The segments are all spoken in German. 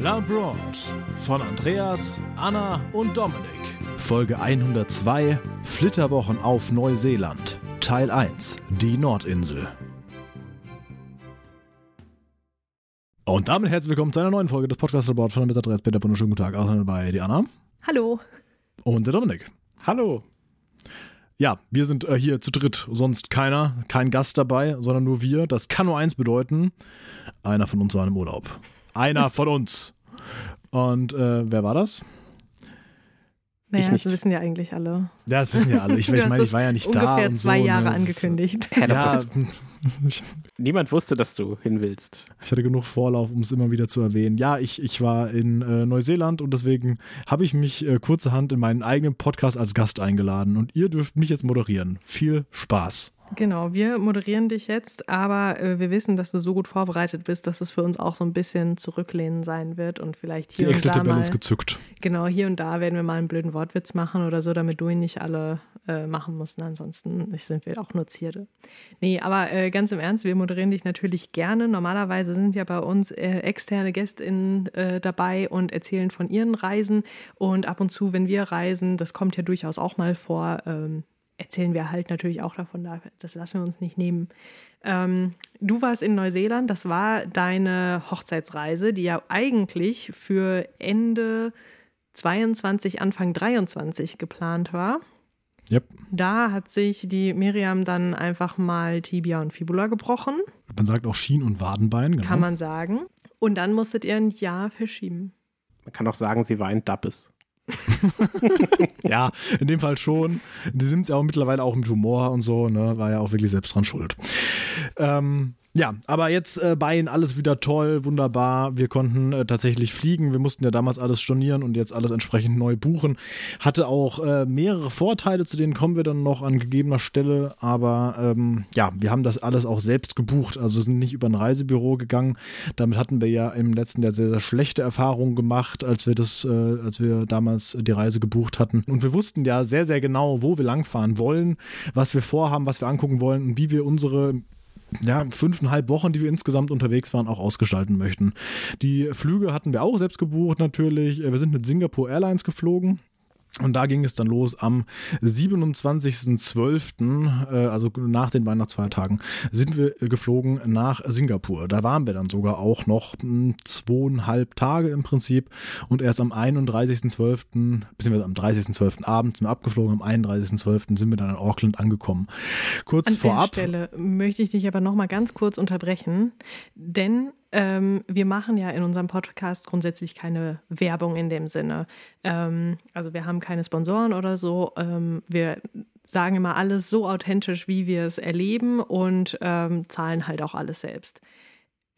Labroad von Andreas, Anna und Dominik. Folge 102 Flitterwochen auf Neuseeland. Teil 1 Die Nordinsel. Und damit herzlich willkommen zu einer neuen Folge des Podcast Report von der Andreas Peter. Wunderschönen guten Tag. Außerdem bei die Anna. Hallo. Und der Dominik. Hallo. Ja, wir sind äh, hier zu dritt, sonst keiner, kein Gast dabei, sondern nur wir. Das kann nur eins bedeuten: einer von uns war im Urlaub. Einer von uns. Und äh, wer war das? Naja, das wissen ja eigentlich alle. Ja, das wissen ja alle. Ich, ich meine, ich war ja nicht ungefähr da. Ungefähr zwei so, Jahre ne? angekündigt. Ja, das Ja, ist, niemand wusste, dass du hin willst. ich hatte genug Vorlauf, um es immer wieder zu erwähnen. Ja, ich, ich war in äh, Neuseeland und deswegen habe ich mich äh, kurzerhand in meinen eigenen Podcast als Gast eingeladen und ihr dürft mich jetzt moderieren. Viel Spaß. Genau, wir moderieren dich jetzt, aber äh, wir wissen, dass du so gut vorbereitet bist, dass es für uns auch so ein bisschen zurücklehnen sein wird und vielleicht Die hier und da mal, ist gezückt. genau, hier und da werden wir mal einen blöden Wortwitz machen oder so, damit du ihn nicht alle äh, machen musst. Ansonsten sind wir auch nur Zierde. Nee, aber äh, ganz im Ernst, wir moderieren dich natürlich gerne. Normalerweise sind ja bei uns äh, externe GästInnen äh, dabei und erzählen von ihren Reisen. Und ab und zu, wenn wir reisen, das kommt ja durchaus auch mal vor, ähm, erzählen wir halt natürlich auch davon. da- Das lassen wir uns nicht nehmen. Ähm, du warst in Neuseeland, das war deine Hochzeitsreise, die ja eigentlich für Ende 22, Anfang 23 geplant war. Yep. Da hat sich die Miriam dann einfach mal Tibia und Fibula gebrochen, Man sagt auch Schien- und Wadenbein. Genau. kann man sagen. Und dann musstet ihr ein Jahr verschieben. Man kann auch sagen, sie war ein Dappes. Ja, in dem Fall schon. Die nimmt es ja auch mittlerweile auch mit Humor und so, ne? War ja auch wirklich selbst dran schuld. Ähm, ja, aber jetzt äh, bei Ihnen alles wieder toll, wunderbar. Wir konnten äh, tatsächlich fliegen. Wir mussten ja damals alles stornieren und jetzt alles entsprechend neu buchen. Hatte auch äh, mehrere Vorteile, zu denen kommen wir dann noch an gegebener Stelle. Aber ähm, ja, wir haben das alles auch selbst gebucht. Also sind nicht über ein Reisebüro gegangen. Damit hatten wir ja im letzten Jahr sehr, sehr schlechte Erfahrungen gemacht, als wir das, äh, als wir damals die Reise gebucht hatten. Und wir wussten ja sehr, sehr genau, wo wir langfahren wollen, was wir vorhaben, was wir angucken wollen und wie wir unsere ja, fünfeinhalb Wochen, die wir insgesamt unterwegs waren, auch ausgestalten möchten. Die Flüge hatten wir auch selbst gebucht natürlich. Wir sind mit Singapore Airlines geflogen. Und da ging es dann los am 27.12., äh, also nach den Weihnachtsfeiertagen, sind wir geflogen nach Singapur. Da waren wir dann sogar auch noch mh, zweieinhalb Tage im Prinzip und erst am 31.12., beziehungsweise am 30.12. abends sind wir abgeflogen, am 31.12. sind wir dann in Auckland angekommen. Kurz An der vorab. Stelle möchte ich dich aber noch mal ganz kurz unterbrechen, denn ähm, wir machen ja in unserem Podcast grundsätzlich keine Werbung in dem Sinne. Ähm, also wir haben keine Sponsoren oder so. Ähm, wir sagen immer alles so authentisch, wie wir es erleben und ähm, zahlen halt auch alles selbst.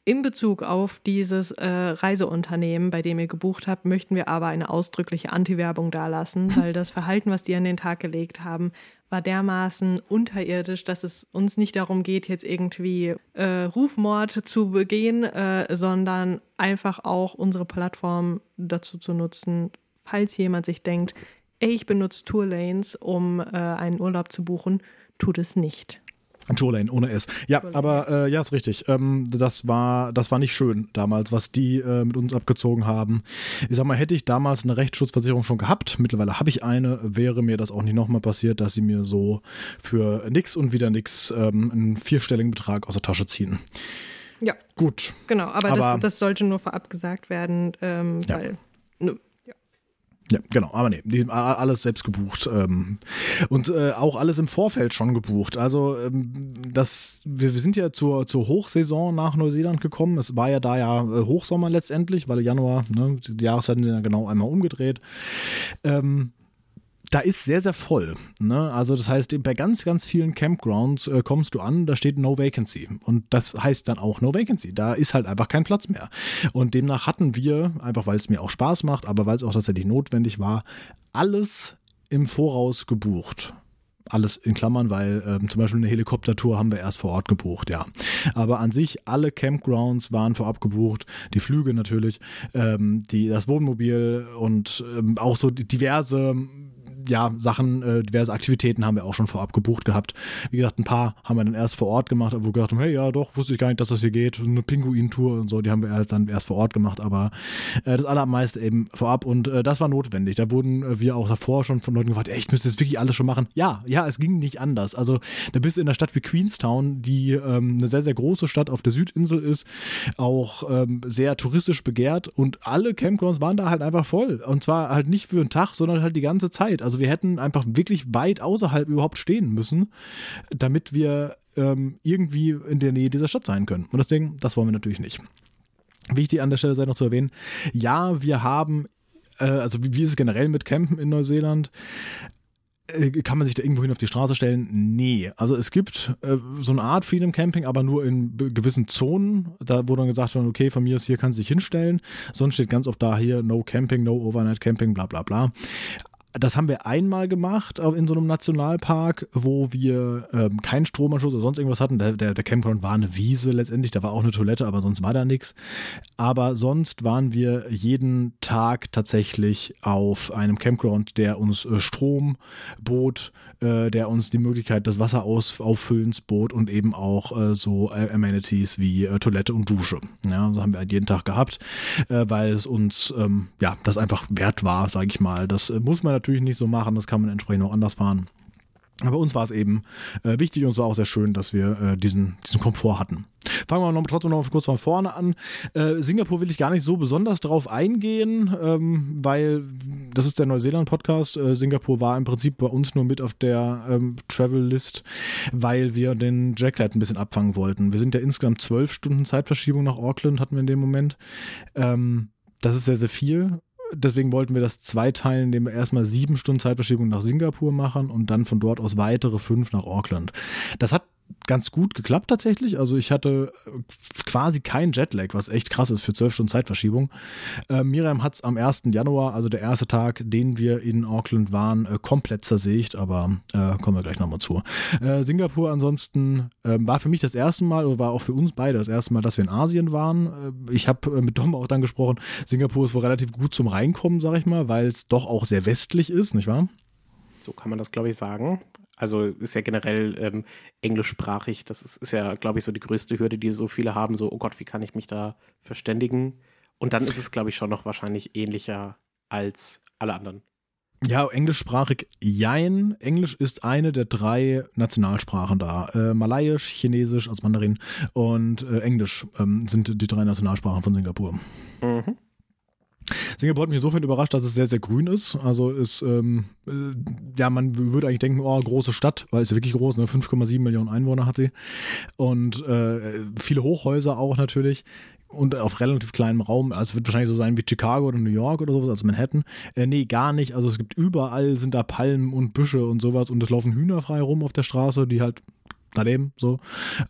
In Bezug auf dieses äh, Reiseunternehmen, bei dem ihr gebucht habt, möchten wir aber eine ausdrückliche Anti-Werbung dalassen, weil das Verhalten, was die an den Tag gelegt haben, war dermaßen unterirdisch, dass es uns nicht darum geht, jetzt irgendwie äh, Rufmord zu begehen, äh, sondern einfach auch unsere Plattform dazu zu nutzen, falls jemand sich denkt, ey, ich benutze Tourlanes, um äh, einen Urlaub zu buchen, tut es nicht. Jolene ohne S. Ja, aber äh, ja, ist richtig. Ähm, das war, das war nicht schön damals, was die äh, mit uns abgezogen haben. Ich sag mal, hätte ich damals eine Rechtsschutzversicherung schon gehabt, mittlerweile habe ich eine, wäre mir das auch nicht nochmal passiert, dass sie mir so für nix und wieder nix ähm, einen vierstelligen Betrag aus der Tasche ziehen. Ja, Gut. genau, aber, Aber- das, das sollte nur vorab gesagt werden, ähm, Ja. weil. Ja, genau, aber nee, die, alles selbst gebucht ähm, und äh, auch alles im Vorfeld schon gebucht. Also ähm, das, wir, wir sind ja zur, zur Hochsaison nach Neuseeland gekommen. Es war ja da ja äh, Hochsommer letztendlich, weil Januar, ne, die Jahreszeiten sind ja genau einmal umgedreht. Ähm, da ist sehr, sehr voll. Ne? Also das heißt, bei ganz, ganz vielen Campgrounds äh, kommst du an, da steht No Vacancy. Und das heißt dann auch No Vacancy. Da ist halt einfach kein Platz mehr. Und demnach hatten wir, einfach weil es mir auch Spaß macht, aber weil es auch tatsächlich notwendig war, alles im Voraus gebucht. Alles in Klammern, weil ähm, zum Beispiel eine Helikoptertour haben wir erst vor Ort gebucht, ja. Aber an sich alle Campgrounds waren vorab gebucht, die Flüge natürlich, ähm, die, das Wohnmobil und ähm, auch so diverse ja, Sachen, äh, diverse Aktivitäten haben wir auch schon vorab gebucht gehabt. Wie gesagt, ein paar haben wir dann erst vor Ort gemacht, wo wir gedacht haben, hey, ja, doch, wusste ich gar nicht, dass das hier geht. Eine Pinguin-Tour und so, die haben wir erst dann erst vor Ort gemacht, aber äh, das allermeiste eben vorab und äh, das war notwendig. Da wurden äh, wir auch davor schon von Leuten gefragt, ey, ich müsste das wirklich alles schon machen. Ja, ja, es ging nicht anders. Also da bist du in einer Stadt wie Queenstown, die ähm, eine sehr, sehr große Stadt auf der Südinsel ist, auch ähm, sehr touristisch begehrt und alle Campgrounds waren da halt einfach voll. Und zwar halt nicht für einen Tag, sondern halt die ganze Zeit. Also wir hätten einfach wirklich weit außerhalb überhaupt stehen müssen, damit wir ähm, irgendwie in der Nähe dieser Stadt sein können. Und deswegen, das wollen wir natürlich nicht. Wichtig an der Stelle sei noch zu erwähnen, ja, wir haben, äh, also wie, wie ist es generell mit Campen in Neuseeland? Äh, kann man sich da irgendwo hin auf die Straße stellen? Nee. Also es gibt äh, so eine Art Freedom Camping, aber nur in gewissen Zonen, da wo dann gesagt okay, von mir aus hier kannst du dich hinstellen. Sonst steht ganz oft da hier No Camping, No Overnight Camping, bla bla bla das haben wir einmal gemacht in so einem Nationalpark, wo wir ähm, keinen Stromanschluss oder sonst irgendwas hatten. Der, der, der Campground war eine Wiese letztendlich, da war auch eine Toilette, aber sonst war da nichts. Aber sonst waren wir jeden Tag tatsächlich auf einem Campground, der uns äh, Strom bot, äh, der uns die Möglichkeit des Wasserausfüllens Auffüllens bot und eben auch äh, so äh, Amenities wie äh, Toilette und Dusche. Ja, das haben wir halt jeden Tag gehabt, äh, weil es uns ähm, ja das einfach wert war, sage ich mal. Das muss man natürlich nicht so machen, das kann man entsprechend auch anders fahren. Aber uns war es eben äh, wichtig und es war auch sehr schön, dass wir äh, diesen, diesen Komfort hatten. Fangen wir noch, trotzdem noch kurz von vorne an. Äh, Singapur will ich gar nicht so besonders drauf eingehen, ähm, weil das ist der Neuseeland-Podcast. Äh, Singapur war im Prinzip bei uns nur mit auf der ähm, Travel-List, weil wir den Jacklight ein bisschen abfangen wollten. Wir sind ja insgesamt zwölf Stunden Zeitverschiebung nach Auckland, hatten wir in dem Moment. Ähm, das ist sehr, sehr viel deswegen wollten wir das zweiteilen, indem wir erstmal sieben Stunden Zeitverschiebung nach Singapur machen und dann von dort aus weitere fünf nach Auckland. Das hat ganz gut geklappt tatsächlich. Also ich hatte äh, quasi kein Jetlag, was echt krass ist für zwölf Stunden Zeitverschiebung. Äh, Miriam hat es am 1. Januar, also der erste Tag, den wir in Auckland waren, äh, komplett zersägt, aber äh, kommen wir gleich nochmal zu. Äh, Singapur ansonsten ähm, war für mich das erste Mal oder war auch für uns beide das erste Mal, dass wir in Asien waren. Äh, ich habe mit Dom auch dann gesprochen, Singapur ist wohl relativ gut zum Reinkommen, sag ich mal, weil es doch auch sehr westlich ist, nicht wahr? So kann man das, glaube ich, sagen. Also ist ja generell ähm, englischsprachig. Das ist, ist ja, glaube ich, so die größte Hürde, die so viele haben. So, oh Gott, wie kann ich mich da verständigen? Und dann ist es, glaube ich, schon noch wahrscheinlich ähnlicher als alle anderen. Ja, englischsprachig, jein. Englisch ist eine der drei Nationalsprachen da. Äh, Malayisch, Chinesisch, also Mandarin und äh, Englisch ähm, sind die drei Nationalsprachen von Singapur. Mhm. Singapur hat mich insofern überrascht, dass es sehr, sehr grün ist. Also ist, ähm, äh, ja, man würde eigentlich denken, oh, große Stadt, weil es ja wirklich groß, ne? 5,7 Millionen Einwohner hat sie. Und äh, viele Hochhäuser auch natürlich und auf relativ kleinem Raum. Also es wird wahrscheinlich so sein wie Chicago oder New York oder sowas, also Manhattan. Äh, nee, gar nicht. Also es gibt überall sind da Palmen und Büsche und sowas und es laufen Hühner frei rum auf der Straße, die halt daneben so.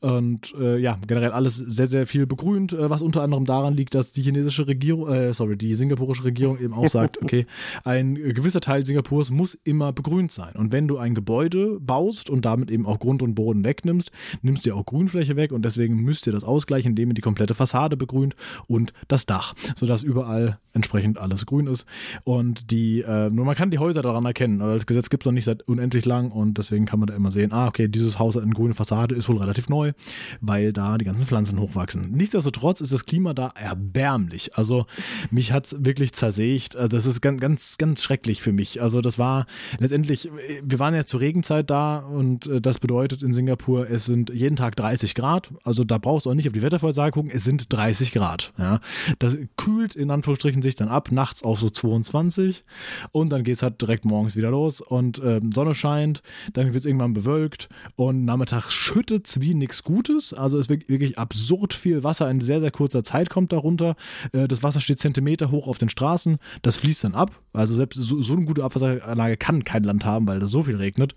Und äh, ja, generell alles sehr, sehr viel begrünt, äh, was unter anderem daran liegt, dass die chinesische Regierung, äh, sorry, die singapurische Regierung eben auch sagt, okay, ein gewisser Teil Singapurs muss immer begrünt sein. Und wenn du ein Gebäude baust und damit eben auch Grund und Boden wegnimmst, nimmst du auch Grünfläche weg und deswegen müsst ihr das ausgleichen, indem ihr die komplette Fassade begrünt und das Dach, sodass überall entsprechend alles grün ist. Und die, äh, nur man kann die Häuser daran erkennen, aber das Gesetz gibt es noch nicht seit unendlich lang und deswegen kann man da immer sehen, ah, okay, dieses Haus hat eine grüne Fassade, ist wohl relativ neu, weil da die ganzen Pflanzen hochwachsen. Nichtsdestotrotz ist das Klima da erbärmlich. Also mich hat es wirklich zersägt. Also das ist ganz, ganz, ganz schrecklich für mich. Also das war letztendlich, wir waren ja zur Regenzeit da und äh, das bedeutet in Singapur, es sind jeden Tag 30 Grad. Also da brauchst du auch nicht auf die Wettervorhersage gucken, es sind 30 Grad. Ja. Das kühlt in Anführungsstrichen sich dann ab, nachts auf so 22 und dann geht es halt direkt morgens wieder los und äh, Sonne scheint, dann wird es irgendwann bewölkt und nachmittags schüttet es wie nichts Gutes. Also es wird wirklich absurd viel Wasser in sehr, sehr kurzer Zeit kommt darunter. Äh, das Wasser steht Zentimeter hoch auf den Straßen, das fließt dann ab. Also selbst so, so eine gute Abwasseranlage kann kein Land haben, weil das so viel regnet.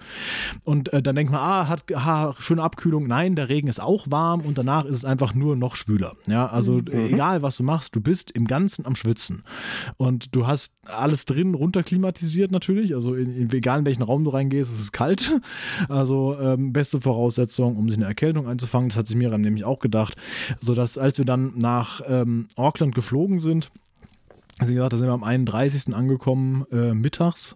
Und äh, dann denkt man, ah, hat ah, schöne Abkühlung. Nein, der Regen ist auch warm und danach ist es einfach nur noch schwüler. Ja, also mhm. egal was du machst, du bist im Ganzen am Schwitzen. Und du hast alles drin runterklimatisiert natürlich. Also in, in, egal in welchen Raum du reingehst, ist es kalt. Also ähm, beste Voraussetzung, um sich eine Erkältung einzufangen. Das hat sich Miriam nämlich auch gedacht. Sodass als wir dann nach ähm, Auckland geflogen sind, wie gesagt, da sind wir am 31. angekommen, äh, mittags.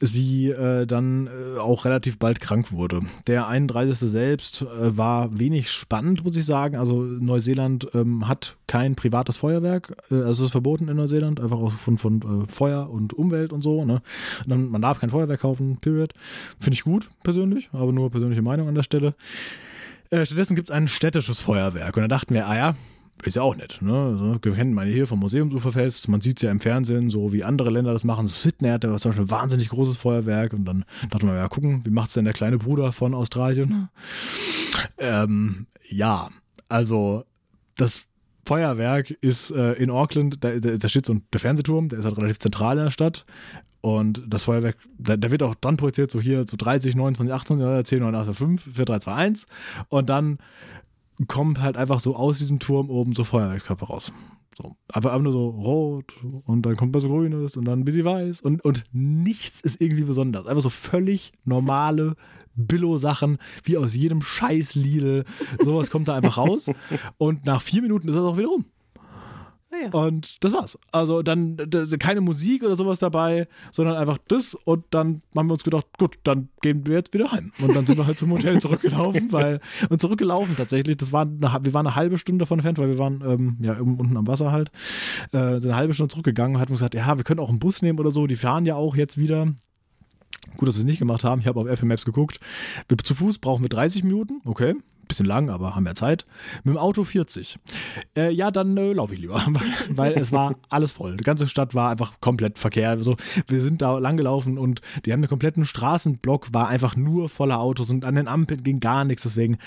Sie äh, dann äh, auch relativ bald krank wurde. Der 31. selbst äh, war wenig spannend, muss ich sagen. Also Neuseeland ähm, hat kein privates Feuerwerk. Äh, also es ist verboten in Neuseeland, einfach auch von, von äh, Feuer und Umwelt und so. Ne? Und dann, man darf kein Feuerwerk kaufen, period. Finde ich gut, persönlich, aber nur persönliche Meinung an der Stelle. Äh, stattdessen gibt es ein städtisches Feuerwerk. Und da dachten wir, ah ja, ist ja auch nett. Ne? Also, wir kennen meine hier vom Museumsuferfest. Man sieht es ja im Fernsehen, so wie andere Länder das machen. So Sydney hat ja zum Beispiel ein wahnsinnig großes Feuerwerk. Und dann dachte man, ja, gucken, wie macht es denn der kleine Bruder von Australien? Ähm, ja, also das Feuerwerk ist äh, in Auckland, da, da, da steht so ein der Fernsehturm, der ist halt relativ zentral in der Stadt. Und das Feuerwerk, da, da wird auch dann projiziert, so hier so 30, 29, 18, 10, 9, 8, 5, 4, 3, 2, 1. Und dann kommt halt einfach so aus diesem Turm oben so Feuerwerkskörper raus. So. Aber einfach nur so rot und dann kommt was Grünes und dann ein bisschen weiß und, und nichts ist irgendwie besonders. Einfach so völlig normale Billo-Sachen, wie aus jedem scheiß Lidl. Sowas kommt da einfach raus und nach vier Minuten ist das auch wieder rum. Und das war's. Also dann keine Musik oder sowas dabei, sondern einfach das. Und dann haben wir uns gedacht, gut, dann gehen wir jetzt wieder heim. Und dann sind wir halt zum Hotel zurückgelaufen, weil und zurückgelaufen tatsächlich. Das war eine, wir waren eine halbe Stunde davon entfernt, weil wir waren ähm, ja unten am Wasser halt. Äh, sind eine halbe Stunde zurückgegangen und hatten gesagt, ja, wir können auch einen Bus nehmen oder so. Die fahren ja auch jetzt wieder. Gut, dass wir es nicht gemacht haben. Ich habe auf Apple Maps geguckt. Zu Fuß brauchen wir 30 Minuten. Okay. Bisschen lang, aber haben wir Zeit. Mit dem Auto 40. Äh, ja, dann äh, laufe ich lieber, weil es war alles voll. Die ganze Stadt war einfach komplett Verkehr. Also, wir sind da lang gelaufen und die haben den kompletten Straßenblock war einfach nur voller Autos und an den Ampeln ging gar nichts. Deswegen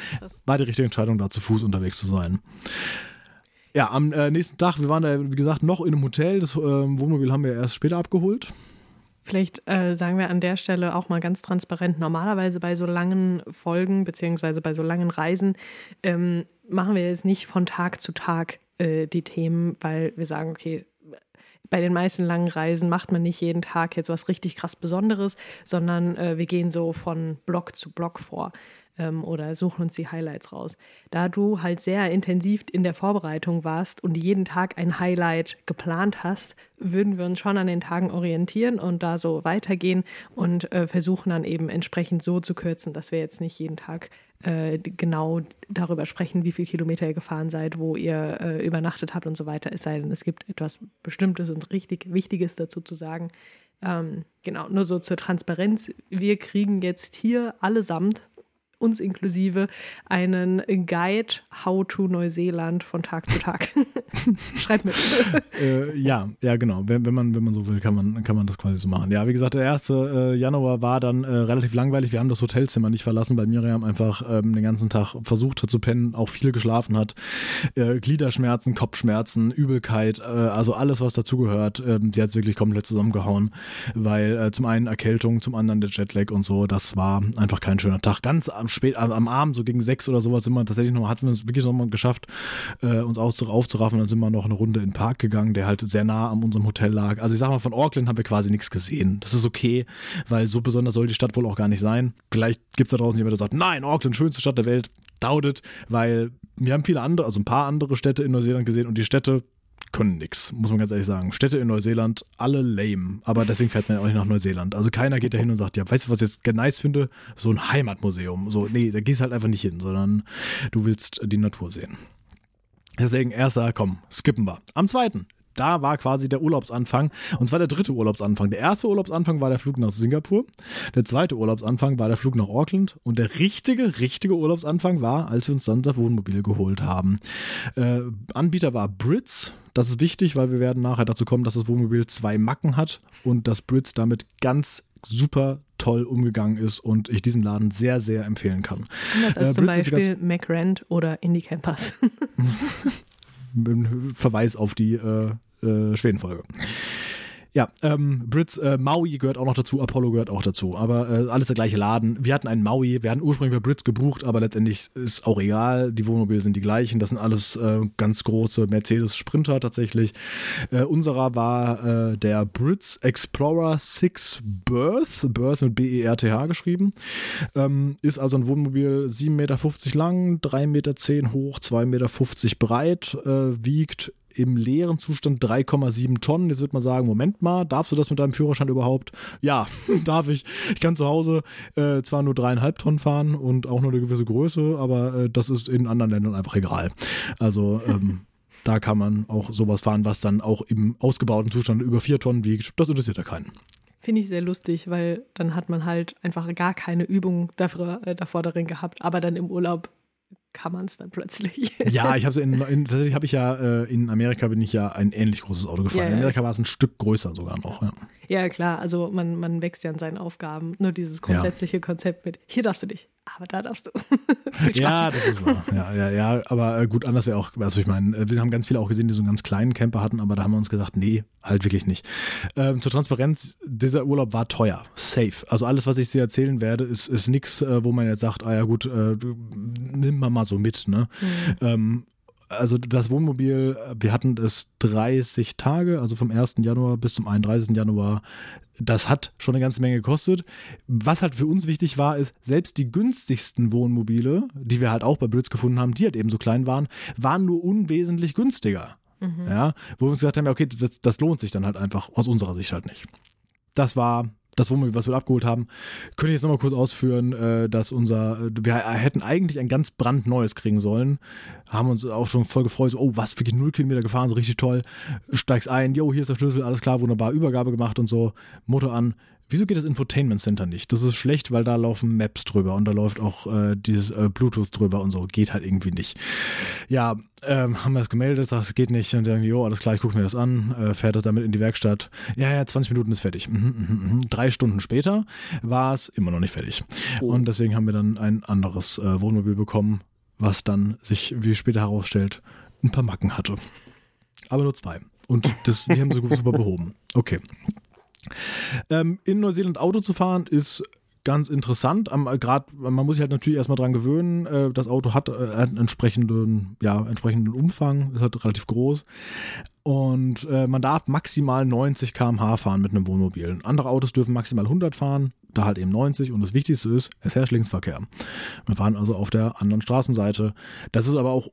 war die richtige Entscheidung, da zu Fuß unterwegs zu sein. Ja, am äh, nächsten Tag, wir waren da, wie gesagt, noch in einem Hotel. Das äh, Wohnmobil haben wir erst später abgeholt. Vielleicht äh, sagen wir an der Stelle auch mal ganz transparent, normalerweise bei so langen Folgen beziehungsweise bei so langen Reisen ähm, machen wir jetzt nicht von Tag zu Tag äh, die Themen, weil wir sagen, okay, bei den meisten langen Reisen macht man nicht jeden Tag jetzt was richtig krass Besonderes, sondern äh, wir gehen so von Block zu Block vor ähm, oder suchen uns die Highlights raus. Da du halt sehr intensiv in der Vorbereitung warst und jeden Tag ein Highlight geplant hast, würden wir uns schon an den Tagen orientieren und da so weitergehen und äh, versuchen dann eben entsprechend so zu kürzen, dass wir jetzt nicht jeden Tag äh, genau darüber sprechen, wie viele Kilometer ihr gefahren seid, wo ihr äh, übernachtet habt und so weiter. Es sei denn, es gibt etwas Bestimmtes und richtig Wichtiges dazu zu sagen. Ähm, genau, nur so zur Transparenz. Wir kriegen jetzt hier allesamt, uns inklusive, einen Guide How to Neuseeland von Tag zu Tag. Schreibt mit. äh, ja, ja, genau. Wenn, wenn, man, wenn man so will, kann man, kann man das quasi so machen. Ja, wie gesagt, der 1. Äh, Januar war dann äh, relativ langweilig. Wir haben das Hotelzimmer nicht verlassen, weil Miriam einfach ähm, den ganzen Tag versucht hat zu pennen, auch viel geschlafen hat. Äh, Gliederschmerzen, Kopfschmerzen, Übelkeit, äh, also alles, was dazugehört. Ähm, sie hat es wirklich komplett zusammengehauen, weil äh, zum einen Erkältung, zum anderen der Jetlag und so. Das war einfach kein schöner Tag. Ganz am spät, am, am Abend, so gegen sechs oder sowas, sind wir tatsächlich noch, hatten wir es wirklich noch mal geschafft, äh, uns aufzuraffen. Dann sind wir noch eine Runde in den Park gegangen, der halt sehr nah an unserem Hotel lag. Also ich sag mal, von Auckland haben wir quasi nichts gesehen. Das ist okay, weil so besonders soll die Stadt wohl auch gar nicht sein. Vielleicht gibt es da draußen jemand, der sagt, nein, Auckland, schönste Stadt der Welt. Doubt it, weil wir haben viele andere, also ein paar andere Städte in Neuseeland gesehen und die Städte können nix, muss man ganz ehrlich sagen. Städte in Neuseeland, alle lame. Aber deswegen fährt man ja auch nicht nach Neuseeland. Also keiner geht da hin und sagt, ja, weißt du, was ich jetzt nice finde? So ein Heimatmuseum. So, nee, da gehst halt einfach nicht hin, sondern du willst die Natur sehen. Deswegen erster, komm, skippen wir. Am zweiten, da war quasi der Urlaubsanfang. Und zwar der dritte Urlaubsanfang. Der erste Urlaubsanfang war der Flug nach Singapur. Der zweite Urlaubsanfang war der Flug nach Auckland. Und der richtige, richtige Urlaubsanfang war, als wir uns dann das Wohnmobil geholt haben. Äh, Anbieter war Brits. Das ist wichtig, weil wir werden nachher dazu kommen, dass das Wohnmobil zwei Macken hat und dass Brits damit ganz super toll umgegangen ist und ich diesen Laden sehr, sehr empfehlen kann. Anders als Äh, zum ist Beispiel McRent oder Indie Campers. Verweis auf die äh, äh, Schwedenfolge. Ja, ähm, Brits, äh, Maui gehört auch noch dazu, Apollo gehört auch dazu, aber äh, alles der gleiche Laden. Wir hatten einen Maui, wir hatten ursprünglich bei Brits gebucht, aber letztendlich ist auch egal, die Wohnmobile sind die gleichen, das sind alles äh, ganz große Mercedes Sprinter tatsächlich. Äh, unserer war äh, der Brits Explorer 6 Birth, Birth mit B-E-R-T-H geschrieben, ähm, ist also ein Wohnmobil 7,50 Meter lang, 3,10 Meter hoch, 2,50 Meter breit, äh, wiegt im leeren Zustand 3,7 Tonnen. Jetzt wird man sagen, Moment mal, darfst du das mit deinem Führerschein überhaupt? Ja, darf ich. Ich kann zu Hause äh, zwar nur dreieinhalb Tonnen fahren und auch nur eine gewisse Größe, aber äh, das ist in anderen Ländern einfach egal. Also ähm, da kann man auch sowas fahren, was dann auch im ausgebauten Zustand über vier Tonnen wiegt. Das interessiert ja keinen. Finde ich sehr lustig, weil dann hat man halt einfach gar keine Übung davor, äh, davor darin gehabt, aber dann im Urlaub kann man es dann plötzlich. Ja, ich habe in, in tatsächlich habe ich ja äh, in Amerika bin ich ja ein ähnlich großes Auto gefahren. Ja, in Amerika war es ein Stück größer sogar noch. Ja. Ja, klar, also man, man wächst ja an seinen Aufgaben. Nur dieses grundsätzliche Konzept mit, hier darfst du nicht, aber da darfst du. ja, das ist wahr. Ja, ja, ja, aber äh, gut, anders wäre auch, also ich meine, äh, wir haben ganz viele auch gesehen, die so einen ganz kleinen Camper hatten, aber da haben wir uns gesagt, nee, halt wirklich nicht. Ähm, zur Transparenz, dieser Urlaub war teuer, safe. Also alles, was ich dir erzählen werde, ist, ist nichts, äh, wo man jetzt sagt, ah ja gut, äh, nimm mal mal so mit. Ne? Mhm. Ähm, also das Wohnmobil, wir hatten es 30 Tage, also vom 1. Januar bis zum 31. Januar. Das hat schon eine ganze Menge gekostet. Was halt für uns wichtig war, ist, selbst die günstigsten Wohnmobile, die wir halt auch bei Blitz gefunden haben, die halt eben so klein waren, waren nur unwesentlich günstiger. Mhm. Ja, wo wir uns gesagt haben, ja, okay, das, das lohnt sich dann halt einfach aus unserer Sicht halt nicht. Das war das Wohnmobil, was wir abgeholt haben, könnte ich jetzt nochmal kurz ausführen, äh, dass unser, wir hätten eigentlich ein ganz brandneues kriegen sollen, haben uns auch schon voll gefreut, so, oh, was, wirklich null Kilometer gefahren, so richtig toll, steigst ein, jo, hier ist der Schlüssel, alles klar, wunderbar, Übergabe gemacht und so, Motor an, Wieso geht das Infotainment Center nicht? Das ist schlecht, weil da laufen Maps drüber und da läuft auch äh, dieses äh, Bluetooth drüber und so. Geht halt irgendwie nicht. Ja, ähm, haben wir das gemeldet, das geht nicht. Und dann, jo, alles klar, ich gucke mir das an, äh, fährt das damit in die Werkstatt. Ja, ja, 20 Minuten ist fertig. Mhm, mhm, mhm. Drei Stunden später war es immer noch nicht fertig. Oh. Und deswegen haben wir dann ein anderes äh, Wohnmobil bekommen, was dann sich, wie später herausstellt, ein paar Macken hatte. Aber nur zwei. Und das, die haben sie super behoben. Okay. Ähm, in Neuseeland Auto zu fahren ist ganz interessant. Äh, Gerade man muss sich halt natürlich erstmal dran gewöhnen. Äh, das Auto hat äh, einen entsprechenden, ja, entsprechenden Umfang, ist halt relativ groß. Und man darf maximal 90 km/h fahren mit einem Wohnmobil. Andere Autos dürfen maximal 100 fahren, da halt eben 90. Und das Wichtigste ist, es herrscht Linksverkehr. Wir fahren also auf der anderen Straßenseite. Das ist aber auch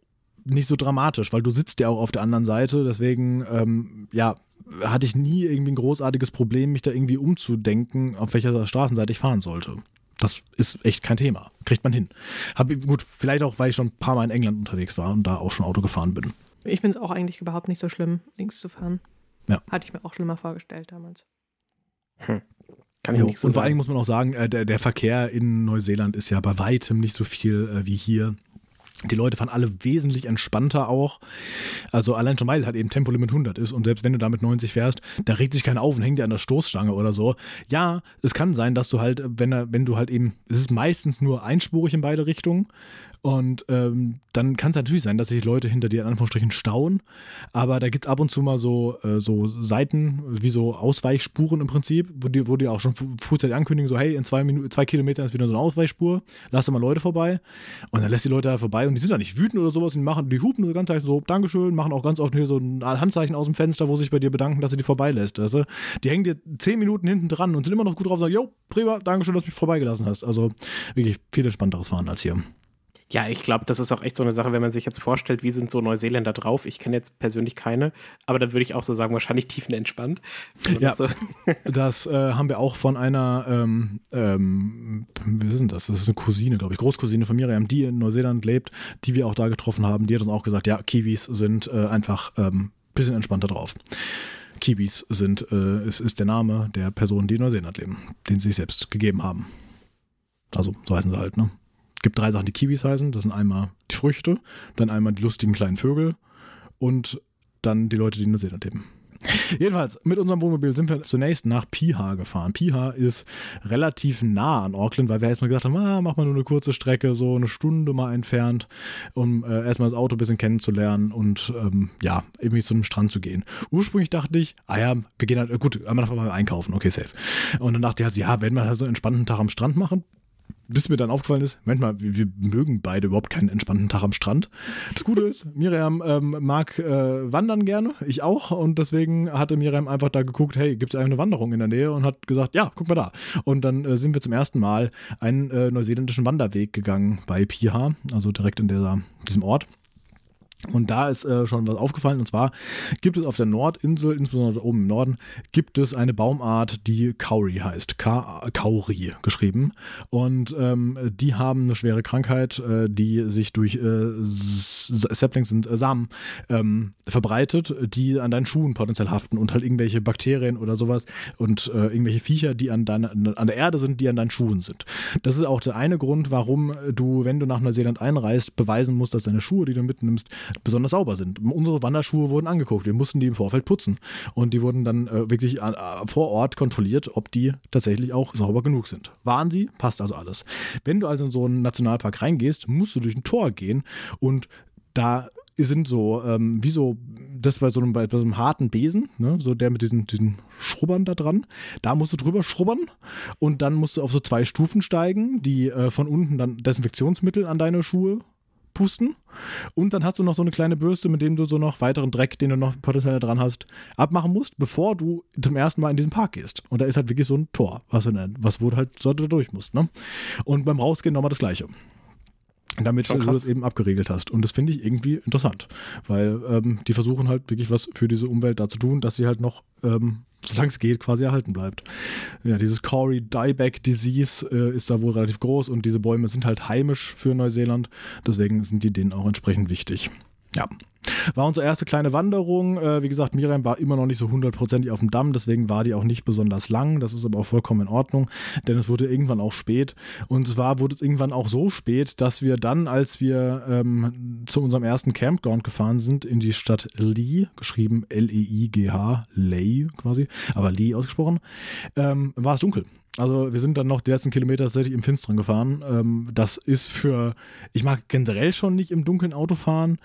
nicht so dramatisch, weil du sitzt ja auch auf der anderen Seite. Deswegen, ähm, ja, hatte ich nie irgendwie ein großartiges Problem, mich da irgendwie umzudenken, auf welcher Straßenseite ich fahren sollte. Das ist echt kein Thema. Kriegt man hin. Hab, gut, vielleicht auch, weil ich schon ein paar Mal in England unterwegs war und da auch schon Auto gefahren bin. Ich finde es auch eigentlich überhaupt nicht so schlimm, links zu fahren. Ja. Hatte ich mir auch schlimmer vorgestellt damals. Hm. Kann ich jo, nicht so und vor allem muss man auch sagen, äh, der, der, Verkehr in Neuseeland ist ja bei weitem nicht so viel äh, wie hier. Die Leute fahren alle wesentlich entspannter auch. Also allein schon weil halt eben Tempolimit 100 ist und selbst wenn du damit 90 fährst, da regt sich keiner auf und hängt dir an der Stoßstange oder so. Ja, es kann sein, dass du halt, wenn, wenn du halt eben, es ist meistens nur einspurig in beide Richtungen, und ähm, dann kann es natürlich sein, dass sich Leute hinter dir in Anführungsstrichen stauen. Aber da gibt es ab und zu mal so, äh, so Seiten, wie so Ausweichspuren im Prinzip, wo die, wo die auch schon frühzeitig ankündigen, so hey, in zwei, Minuten, zwei Kilometern ist wieder so eine Ausweichspur, lass da mal Leute vorbei. Und dann lässt die Leute da vorbei und die sind da nicht wütend oder sowas, die machen, die hupen so ganz leicht so, Dankeschön, machen auch ganz oft hier so ein Handzeichen aus dem Fenster, wo sich bei dir bedanken, dass sie die vorbeilässt. Weißt du? Die hängen dir zehn Minuten hinten dran und sind immer noch gut drauf und sagen, jo, prima, Dankeschön, dass du mich vorbeigelassen hast. Also wirklich viel entspannteres Fahren als hier. Ja, ich glaube, das ist auch echt so eine Sache, wenn man sich jetzt vorstellt, wie sind so Neuseeländer drauf. Ich kenne jetzt persönlich keine, aber da würde ich auch so sagen, wahrscheinlich tiefenentspannt. Ja, so. das äh, haben wir auch von einer, ähm, ähm, wie ist denn das? Das ist eine Cousine, glaube ich, Großcousine von Miriam, die in Neuseeland lebt, die wir auch da getroffen haben. Die hat uns auch gesagt, ja, Kiwis sind äh, einfach ein ähm, bisschen entspannter drauf. Kiwis sind, äh, ist, ist der Name der Personen, die in Neuseeland leben, den sie sich selbst gegeben haben. Also, so heißen sie halt, ne? Gibt drei Sachen, die Kiwis heißen. Das sind einmal die Früchte, dann einmal die lustigen kleinen Vögel und dann die Leute, die in Neuseeland leben. Jedenfalls, mit unserem Wohnmobil sind wir zunächst nach Piha gefahren. Piha ist relativ nah an Auckland, weil wir erstmal gesagt haben, ah, mach mal nur eine kurze Strecke, so eine Stunde mal entfernt, um äh, erstmal das Auto ein bisschen kennenzulernen und ähm, ja, irgendwie zu einem Strand zu gehen. Ursprünglich dachte ich, ah ja, wir gehen halt, gut, einmal mal einkaufen, okay, safe. Und dann dachte ich halt, ja, werden wir halt so einen entspannten Tag am Strand machen, bis mir dann aufgefallen ist, manchmal, wir, wir, mögen beide überhaupt keinen entspannten Tag am Strand. Das Gute ist, Miriam ähm, mag äh, wandern gerne, ich auch. Und deswegen hatte Miriam einfach da geguckt, hey, gibt es eine Wanderung in der Nähe? Und hat gesagt, ja, guck mal da. Und dann äh, sind wir zum ersten Mal einen äh, neuseeländischen Wanderweg gegangen bei Piha, also direkt in dieser, diesem Ort. Und da ist äh, schon was aufgefallen. Und zwar gibt es auf der Nordinsel, insbesondere oben im Norden, gibt es eine Baumart, die Kauri heißt. Ka Kauri geschrieben. Und ähm, die haben eine schwere Krankheit, äh, die sich durch äh, Saplings und äh, Samen ähm, verbreitet, die an deinen Schuhen potenziell haften und halt irgendwelche Bakterien oder sowas und äh, irgendwelche Viecher, die an, deiner, an der Erde sind, die an deinen Schuhen sind. Das ist auch der eine Grund, warum du, wenn du nach Neuseeland einreist, beweisen musst, dass deine Schuhe, die du mitnimmst, besonders sauber sind. Unsere Wanderschuhe wurden angeguckt. Wir mussten die im Vorfeld putzen. Und die wurden dann äh, wirklich äh, vor Ort kontrolliert, ob die tatsächlich auch sauber genug sind. Waren sie? Passt also alles. Wenn du also in so einen Nationalpark reingehst, musst du durch ein Tor gehen und da sind so, ähm, wie so, das bei so einem, bei so einem harten Besen, ne, so der mit diesen, diesen Schrubbern da dran. Da musst du drüber schrubbern und dann musst du auf so zwei Stufen steigen, die äh, von unten dann Desinfektionsmittel an deine Schuhe pusten. Und dann hast du noch so eine kleine Bürste, mit dem du so noch weiteren Dreck, den du noch potenziell dran hast, abmachen musst, bevor du zum ersten Mal in diesen Park gehst. Und da ist halt wirklich so ein Tor, was, was wo du halt so da durch musst. Ne? Und beim Rausgehen nochmal das Gleiche damit du das eben abgeregelt hast. Und das finde ich irgendwie interessant, weil ähm, die versuchen halt wirklich was für diese Umwelt da zu tun, dass sie halt noch, ähm, solange es geht, quasi erhalten bleibt. Ja, dieses Corey Dieback Disease äh, ist da wohl relativ groß und diese Bäume sind halt heimisch für Neuseeland, deswegen sind die denen auch entsprechend wichtig. Ja. War unsere erste kleine Wanderung. Äh, wie gesagt, Miriam war immer noch nicht so hundertprozentig auf dem Damm, deswegen war die auch nicht besonders lang. Das ist aber auch vollkommen in Ordnung, denn es wurde irgendwann auch spät. Und zwar wurde es irgendwann auch so spät, dass wir dann, als wir ähm, zu unserem ersten Campground gefahren sind, in die Stadt Lee, geschrieben L-E-I-G-H, Ley quasi, aber Lee ausgesprochen, ähm, war es dunkel. Also wir sind dann noch die letzten Kilometer tatsächlich im Finsteren gefahren. Ähm, das ist für, ich mag generell schon nicht im Dunkeln Auto fahren.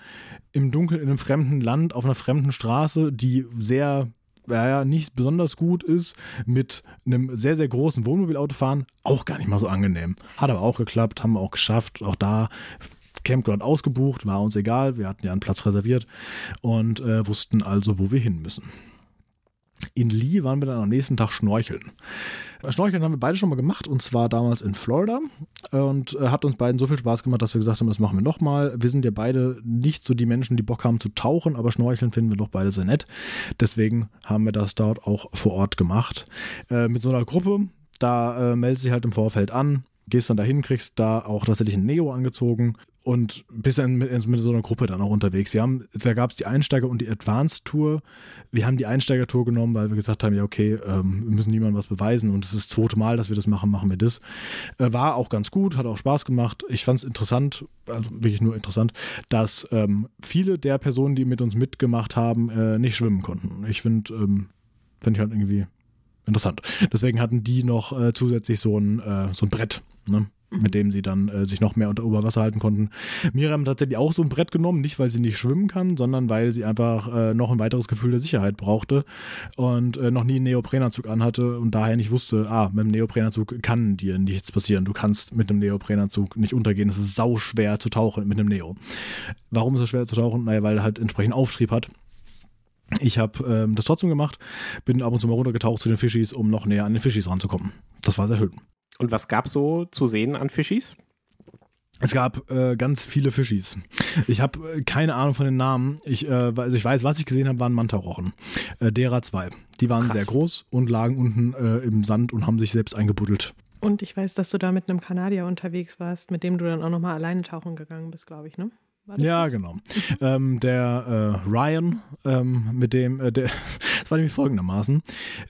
Im Dunkeln in einem fremden Land, auf einer fremden Straße, die sehr, naja, nicht besonders gut ist, mit einem sehr, sehr großen Wohnmobilauto fahren, auch gar nicht mal so angenehm. Hat aber auch geklappt, haben wir auch geschafft. Auch da Campground ausgebucht, war uns egal. Wir hatten ja einen Platz reserviert und äh, wussten also, wo wir hin müssen. In Lee waren wir dann am nächsten Tag schnorcheln. Schnorcheln haben wir beide schon mal gemacht und zwar damals in Florida und äh, hat uns beiden so viel Spaß gemacht, dass wir gesagt haben, das machen wir nochmal. Wir sind ja beide nicht so die Menschen, die Bock haben zu tauchen, aber Schnorcheln finden wir doch beide sehr nett. Deswegen haben wir das dort auch vor Ort gemacht. Äh, mit so einer Gruppe, da äh, meldet sich halt im Vorfeld an, gehst dann dahin, kriegst da auch tatsächlich ein Neo angezogen und bist dann mit, mit so einer Gruppe dann auch unterwegs. Wir haben, da gab es die Einsteiger- und die Advanced-Tour. Wir haben die Einsteiger-Tour genommen, weil wir gesagt haben, ja, okay, ähm, wir müssen niemandem was beweisen und es ist das zweite Mal, dass wir das machen, machen wir das. Äh, war auch ganz gut, hat auch Spaß gemacht. Ich fand es interessant, also wirklich nur interessant, dass ähm, viele der Personen, die mit uns mitgemacht haben, äh, nicht schwimmen konnten. Ich finde, ähm, finde ich halt irgendwie interessant. Deswegen hatten die noch äh, zusätzlich so ein, äh, so ein Brett. Ne? Mit dem sie dann äh, sich noch mehr unter Oberwasser halten konnten. Miriam hat tatsächlich auch so ein Brett genommen, nicht weil sie nicht schwimmen kann, sondern weil sie einfach äh, noch ein weiteres Gefühl der Sicherheit brauchte und äh, noch nie einen Neoprenanzug anhatte und daher nicht wusste, ah, mit dem Neoprenanzug kann dir nichts passieren. Du kannst mit einem Neoprenanzug nicht untergehen. Es ist sau schwer zu tauchen mit einem Neo. Warum ist es schwer zu tauchen? Naja, weil er halt entsprechend Auftrieb hat. Ich habe ähm, das trotzdem gemacht, bin ab und zu mal runtergetaucht zu den Fischis, um noch näher an den Fischis ranzukommen. Das war sehr schön. Und was gab so zu sehen an Fischis? Es gab äh, ganz viele Fischis. Ich habe äh, keine Ahnung von den Namen. Ich, äh, also ich weiß, was ich gesehen habe, waren Mantarochen. Äh, derer zwei. Die waren Krass. sehr groß und lagen unten äh, im Sand und haben sich selbst eingebuddelt. Und ich weiß, dass du da mit einem Kanadier unterwegs warst, mit dem du dann auch nochmal alleine tauchen gegangen bist, glaube ich, ne? Ja, das? genau. ähm, der äh, Ryan, ähm, mit dem, äh, der, das war nämlich folgendermaßen.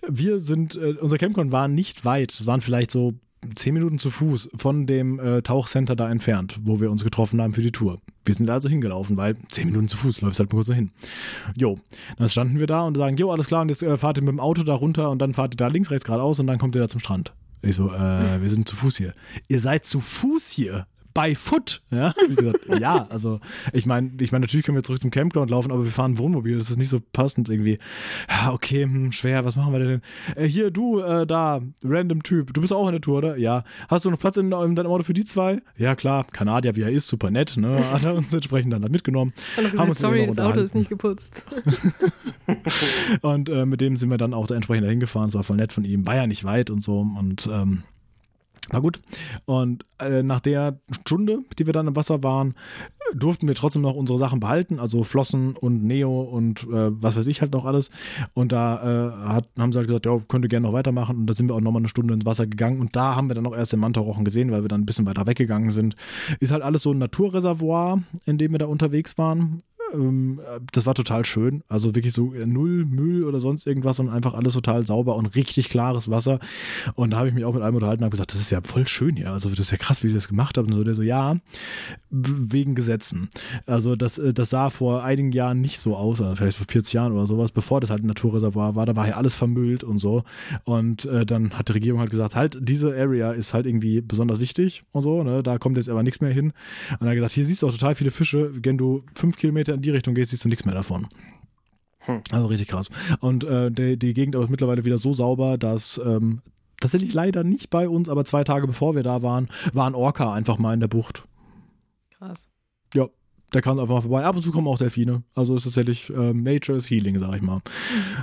Wir sind, äh, unser Campcon war nicht weit. Es waren vielleicht so zehn Minuten zu Fuß von dem äh, Tauchcenter da entfernt, wo wir uns getroffen haben für die Tour. Wir sind also hingelaufen, weil zehn Minuten zu Fuß läufst halt mal kurz so hin. Jo, dann standen wir da und sagen, jo, alles klar, und jetzt äh, fahrt ihr mit dem Auto da runter und dann fahrt ihr da links, rechts, geradeaus und dann kommt ihr da zum Strand. Ich so, äh, wir sind zu Fuß hier. Ihr seid zu Fuß hier? By foot. Ja, wie gesagt, ja, also ich meine, ich meine, natürlich können wir zurück zum Campground laufen, aber wir fahren Wohnmobil, das ist nicht so passend irgendwie. Ja, okay, hm, schwer, was machen wir denn? Äh, hier, du, äh, da, random Typ, du bist auch in der Tour, oder? Ja. Hast du noch Platz in, in deinem Auto für die zwei? Ja, klar, Kanadier, wie er ist, super nett, ne? Hat er uns entsprechend dann mitgenommen. Gesagt, haben uns sorry, das Auto ist nicht geputzt. und äh, mit dem sind wir dann auch da entsprechend dahin gefahren, es war voll nett von ihm, war ja nicht weit und so und ähm, War gut. Und äh, nach der Stunde, die wir dann im Wasser waren, durften wir trotzdem noch unsere Sachen behalten, also Flossen und Neo und äh, was weiß ich halt noch alles. Und da äh, hat, haben sie halt gesagt, ja, könnt ihr gerne noch weitermachen. Und da sind wir auch nochmal eine Stunde ins Wasser gegangen. Und da haben wir dann auch erst den Mantarochen gesehen, weil wir dann ein bisschen weiter weggegangen sind. Ist halt alles so ein Naturreservoir, in dem wir da unterwegs waren. Ähm, das war total schön. Also wirklich so null Müll oder sonst irgendwas, sondern einfach alles total sauber und richtig klares Wasser. Und da habe ich mich auch mit einem unterhalten und habe gesagt, das ist ja voll schön hier. Also das ist ja krass, wie die das gemacht haben. Und so der so, ja, wegen Gesetzen. Also das, äh, das sah vor einigen Jahren nicht so aus, also vielleicht vor 40 Jahren oder sowas, bevor das halt ein Naturreservoir war. Da war ja alles vermüllt und so. Und äh, dann hat die Regierung halt gesagt, halt, diese Area ist halt irgendwie besonders wichtig und so. Ne? Da kommt jetzt aber nichts mehr hin. Und er hat gesagt, hier siehst du auch total viele Fische. Wenn du fünf Kilometer in die Richtung gehst, siehst du nichts mehr davon. Hm. Also richtig krass. Und äh, die, die Gegend ist mittlerweile wieder so sauber, dass ähm, tatsächlich leider nicht bei uns, aber zwei Tage bevor wir da waren, war ein Orca einfach mal in der Bucht. Krass. Ja, der kam einfach mal vorbei. Ab und zu kommen auch Delfine. Also ist tatsächlich ähm, Nature is Healing, sag ich mal.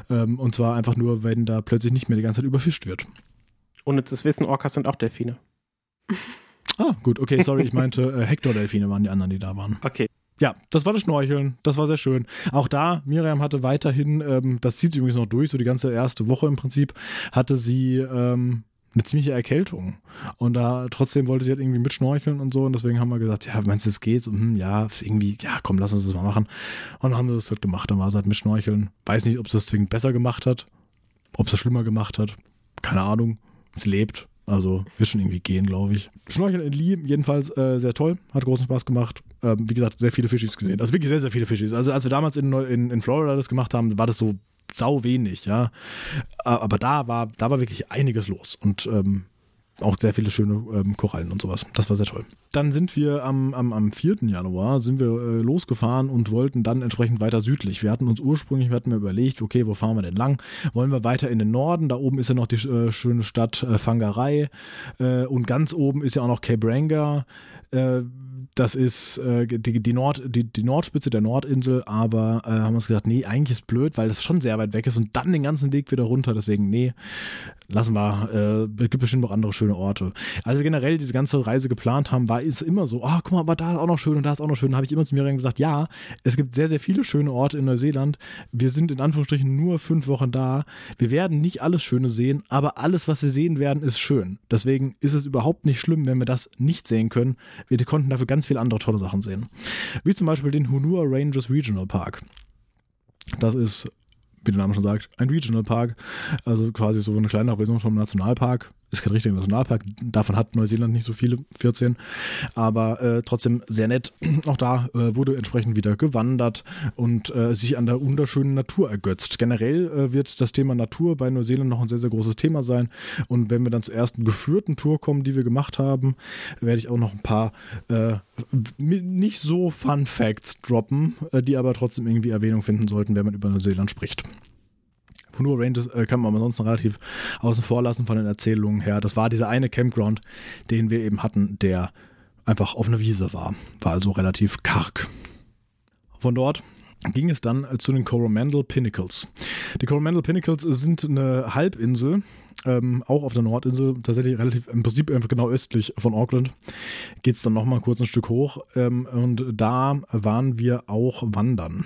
Mhm. Ähm, und zwar einfach nur, wenn da plötzlich nicht mehr die ganze Zeit überfischt wird. Ohne zu wissen, Orcas sind auch Delfine. Ah, gut, okay, sorry, ich meinte äh, Hector-Delfine waren die anderen, die da waren. Okay. Ja, das war das Schnorcheln. Das war sehr schön. Auch da, Miriam hatte weiterhin, ähm, das zieht sich übrigens noch durch, so die ganze erste Woche im Prinzip, hatte sie ähm, eine ziemliche Erkältung. Und da trotzdem wollte sie halt irgendwie mitschnorcheln und so. Und deswegen haben wir gesagt, ja, meinst du, es geht? So, hm, ja, irgendwie, ja, komm, lass uns das mal machen. Und dann haben wir das halt gemacht. Dann war sie halt mitschnorcheln. Weiß nicht, ob sie das zwingend besser gemacht hat, ob sie es schlimmer gemacht hat. Keine Ahnung. Sie lebt. Also wird schon irgendwie gehen, glaube ich. Schnorcheln in Lee jedenfalls äh, sehr toll, hat großen Spaß gemacht. Ähm, wie gesagt, sehr viele Fischis gesehen. Also wirklich sehr, sehr viele Fischis. Also als wir damals in, in, in Florida das gemacht haben, war das so sau wenig, ja. Aber da war, da war wirklich einiges los. Und ähm, auch sehr viele schöne ähm, Korallen und sowas. Das war sehr toll. Dann sind wir am, am, am 4. Januar sind wir äh, losgefahren und wollten dann entsprechend weiter südlich. Wir hatten uns ursprünglich, wir hatten mir überlegt, okay, wo fahren wir denn lang? Wollen wir weiter in den Norden? Da oben ist ja noch die äh, schöne Stadt äh, Fangarei äh, und ganz oben ist ja auch noch Cape Ranga. Äh, das ist äh, die, die, Nord, die, die Nordspitze der Nordinsel, aber äh, haben uns gesagt, nee, eigentlich ist blöd, weil das schon sehr weit weg ist und dann den ganzen Weg wieder runter. Deswegen, nee, lassen wir. Äh, es gibt bestimmt noch andere schöne Orte. Also generell diese ganze Reise geplant haben, war ist immer so, ah, oh, guck mal, aber da ist auch noch schön und da ist auch noch schön. Da habe ich immer zu mir gesagt, ja, es gibt sehr, sehr viele schöne Orte in Neuseeland. Wir sind in Anführungsstrichen nur fünf Wochen da. Wir werden nicht alles Schöne sehen, aber alles, was wir sehen werden, ist schön. Deswegen ist es überhaupt nicht schlimm, wenn wir das nicht sehen können. Wir konnten dafür ganz viele andere tolle Sachen sehen. Wie zum Beispiel den Hunua Ranges Regional Park. Das ist wie der Name schon sagt, ein Regional Park. Also quasi so eine kleinere Version vom Nationalpark. Ist kein richtiger Nationalpark. Davon hat Neuseeland nicht so viele, 14. Aber äh, trotzdem sehr nett. Auch da äh, wurde entsprechend wieder gewandert und äh, sich an der wunderschönen Natur ergötzt. Generell äh, wird das Thema Natur bei Neuseeland noch ein sehr, sehr großes Thema sein. Und wenn wir dann zur ersten geführten Tour kommen, die wir gemacht haben, werde ich auch noch ein paar äh, nicht so Fun Facts droppen, äh, die aber trotzdem irgendwie Erwähnung finden sollten, wenn man über Neuseeland spricht. Nur Ranges äh, kann man ansonsten relativ außen vor lassen von den Erzählungen her. Das war dieser eine Campground, den wir eben hatten, der einfach auf einer Wiese war. War also relativ karg. Von dort ging es dann zu den Coromandel Pinnacles. Die Coromandel Pinnacles sind eine Halbinsel, ähm, auch auf der Nordinsel, tatsächlich relativ im Prinzip einfach genau östlich von Auckland. Geht es dann nochmal kurz ein Stück hoch ähm, und da waren wir auch wandern.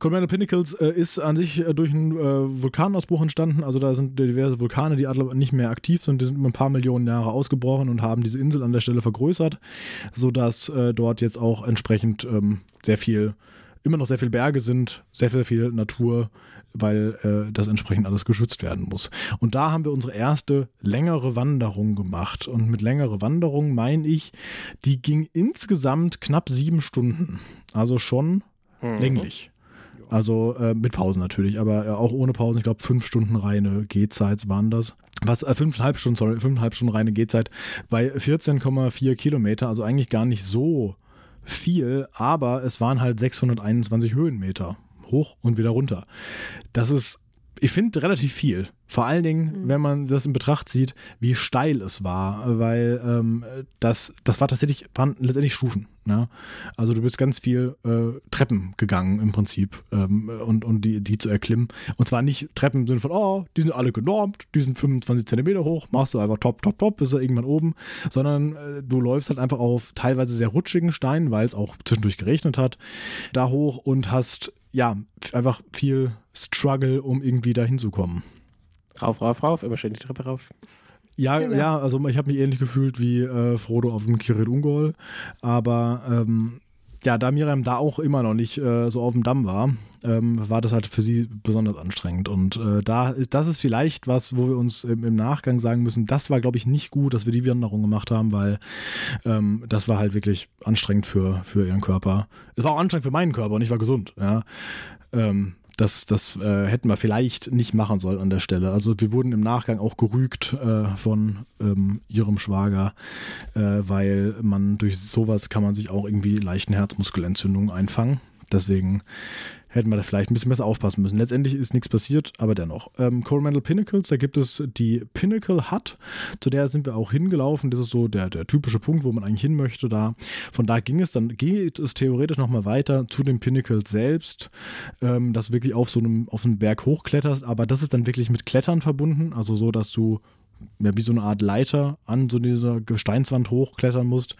Colorado Pinnacles äh, ist an sich äh, durch einen äh, Vulkanausbruch entstanden. Also da sind diverse Vulkane, die nicht mehr aktiv sind. Die sind ein paar Millionen Jahre ausgebrochen und haben diese Insel an der Stelle vergrößert, sodass äh, dort jetzt auch entsprechend ähm, sehr viel, immer noch sehr viele Berge sind, sehr, sehr viel Natur, weil äh, das entsprechend alles geschützt werden muss. Und da haben wir unsere erste längere Wanderung gemacht. Und mit längere Wanderung meine ich, die ging insgesamt knapp sieben Stunden. Also schon mhm. länglich. Also äh, mit Pausen natürlich, aber äh, auch ohne Pausen. Ich glaube, fünf Stunden reine Gehzeit waren das. Was, äh, fünfeinhalb Stunden, sorry, fünfeinhalb Stunden reine Gehzeit bei 14,4 Kilometer, also eigentlich gar nicht so viel, aber es waren halt 621 Höhenmeter hoch und wieder runter. Das ist ich finde relativ viel. Vor allen Dingen, mhm. wenn man das in Betracht zieht, wie steil es war, weil ähm, das, das war tatsächlich, waren letztendlich Stufen. Ne? Also du bist ganz viel äh, Treppen gegangen im Prinzip ähm, und, und die, die zu erklimmen. Und zwar nicht Treppen im Sinne von, oh, die sind alle genormt, die sind 25 Zentimeter hoch, machst du einfach top, top, top, bist du irgendwann oben, sondern äh, du läufst halt einfach auf teilweise sehr rutschigen Steinen, weil es auch zwischendurch geregnet hat, da hoch und hast ja einfach viel Struggle, um irgendwie da hinzukommen. Rauf, rauf, rauf, immer schön die Treppe rauf. Ja, genau. ja, also ich habe mich ähnlich gefühlt wie äh, Frodo auf dem Kirit Ungol, aber ähm, ja, da Miriam da auch immer noch nicht äh, so auf dem Damm war, ähm, war das halt für sie besonders anstrengend. Und äh, da ist, das ist vielleicht was, wo wir uns im, im Nachgang sagen müssen, das war, glaube ich, nicht gut, dass wir die Wanderung gemacht haben, weil ähm, das war halt wirklich anstrengend für, für ihren Körper. Es war auch anstrengend für meinen Körper und ich war gesund, ja. Ähm, das, das äh, hätten wir vielleicht nicht machen sollen an der Stelle. Also wir wurden im Nachgang auch gerügt äh, von ähm, ihrem Schwager, äh, weil man durch sowas kann man sich auch irgendwie leichten Herzmuskelentzündungen einfangen. Deswegen hätten wir da vielleicht ein bisschen besser aufpassen müssen. Letztendlich ist nichts passiert, aber dennoch. Ähm, Coromandel Pinnacles, da gibt es die Pinnacle Hut, zu der sind wir auch hingelaufen. Das ist so der, der typische Punkt, wo man eigentlich hin möchte da. Von da ging es, dann geht es theoretisch nochmal weiter zu den Pinnacles selbst, ähm, dass wirklich auf so einem, auf einen Berg hochkletterst, aber das ist dann wirklich mit Klettern verbunden, also so, dass du ja, wie so eine Art Leiter an so dieser Gesteinswand hochklettern musst.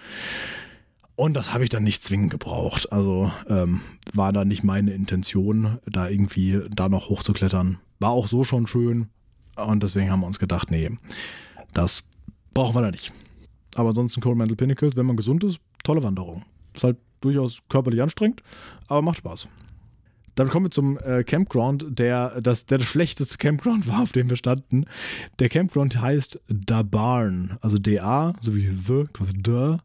Und das habe ich dann nicht zwingend gebraucht. Also ähm, war da nicht meine Intention, da irgendwie da noch hochzuklettern. War auch so schon schön. Und deswegen haben wir uns gedacht, nee, das brauchen wir da nicht. Aber ansonsten Coromandel Pinnacles, wenn man gesund ist, tolle Wanderung. Ist halt durchaus körperlich anstrengend, aber macht Spaß. Dann kommen wir zum äh, Campground, der das, der das schlechteste Campground war, auf dem wir standen. Der Campground heißt Da Barn, also D-A, so wie The, quasi The,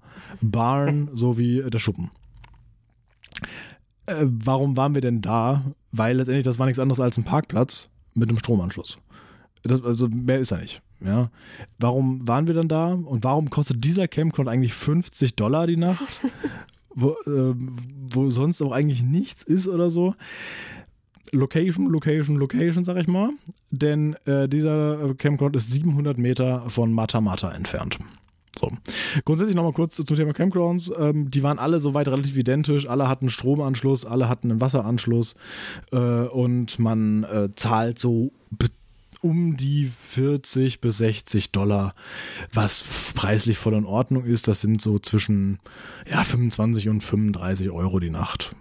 Barn, so wie der Schuppen. Äh, warum waren wir denn da? Weil letztendlich das war nichts anderes als ein Parkplatz mit einem Stromanschluss. Das, also mehr ist er nicht. Ja. Warum waren wir dann da und warum kostet dieser Campground eigentlich 50 Dollar die Nacht? wo, äh, wo sonst auch eigentlich nichts ist oder so. Location, Location, Location, sag ich mal. Denn äh, dieser Campground ist 700 Meter von Matamata entfernt. So. Grundsätzlich nochmal kurz zum Thema Campgrounds. Ähm, die waren alle soweit relativ identisch. Alle hatten Stromanschluss, alle hatten einen Wasseranschluss. Äh, und man äh, zahlt so um die 40 bis 60 Dollar, was preislich voll in Ordnung ist. Das sind so zwischen ja, 25 und 35 Euro die Nacht.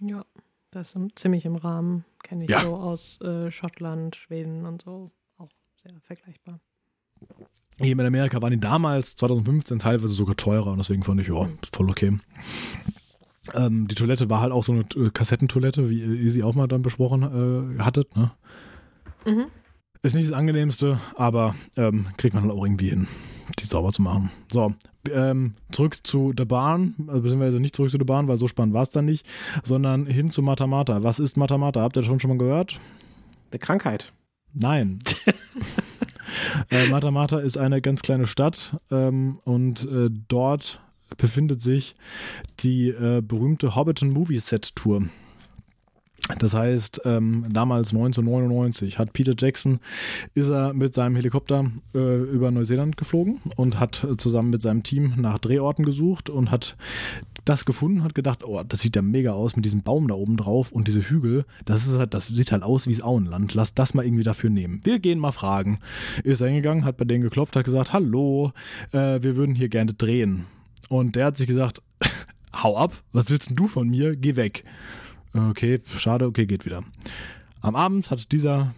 Ja, das ist ziemlich im Rahmen. Kenne ich ja. so aus äh, Schottland, Schweden und so. Auch sehr vergleichbar. Hier in Amerika waren die damals, 2015, teilweise sogar teurer und deswegen fand ich, ja, voll okay. Ähm, die Toilette war halt auch so eine äh, Kassettentoilette, wie ihr sie auch mal dann besprochen äh, hattet, ne? Mhm. Ist nicht das angenehmste, aber ähm, kriegt man halt auch irgendwie hin, die sauber zu machen. So, ähm, zurück zu der Bahn, also beziehungsweise nicht zurück zu der Bahn, weil so spannend war es dann nicht, sondern hin zu Matamata. Was ist Matamata? Habt ihr das schon, schon mal gehört? Eine Krankheit. Nein. äh, Matamata ist eine ganz kleine Stadt ähm, und äh, dort befindet sich die äh, berühmte Hobbiton Movie Set Tour. Das heißt, ähm, damals 1999 hat Peter Jackson, ist er mit seinem Helikopter äh, über Neuseeland geflogen und hat zusammen mit seinem Team nach Drehorten gesucht und hat das gefunden, hat gedacht, oh, das sieht ja mega aus mit diesem Baum da oben drauf und diese Hügel, das ist halt, das sieht halt aus wie das Auenland. Lass das mal irgendwie dafür nehmen. Wir gehen mal fragen. Ist er hingegangen, hat bei denen geklopft, hat gesagt, hallo, äh, wir würden hier gerne drehen. Und der hat sich gesagt, hau ab, was willst denn du von mir? Geh weg. Okay, schade, okay, geht wieder. Am Abend hat dieser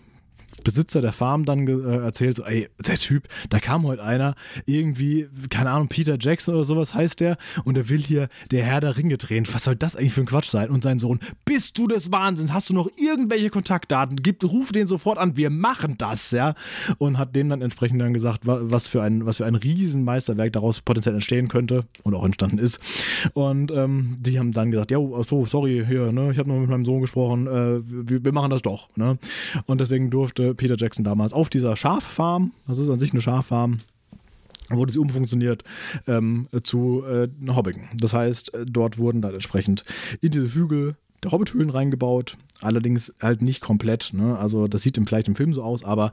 Besitzer der Farm dann äh, erzählt, so, ey, der Typ, da kam heute einer, irgendwie, keine Ahnung, Peter Jackson oder sowas heißt der, und er will hier der Herr der Ringe drehen. Was soll das eigentlich für ein Quatsch sein? Und sein Sohn, bist du des Wahnsinns? Hast du noch irgendwelche Kontaktdaten? Gib, ruf den sofort an, wir machen das, ja. Und hat dem dann entsprechend dann gesagt, was für ein, was für ein Riesenmeisterwerk daraus potenziell entstehen könnte und auch entstanden ist. Und ähm, die haben dann gesagt, ja, so, sorry, hier, ne, ich habe noch mit meinem Sohn gesprochen, äh, wir, wir machen das doch, ne. Und deswegen durfte Peter Jackson damals auf dieser Schaffarm, das ist an sich eine Schaffarm, wurde sie umfunktioniert ähm, zu äh, Hobbigen. Das heißt, äh, dort wurden dann entsprechend in diese Hügel der Hobbit-Höhlen reingebaut. Allerdings halt nicht komplett. Ne? Also das sieht vielleicht im Film so aus, aber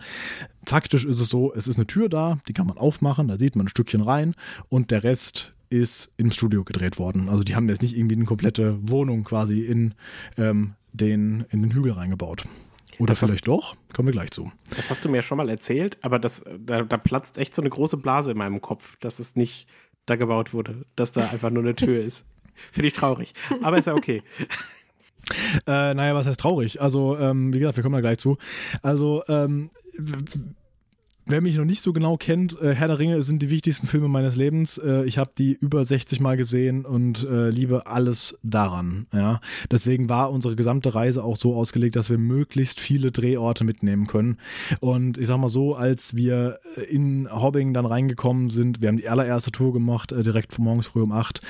faktisch ist es so, es ist eine Tür da, die kann man aufmachen, da sieht man ein Stückchen rein und der Rest ist im Studio gedreht worden. Also die haben jetzt nicht irgendwie eine komplette Wohnung quasi in, ähm, den, in den Hügel reingebaut. Oder Das hast- vielleicht doch, kommen wir gleich zu. Das hast du mir schon mal erzählt, aber das, da, da platzt echt so eine große Blase in meinem Kopf, dass es nicht da gebaut wurde, dass da einfach nur eine Tür ist. Finde ich traurig. Aber ist ja okay. Äh, naja, was heißt traurig? Also, ähm, wie gesagt, wir kommen da gleich zu. Also, ähm, wer mich noch nicht so genau kennt, äh, Herr der Ringe sind die wichtigsten Filme meines Lebens. Äh, ich habe die über 60 Mal gesehen und äh, liebe alles daran. Ja, deswegen war unsere gesamte Reise auch so ausgelegt, dass wir möglichst viele Drehorte mitnehmen können. Und ich sag mal so, als wir in Hobbing dann reingekommen sind, wir haben die allererste Tour gemacht, direkt morgens früh um 8.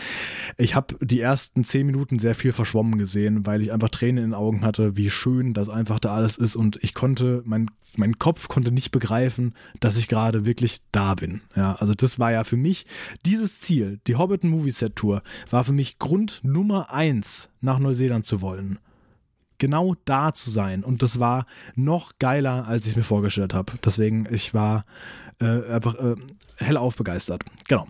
Ich habe die ersten 10 Minuten sehr viel verschwommen gesehen, weil ich einfach Tränen in den Augen hatte, wie schön das einfach da alles ist. Und ich konnte, mein, mein Kopf konnte nicht begreifen, dass ich gerade wirklich da bin. Ja, also das war ja für mich dieses Ziel, die Hobbiton Movie Set Tour, war für mich Grund Nummer eins, nach Neuseeland zu wollen genau da zu sein. Und das war noch geiler, als ich mir vorgestellt habe. Deswegen, ich war äh, einfach äh, hellauf begeistert. Genau.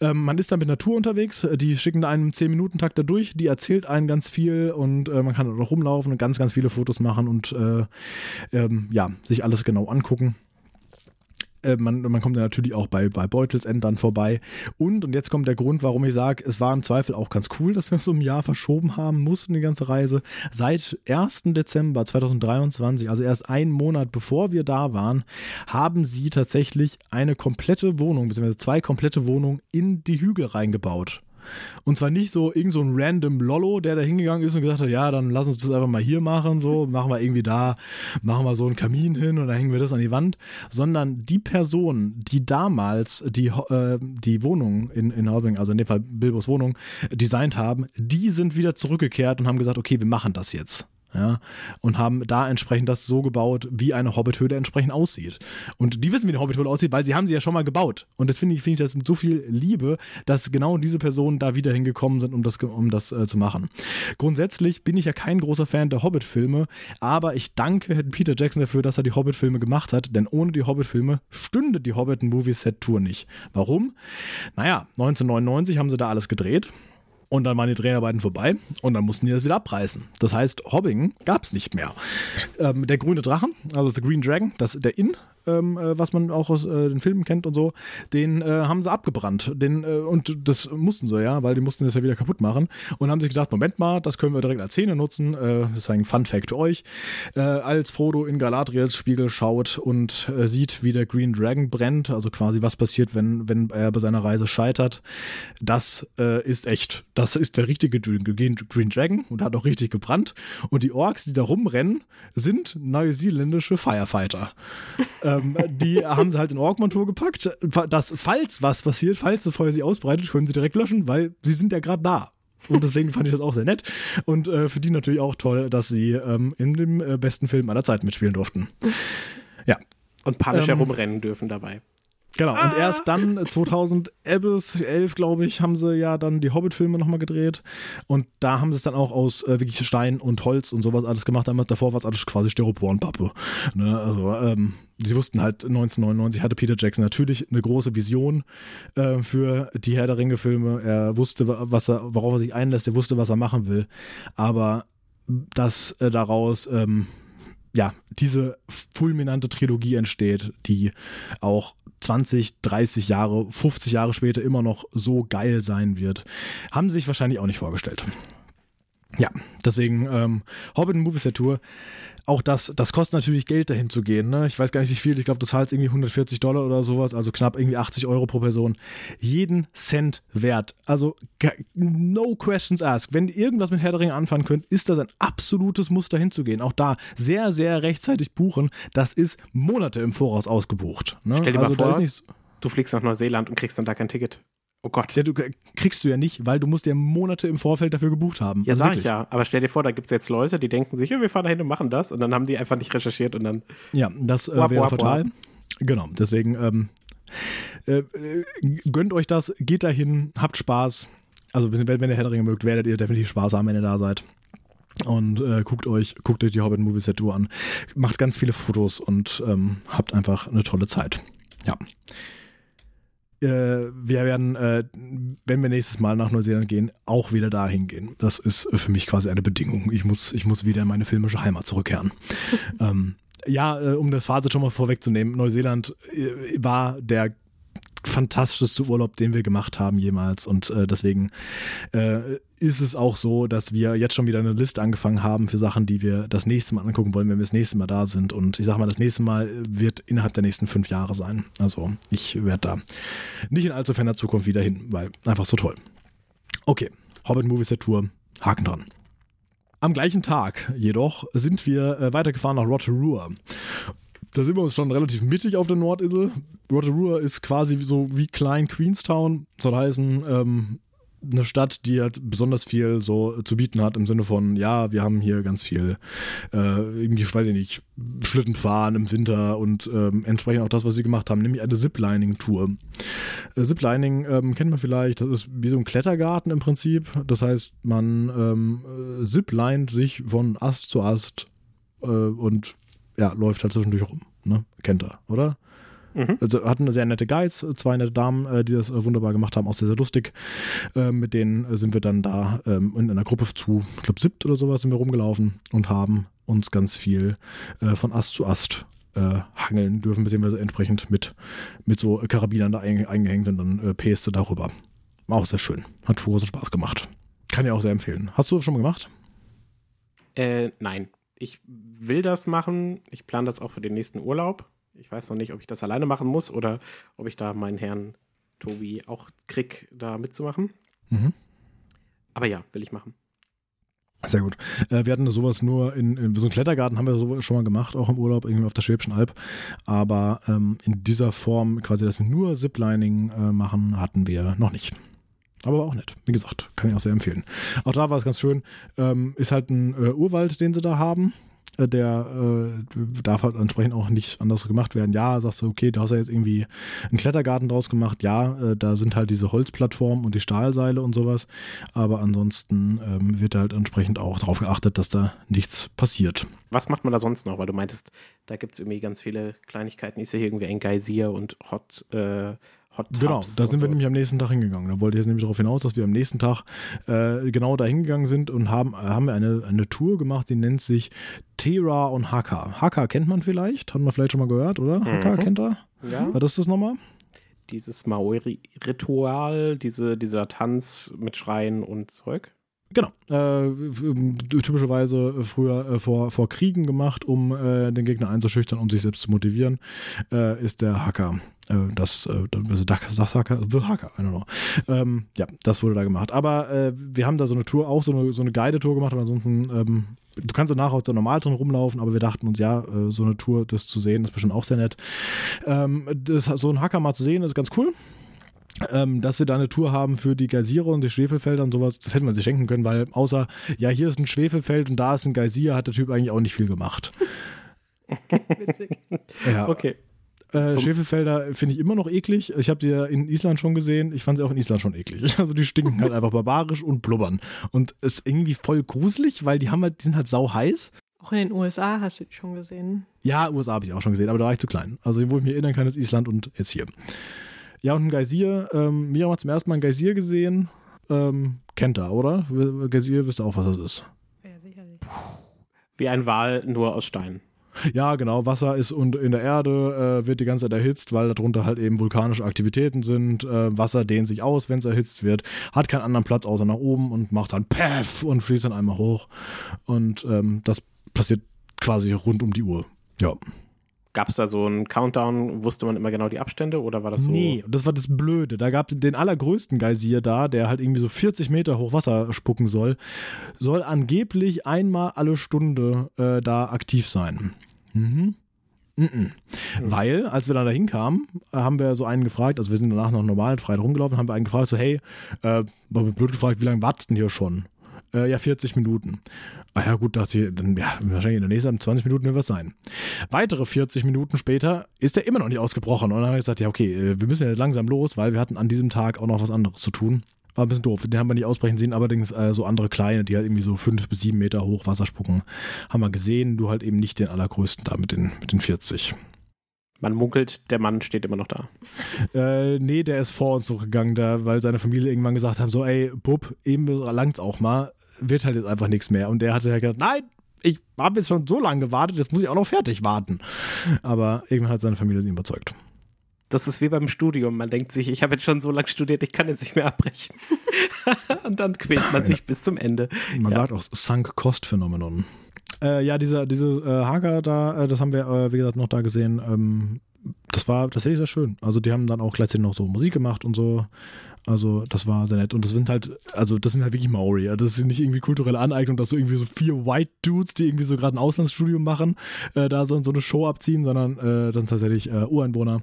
Ähm, man ist dann mit Natur unterwegs. Die schicken da einen 10-Minuten-Takt da durch. Die erzählt einen ganz viel und äh, man kann da noch rumlaufen und ganz, ganz viele Fotos machen und äh, ähm, ja, sich alles genau angucken. Äh, Man, man kommt ja natürlich auch bei, bei Beutelsend dann vorbei. Und, und jetzt kommt der Grund, warum ich sage, es war im Zweifel auch ganz cool, dass wir so ein Jahr verschoben haben mussten, die ganze Reise. Seit 1. Dezember 2023, also erst einen Monat bevor wir da waren, haben sie tatsächlich eine komplette Wohnung, beziehungsweise zwei komplette Wohnungen in die Hügel reingebaut. Und zwar nicht so irgend so ein random Lollo, der da hingegangen ist und gesagt hat, ja, dann lass uns das einfach mal hier machen, so, machen wir irgendwie da, machen wir so einen Kamin hin und dann hängen wir das an die Wand, sondern die Person, die damals die, äh, die Wohnung in, in Hobbing, also in dem Fall Bilbos Wohnung, designt haben, die sind wieder zurückgekehrt und haben gesagt, okay, wir machen das jetzt. Ja, und haben da entsprechend das so gebaut, wie eine Hobbithöhle entsprechend aussieht. Und die wissen, wie eine Hobbithöhle aussieht, weil sie haben sie ja schon mal gebaut. Und das finde ich, finde ich das mit so viel Liebe, dass genau diese Personen da wieder hingekommen sind, um das, um das äh, zu machen. Grundsätzlich bin ich ja kein großer Fan der Hobbit-Filme, aber ich danke Peter Jackson dafür, dass er die Hobbit-Filme gemacht hat, denn ohne die Hobbit-Filme stünde die Hobbit-Movie-Set-Tour nicht. Warum? Naja, 1999 haben sie da alles gedreht. Und dann waren die Dreharbeiten vorbei und dann mussten die das wieder abreißen. Das heißt, Hobbing gab es nicht mehr. Ähm, der grüne Drachen, also The Green Dragon, das, der Inn, ähm, äh, was man auch aus äh, den Filmen kennt und so, den äh, haben sie abgebrannt. Den, äh, und das mussten sie ja, weil die mussten das ja wieder kaputt machen und haben sich gedacht, Moment mal, das können wir direkt als Szene nutzen. Äh, das ist ein Fun Fact für euch. Äh, als Frodo in Galadriels Spiegel schaut und äh, sieht, wie der Green Dragon brennt, also quasi was passiert, wenn, wenn er bei seiner Reise scheitert, das äh, ist echt. Das ist der richtige Green, Green Dragon und hat auch richtig gebrannt. Und die Orks, die da rumrennen, sind neuseeländische Firefighter. ähm, die haben sie halt in Ork-Montur gepackt, dass falls was passiert, falls das Feuer sich ausbreitet, können sie direkt löschen, weil sie sind ja gerade da. Und deswegen fand ich das auch sehr nett. Und äh, für die natürlich auch toll, dass sie ähm, in dem äh, besten Film aller Zeiten mitspielen durften. Ja, Und panisch Ähm, herumrennen dürfen dabei. Genau, und erst dann äh, 2011, glaube ich, haben sie ja dann die Hobbit-Filme nochmal gedreht. Und da haben sie es dann auch aus äh, wirklich Stein und Holz und sowas alles gemacht. Damals davor war es alles quasi Styropor-Pappe. Ne? Also, ähm, sie wussten halt, 1999 hatte Peter Jackson natürlich eine große Vision äh, für die Herr der Ringe-Filme. Er wusste, was er, worauf er sich einlässt, er wusste, was er machen will. Aber dass äh, daraus ähm, ja, diese fulminante Trilogie entsteht, die auch 20, 30 Jahre, 50 Jahre später immer noch so geil sein wird, haben sie sich wahrscheinlich auch nicht vorgestellt. Ja, deswegen ähm, Hobbit Movie Set Tour. Auch das, das kostet natürlich Geld, dahin zu gehen. Ne? Ich weiß gar nicht, wie viel. Ich glaube, du zahlst irgendwie 140 Dollar oder sowas, also knapp irgendwie 80 Euro pro Person. Jeden Cent wert. Also no questions asked. Wenn ihr irgendwas mit Herr der Ringe anfangen könnt, ist das ein absolutes Muss, dahin zu gehen. Auch da sehr, sehr rechtzeitig buchen. Das ist Monate im Voraus ausgebucht. Ne? Stell dir mal also da vor, nicht, Du fliegst nach Neuseeland und kriegst dann da kein Ticket. Oh Gott. ja, du kriegst du ja nicht, weil du musst ja Monate im Vorfeld dafür gebucht haben. Ja, Also sag wirklich. ich ja. Aber stell dir vor, da gibt es jetzt Leute, die denken sich, wir fahren dahin und machen das. Und dann haben die einfach nicht recherchiert und dann. Ja, das äh, wäre fatal. Genau, deswegen ähm, äh, gönnt euch das, geht dahin, habt Spaß. Also wenn, wenn ihr Herr Ringe mögt, werdet ihr definitiv Spaß haben, wenn ihr da seid. und äh, guckt euch guckt euch die Hobbit Movie Set Tour an, macht ganz viele Fotos und ähm, habt einfach eine tolle Zeit. Ja. Äh, wir werden, äh, wenn wir nächstes Mal nach Neuseeland gehen, auch wieder dahin gehen. Das ist für mich quasi eine Bedingung. Ich muss, ich muss wieder in meine filmische Heimat zurückkehren. ähm, ja, äh, um das Fazit schon mal vorwegzunehmen, Neuseeland war der fantastischste Urlaub, den wir gemacht haben jemals. Und äh, deswegen äh, ist es auch so, dass wir jetzt schon wieder eine Liste angefangen haben für Sachen, die wir das nächste Mal angucken wollen, wenn wir das nächste Mal da sind. Und ich sag mal, das nächste Mal wird innerhalb der nächsten fünf Jahre sein. Also ich werde da nicht in allzu ferner Zukunft wieder hin, weil einfach so toll. Okay, Hobbit Movie Set Tour, Haken dran. Am gleichen Tag jedoch sind wir äh, weitergefahren nach Rotorua. Da sind wir uns schon relativ mittig auf der Nordinsel. Rotorua ist quasi so wie Klein Queenstown. Soll heißen, ähm, eine Stadt, die halt besonders viel so zu bieten hat im Sinne von, ja, wir haben hier ganz viel, äh, irgendwie, weiß ich nicht, Schlittenfahren im Winter und ähm, entsprechend auch das, was sie gemacht haben, nämlich eine Ziplining-Tour. Äh, Ziplining ähm, kennt man vielleicht, das ist wie so ein Klettergarten im Prinzip. Das heißt, man ähm, äh, ziplined sich von Ast zu Ast äh, und ja, läuft halt zwischendurch rum. Ne? Kennt er, oder? Mhm. Also hatten sehr nette Guides, zwei nette Damen, äh, die das äh, wunderbar gemacht haben, auch sehr, sehr lustig. Äh, mit denen sind wir dann da ähm, in einer Gruppe zu, ich glaube, siebt oder sowas sind wir rumgelaufen und haben uns ganz viel äh, von Ast zu Ast äh, hangeln dürfen, beziehungsweise entsprechend mit, mit so Karabinern da eingehängt und dann äh, Päste darüber. War auch sehr schön. Hat großen Spaß gemacht. Kann ich auch sehr empfehlen. Hast du das schon mal gemacht? Äh, nein ich will das machen. Ich plane das auch für den nächsten Urlaub. Ich weiß noch nicht, ob ich das alleine machen muss oder ob ich da meinen Herrn Tobi auch krieg, da mitzumachen. Mhm. Aber ja, will ich machen. Sehr gut. Äh, wir hatten sowas nur in, in, so einem Klettergarten haben wir so schon mal gemacht, auch im Urlaub irgendwie auf der Schwäbischen Alb. Aber ähm, in dieser Form, quasi, dass wir nur Ziplining äh, machen, hatten wir noch nicht. Aber auch nett. Wie gesagt, kann ich auch sehr empfehlen. Auch da war es ganz schön. Ähm, ist halt ein äh, Urwald, den sie da haben. Äh, der äh, darf halt entsprechend auch nicht anders gemacht werden. Ja, sagst du, okay, du hast ja jetzt irgendwie einen Klettergarten draus gemacht. Ja, äh, da sind halt diese Holzplattformen und die Stahlseile und sowas. Aber ansonsten ähm, wird halt entsprechend auch darauf geachtet, dass da nichts passiert. Was macht man da sonst noch? Weil du meintest, da gibt es irgendwie ganz viele Kleinigkeiten. Ist ja hier irgendwie ein Geysir und Hot, äh, Hot Tubs Genau, da sind wir nämlich am nächsten Tag hingegangen. Da wollte ich jetzt nämlich darauf hinaus, dass wir am nächsten Tag äh, genau da hingegangen sind und haben, haben wir eine, eine Tour gemacht, die nennt sich Tera und Haka. Haka kennt man vielleicht, hat man vielleicht schon mal gehört, oder? Mhm. Haka kennt er? Ja. Was ist das nochmal? Dieses Maori-Ritual, diese, dieser Tanz mit Schreien und Zeug. Genau. Äh, typischerweise früher äh, vor, vor Kriegen gemacht, um äh, den Gegner einzuschüchtern, um sich selbst zu motivieren, äh, ist der Hacker. Äh, das, äh, das Hacker, The Hacker, I don't know. Ähm, ja, das wurde da gemacht. Aber äh, wir haben da so eine Tour, auch so eine, so eine Guided-Tour gemacht, aber ansonsten, ähm, du kannst danach auch da normal drin rumlaufen, aber wir dachten uns, ja, äh, so eine Tour, das zu sehen, ist bestimmt auch sehr nett. Ähm, das, so ein Hacker mal zu sehen, ist ganz cool. Ähm, dass wir da eine Tour haben für die Geysire und die Schwefelfelder und sowas, das hätte man sich schenken können, weil außer, ja, hier ist ein Schwefelfeld und da ist ein Geysir, hat der Typ eigentlich auch nicht viel gemacht. Witzig. Ja. Okay. Äh, Schwefelfelder finde ich immer noch eklig. Ich habe die ja in Island schon gesehen. Ich fand sie auch in Island schon eklig. Also die stinken halt einfach barbarisch und blubbern. Und es ist irgendwie voll gruselig, weil die haben halt, die sind halt sau heiß. Auch in den USA hast du die schon gesehen. Ja, USA habe ich auch schon gesehen, aber da war ich zu klein. Also wo ich mich erinnern kann, ist Island und jetzt hier. Ja, und ein Geysir. Ähm, Miriam hat zum ersten Mal ein Geysir gesehen. Ähm, kennt er, oder? Geysir, wisst ihr auch, was das ist. Ja, sicherlich. Wie ein Wal, nur aus Stein. Ja, genau. Wasser ist und in der Erde äh, wird die ganze Zeit erhitzt, weil darunter halt eben vulkanische Aktivitäten sind. Äh, Wasser dehnt sich aus, wenn es erhitzt wird, hat keinen anderen Platz außer nach oben und macht dann Paff und fließt dann einmal hoch. Und ähm, das passiert quasi rund um die Uhr. Ja. Gab es da so einen Countdown? Wusste man immer genau die Abstände oder war das so? Nee, das war das Blöde. Da gab es den allergrößten Geysir da, der halt irgendwie so 40 Meter hoch Wasser spucken soll, soll angeblich einmal alle Stunde äh, da aktiv sein. Mhm. Mm -mm. Weil, als wir dann da hinkamen, haben wir so einen gefragt, also wir sind danach noch normal frei rumgelaufen, haben wir einen gefragt, so, hey, äh, blöd gefragt, wie lange wartest denn hier schon? Äh, ja, 40 Minuten. Ah ja, gut, dachte ich, dann, ja, wahrscheinlich in der nächsten 20 Minuten wird was sein. Weitere 40 Minuten später ist er immer noch nicht ausgebrochen. Und dann habe ich gesagt, ja, okay, äh, wir müssen ja langsam los, weil wir hatten an diesem Tag auch noch was anderes zu tun. War ein bisschen doof. Den haben wir nicht ausbrechen sehen, allerdings äh, so andere kleine, die halt irgendwie so fünf bis sieben Meter hoch Wasser spucken, haben wir gesehen. Du halt eben nicht den allergrößten da mit den, mit den 40. Man munkelt, der Mann steht immer noch da. Äh, nee, der ist vor uns zurückgegangen, da, weil seine Familie irgendwann gesagt hat, so, ey, Bub, eben langt's auch mal, wird halt jetzt einfach nichts mehr. Und der hatte ja gedacht, nein, ich habe jetzt schon so lange gewartet, jetzt muss ich auch noch fertig warten. Aber irgendwann hat seine Familie ihn überzeugt. Das ist wie beim Studium. Man denkt sich, ich habe jetzt schon so lange studiert, ich kann jetzt nicht mehr abbrechen. Und dann quält man sich bis zum Ende. Man Ja. sagt auch Sunk-Cost-Phänomenon. Äh, ja, diese, diese äh, Hager da, äh, das haben wir, äh, wie gesagt, noch da gesehen. Ähm, das war tatsächlich sehr schön. Also die haben dann auch gleichzeitig noch so Musik gemacht und so. Also das war sehr nett. Und das sind halt, also das sind halt wirklich Maori. Das ist nicht irgendwie kulturelle Aneignung, dass so irgendwie so vier White Dudes, die irgendwie so gerade ein Auslandsstudium machen, äh, da so, so eine Show abziehen, sondern äh, das sind tatsächlich äh, Ureinwohner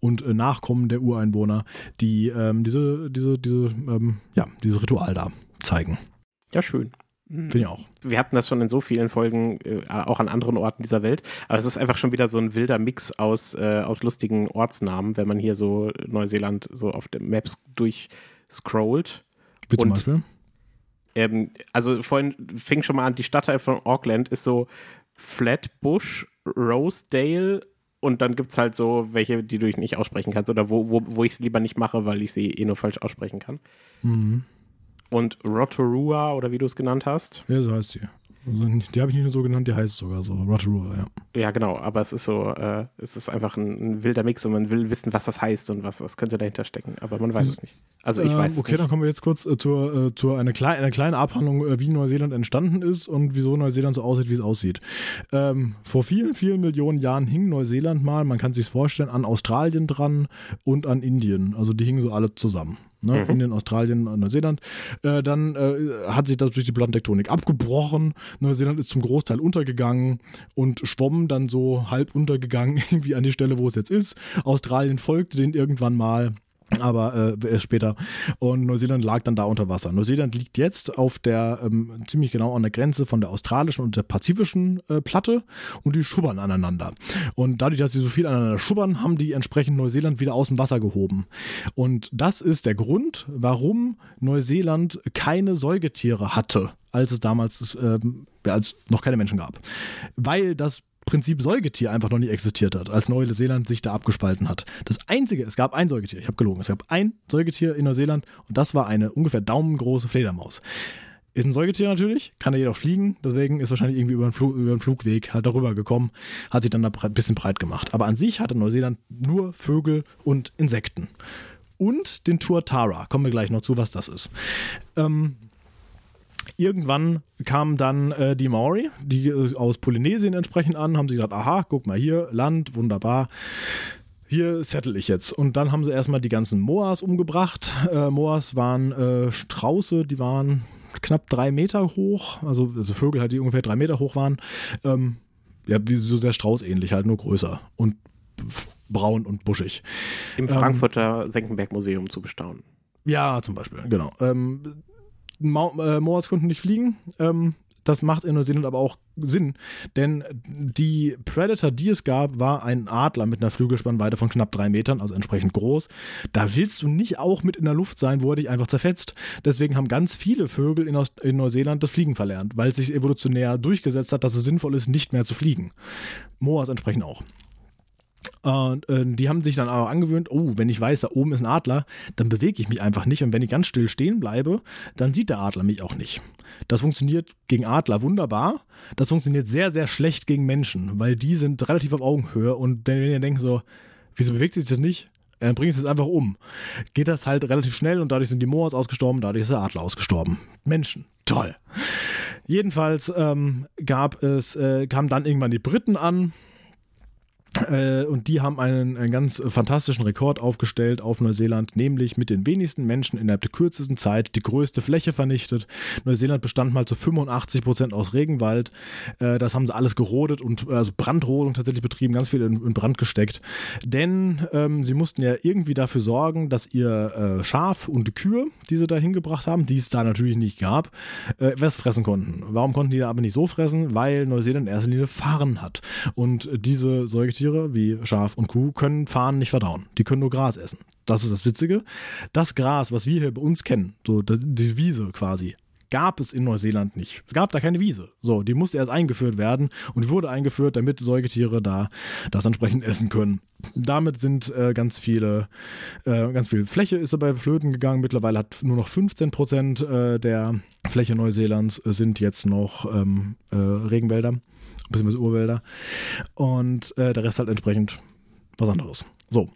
und äh, Nachkommen der Ureinwohner, die ähm, diese, diese, diese, ähm, ja, dieses Ritual da zeigen. Ja, schön. Finde ich auch. Wir hatten das schon in so vielen Folgen, äh, auch an anderen Orten dieser Welt. Aber es ist einfach schon wieder so ein wilder Mix aus, äh, aus lustigen Ortsnamen, wenn man hier so Neuseeland so auf den Maps durchscrollt. Wie zum Und- Beispiel? Ähm, also vorhin fing schon mal an, die Stadtteil von Auckland ist so Flatbush, Rosedale und dann gibt es halt so welche, die du nicht aussprechen kannst oder wo, wo, wo ich es lieber nicht mache, weil ich sie eh nur falsch aussprechen kann. Mhm. Und Rotorua oder wie du es genannt hast. Ja, so heißt die. Also, die habe ich nicht nur so genannt, die heißt sogar so. Rotorua, ja. Ja, genau, aber es ist so, äh, es ist einfach ein, ein wilder Mix und man will wissen, was das heißt und was, was könnte dahinter stecken, aber man weiß es nicht. Also ich Ähm, weiß es Okay, nicht. dann kommen wir jetzt kurz äh, zur, äh, zur eine, klei eine kleine Abhandlung, äh, wie Neuseeland entstanden ist und wieso Neuseeland so aussieht, wie es aussieht. Ähm, vor vielen, vielen Millionen Jahren hing Neuseeland mal, man kann sich vorstellen, an Australien dran und an Indien. Also die hingen so alle zusammen. Ne? Mhm. Indien, Australien, äh, Neuseeland. Äh, dann äh, hat sich das durch die Plattentektonik abgebrochen. Neuseeland ist zum Großteil untergegangen und schwamm dann so halb untergegangen, irgendwie an die Stelle, wo es jetzt ist. Australien folgte den irgendwann mal aber äh, erst später. Und Neuseeland lag dann da unter Wasser. Neuseeland liegt jetzt auf der, ähm, ziemlich genau an der Grenze von der australischen und der pazifischen äh, Platte und die schubbern aneinander. Und dadurch, dass sie so viel aneinander schubbern, haben die entsprechend Neuseeland wieder aus dem Wasser gehoben. Und das ist der Grund, warum Neuseeland keine Säugetiere hatte, als es damals, ähm, als noch keine Menschen gab. Weil das Prinzip Säugetier einfach noch nie existiert hat, als Neuseeland sich da abgespalten hat. Das einzige, es gab ein Säugetier, ich habe gelogen, es gab ein Säugetier in Neuseeland und das war eine ungefähr daumengroße Fledermaus. Ist ein Säugetier natürlich, kann er jedoch fliegen, deswegen ist wahrscheinlich irgendwie über den, Flug, über den Flugweg halt darüber gekommen, hat sich dann da ein bisschen breit gemacht. Aber an sich hatte Neuseeland nur Vögel und Insekten. Und den Tuatara, kommen wir gleich noch zu, was das ist. Ähm, irgendwann kamen dann äh, die Maori, die äh, aus Polynesien entsprechend an, haben sie gesagt, aha, guck mal hier, Land, wunderbar. Hier settle ich jetzt. Und dann haben sie erstmal die ganzen Moas umgebracht. Äh, Moas waren äh, Strauße, die waren knapp drei Meter hoch, also, also Vögel halt, die ungefähr drei Meter hoch waren. Ähm, ja, wie so sehr straußähnlich, halt nur größer und braun und buschig. Im Frankfurter Senckenberg-Museum zu bestaunen. Ja, zum Beispiel, genau. Ähm, äh, Moas konnten nicht fliegen. Ähm, das macht in Neuseeland aber auch Sinn, denn die Predator, die es gab, war ein Adler mit einer Flügelspannweite von knapp drei Metern, also entsprechend groß. Da willst du nicht auch mit in der Luft sein, wo er dich einfach zerfetzt. Deswegen haben ganz viele Vögel in, in Neuseeland das Fliegen verlernt, weil es sich evolutionär durchgesetzt hat, dass es sinnvoll ist, nicht mehr zu fliegen. Moas entsprechend auch. Und äh, die haben sich dann aber angewöhnt, oh, wenn ich weiß, da oben ist ein Adler, dann bewege ich mich einfach nicht. Und wenn ich ganz still stehen bleibe, dann sieht der Adler mich auch nicht. Das funktioniert gegen Adler wunderbar. Das funktioniert sehr, sehr schlecht gegen Menschen, weil die sind relativ auf Augenhöhe. Und wenn ihr denkt so, wieso bewegt sich das nicht? Dann bringt es jetzt einfach um. Geht das halt relativ schnell und dadurch sind die Moas ausgestorben, dadurch ist der Adler ausgestorben. Menschen, toll. Jedenfalls ähm, gab es, äh, kamen dann irgendwann die Briten an, und die haben einen, einen ganz fantastischen Rekord aufgestellt auf Neuseeland, nämlich mit den wenigsten Menschen innerhalb der kürzesten Zeit die größte Fläche vernichtet. Neuseeland bestand mal zu 85 Prozent aus Regenwald. Äh, das haben sie alles gerodet und also Brandrodung tatsächlich betrieben, ganz viel in, in Brand gesteckt. Denn ähm, sie mussten ja irgendwie dafür sorgen, dass ihr äh, Schaf und Kühe, die sie da hingebracht haben, die es da natürlich nicht gab, äh, was fressen konnten. Warum konnten die da aber nicht so fressen? Weil Neuseeland in erster Linie Farn hat. Und äh, diese Säugetiere Säugetiere wie Schaf und Kuh können Farn nicht verdauen. Die können nur Gras essen. Das ist das Witzige. Das Gras, was wir hier bei uns kennen, so die Wiese quasi, gab es in Neuseeland nicht. Es gab da keine Wiese. So, die musste erst eingeführt werden und wurde eingeführt, damit Säugetiere da das entsprechend essen können. Damit sind äh, ganz viele, äh, ganz viel Fläche ist dabei flöten gegangen. Mittlerweile hat nur noch 15 Prozent äh, der Fläche Neuseelands sind jetzt noch ähm, äh, Regenwälder, bzw. Urwälder. Und äh, der Rest halt entsprechend was anderes. So,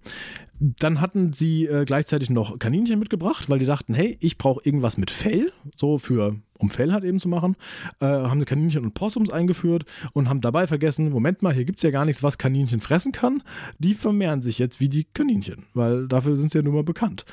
dann hatten sie äh, gleichzeitig noch Kaninchen mitgebracht, weil die dachten, hey, ich brauche irgendwas mit Fell, so für um Fell halt eben zu machen, äh, haben sie Kaninchen und Possums eingeführt und haben dabei vergessen, Moment mal, hier gibt es ja gar nichts, was Kaninchen fressen kann. Die vermehren sich jetzt wie die Kaninchen, weil dafür sind sie ja nun mal bekannt.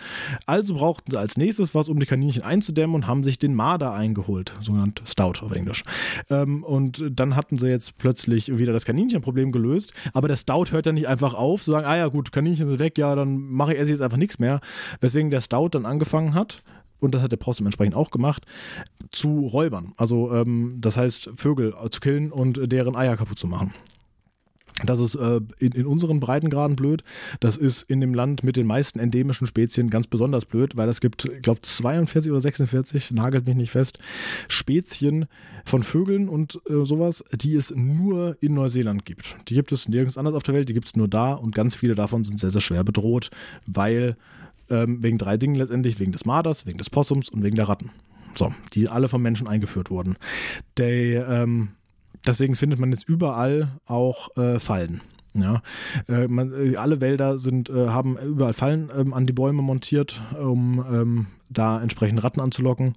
Also brauchten sie als nächstes was, um die Kaninchen einzudämmen und haben sich den Marder eingeholt, sogenannt Stout auf Englisch. Ähm, und dann hatten sie jetzt plötzlich wieder das Kaninchenproblem gelöst, aber der Stout hört ja nicht einfach auf, zu sagen, ah ja gut, Kaninchen sind weg, ja, dann mache ich jetzt einfach nichts mehr. Weswegen der Stout dann angefangen hat, und das hat der Possum entsprechend auch gemacht, zu Räubern. Also ähm, das heißt Vögel zu killen und deren Eier kaputt zu machen. Das ist äh, in, in, unseren Breitengraden blöd. Das ist in dem Land mit den meisten endemischen Spezien ganz besonders blöd, weil es gibt, ich glaube, 42 oder 46, nagelt mich nicht fest, Spezien von Vögeln und äh, sowas, die es nur in Neuseeland gibt. Die gibt es nirgends anders auf der Welt, die gibt es nur da und ganz viele davon sind sehr, sehr schwer bedroht, weil ähm, wegen drei Dingen letztendlich, wegen des Marders, wegen des Possums und wegen der Ratten. So, die alle vom Menschen eingeführt wurden. Der, ähm, deswegen findet man jetzt überall auch äh, Fallen. Ja, äh, man, äh, alle Wälder sind, äh, haben überall Fallen ähm, an die Bäume montiert, um ähm, da entsprechend Ratten anzulocken.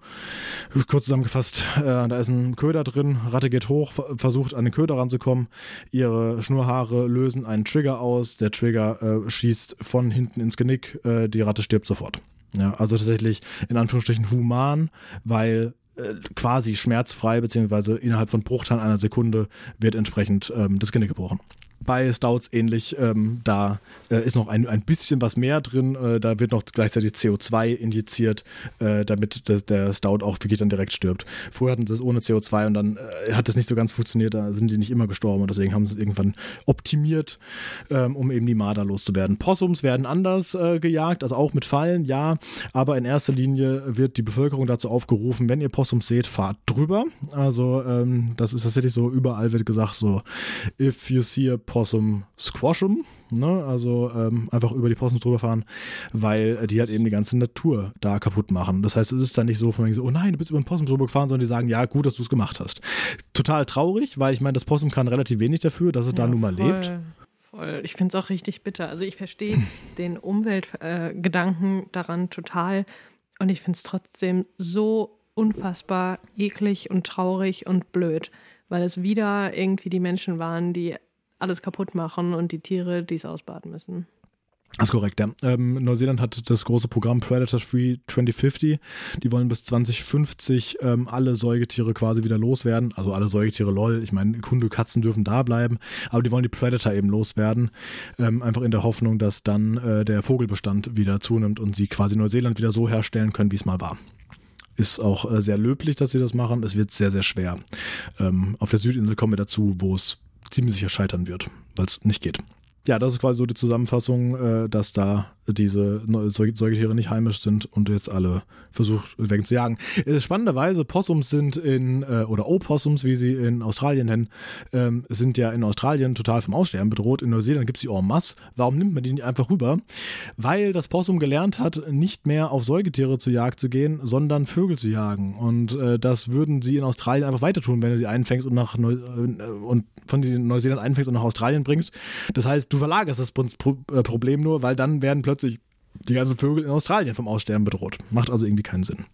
Kurz zusammengefasst, äh, da ist ein Köder drin, Ratte geht hoch, versucht an den Köder ranzukommen, ihre Schnurhaare lösen einen Trigger aus, der Trigger äh, schießt von hinten ins Genick, äh, die Ratte stirbt sofort. Ja, also tatsächlich in Anführungsstrichen human, weil äh, quasi schmerzfrei, beziehungsweise innerhalb von Bruchteilen einer Sekunde wird entsprechend ähm, das Genick gebrochen bei Stouts ähnlich. Ähm, da äh, ist noch ein, ein bisschen was mehr drin. Äh, da wird noch gleichzeitig CO2 injiziert, äh, damit der, der, Stout auch wirklich dann direkt stirbt. Früher hatten sie es ohne CO2 und dann äh, hat das nicht so ganz funktioniert. Da sind die nicht immer gestorben und deswegen haben sie es irgendwann optimiert, ähm, um eben die Marder loszuwerden. Possums werden anders äh, gejagt, also auch mit Fallen, ja. Aber in erster Linie wird die Bevölkerung dazu aufgerufen, wenn ihr Possums seht, fahrt drüber. Also ähm, das ist tatsächlich so, überall wird gesagt so, if you see a Possum Squash'em, ne? also ähm, einfach über die Possums drüber fahren, weil die halt eben die ganze Natur da kaputt machen. Das heißt, es ist dann nicht so von mir so, oh nein, du bist über den Possum drüber gefahren, sondern die sagen, ja, gut, dass du es gemacht hast. Total traurig, weil ich meine, das Possum kann relativ wenig dafür, dass es ja, da nun mal voll. lebt. Voll. Ich finde es auch richtig bitter. Also ich verstehe den Umweltgedanken äh, daran total und ich finde es trotzdem so unfassbar eklig und traurig und blöd, weil es wieder irgendwie die Menschen waren, die alles kaputt machen und die Tiere dies ausbaden müssen. Das ist korrekt, ja. Ähm, Neuseeland hat das große Programm Predator Free 2050. Die wollen bis 2050 ähm, alle Säugetiere quasi wieder loswerden. Also alle Säugetiere, lol. Ich meine, Hunde, Katzen dürfen da bleiben. Aber die wollen die Predator eben loswerden. Ähm, einfach in der Hoffnung, dass dann äh, der Vogelbestand wieder zunimmt und sie quasi Neuseeland wieder so herstellen können, wie es mal war. Ist auch äh, sehr löblich, dass sie das machen. Es wird sehr, sehr schwer. Ähm, auf der Südinsel kommen wir dazu, wo es ziemlich sicher scheitern wird, weil es nicht geht. Ja, das ist quasi so die Zusammenfassung, äh, dass da diese Säugetiere nicht heimisch sind und jetzt alle versucht wegzujagen. Äh, spannenderweise, Possums sind in, äh, oder Opossums, wie sie in Australien nennen, ähm, sind ja in Australien total vom Aussterben bedroht. In Neuseeland gibt es die en masse. Warum nimmt man die nicht einfach rüber? Weil das Possum gelernt hat, nicht mehr auf Säugetiere zu Jagd zu gehen, sondern Vögel zu jagen. Und das würden sie in Australien einfach weiter tun, wenn du sie einfängst und nach Neu und von Neuseeland einfängst und nach Australien bringst. Das heißt, du verlagerst das äh, Problem nur, weil dann werden plötzlich die ganzen Vögel in Australien vom Aussterben bedroht. Macht also irgendwie keinen Sinn.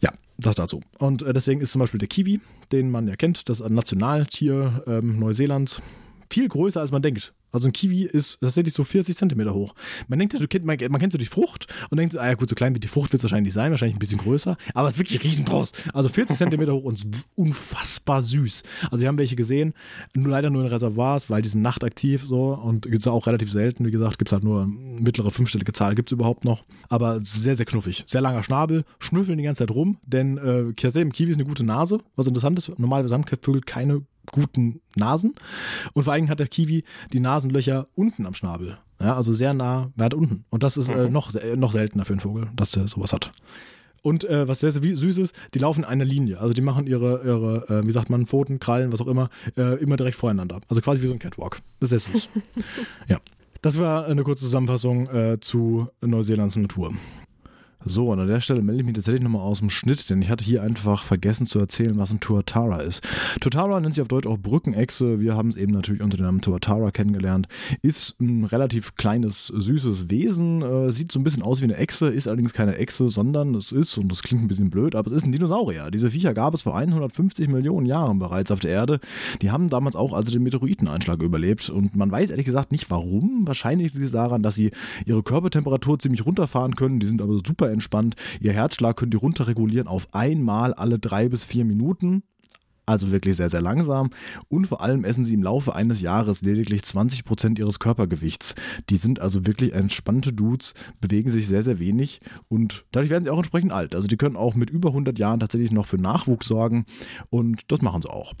Ja, das dazu. Und äh, deswegen ist zum Beispiel der Kiwi, den man ja kennt, das Nationaltier ähm, Neuseelands, viel größer als man denkt. Also ein Kiwi ist tatsächlich so 40 Zentimeter hoch. Man denkt, du kennt, man, man kennt so die Frucht und denkt so, ah ja gut, so klein wie die Frucht wird es wahrscheinlich sein, wahrscheinlich ein bisschen größer, aber es ist wirklich riesengroß. Also 40 Zentimeter hoch und unfassbar süß. Also wir haben welche gesehen, nur leider nur in Reservoirs, weil die sind nachtaktiv so und gibt es auch relativ selten. Wie gesagt, gibt es halt nur mittlere fünfstellige Zahl, gibt es überhaupt noch. Aber sehr, sehr knuffig. Sehr langer Schnabel, schnüffeln die ganze Zeit rum, denn äh, Kiwi ist eine gute Nase, was interessant ist. Normalerweise haben keine guten Nasen. Und vor allem hat der Kiwi die Nasenlöcher unten am Schnabel. Ja, also sehr nah, weit unten. Und das ist äh, Mhm. noch, äh, noch seltener für einen Vogel, dass der sowas hat. Und äh, was sehr, sehr süß ist, die laufen in einer Linie. Also die machen ihre, ihre äh, wie sagt man, Pfoten, Krallen, was auch immer, äh, immer direkt voreinander. Also quasi wie so ein Catwalk. Das ist sehr süß. ja. Das war eine kurze Zusammenfassung äh, zu Neuseelands Natur. So, und an der Stelle melde ich mich tatsächlich nochmal aus dem Schnitt, denn ich hatte hier einfach vergessen zu erzählen, was ein Tuatara ist. Tuatara nennt sich auf Deutsch auch Brückenechse. Wir haben es eben natürlich unter dem Namen Tuatara kennengelernt. Ist ein relativ kleines, süßes Wesen. Äh, sieht so ein bisschen aus wie eine Echse, ist allerdings keine Echse, sondern es ist, und das klingt ein bisschen blöd, aber es ist ein Dinosaurier. Diese Viecher gab es vor 150 Millionen Jahren bereits auf der Erde. Die haben damals auch also den Meteoriteneinschlag überlebt. Und man weiß ehrlich gesagt nicht warum. Wahrscheinlich liegt es daran, dass sie ihre Körpertemperatur ziemlich runterfahren können. Die sind aber super entspannt. Ihr Herzschlag können die runterregulieren auf einmal alle drei bis vier Minuten. Also wirklich sehr, sehr langsam. Und vor allem essen sie im Laufe eines Jahres lediglich 20 Prozent ihres Körpergewichts. Die sind also wirklich entspannte Dudes, bewegen sich sehr, sehr wenig und dadurch werden sie auch entsprechend alt. Also die können auch mit über 100 Jahren tatsächlich noch für Nachwuchs sorgen und das machen sie auch.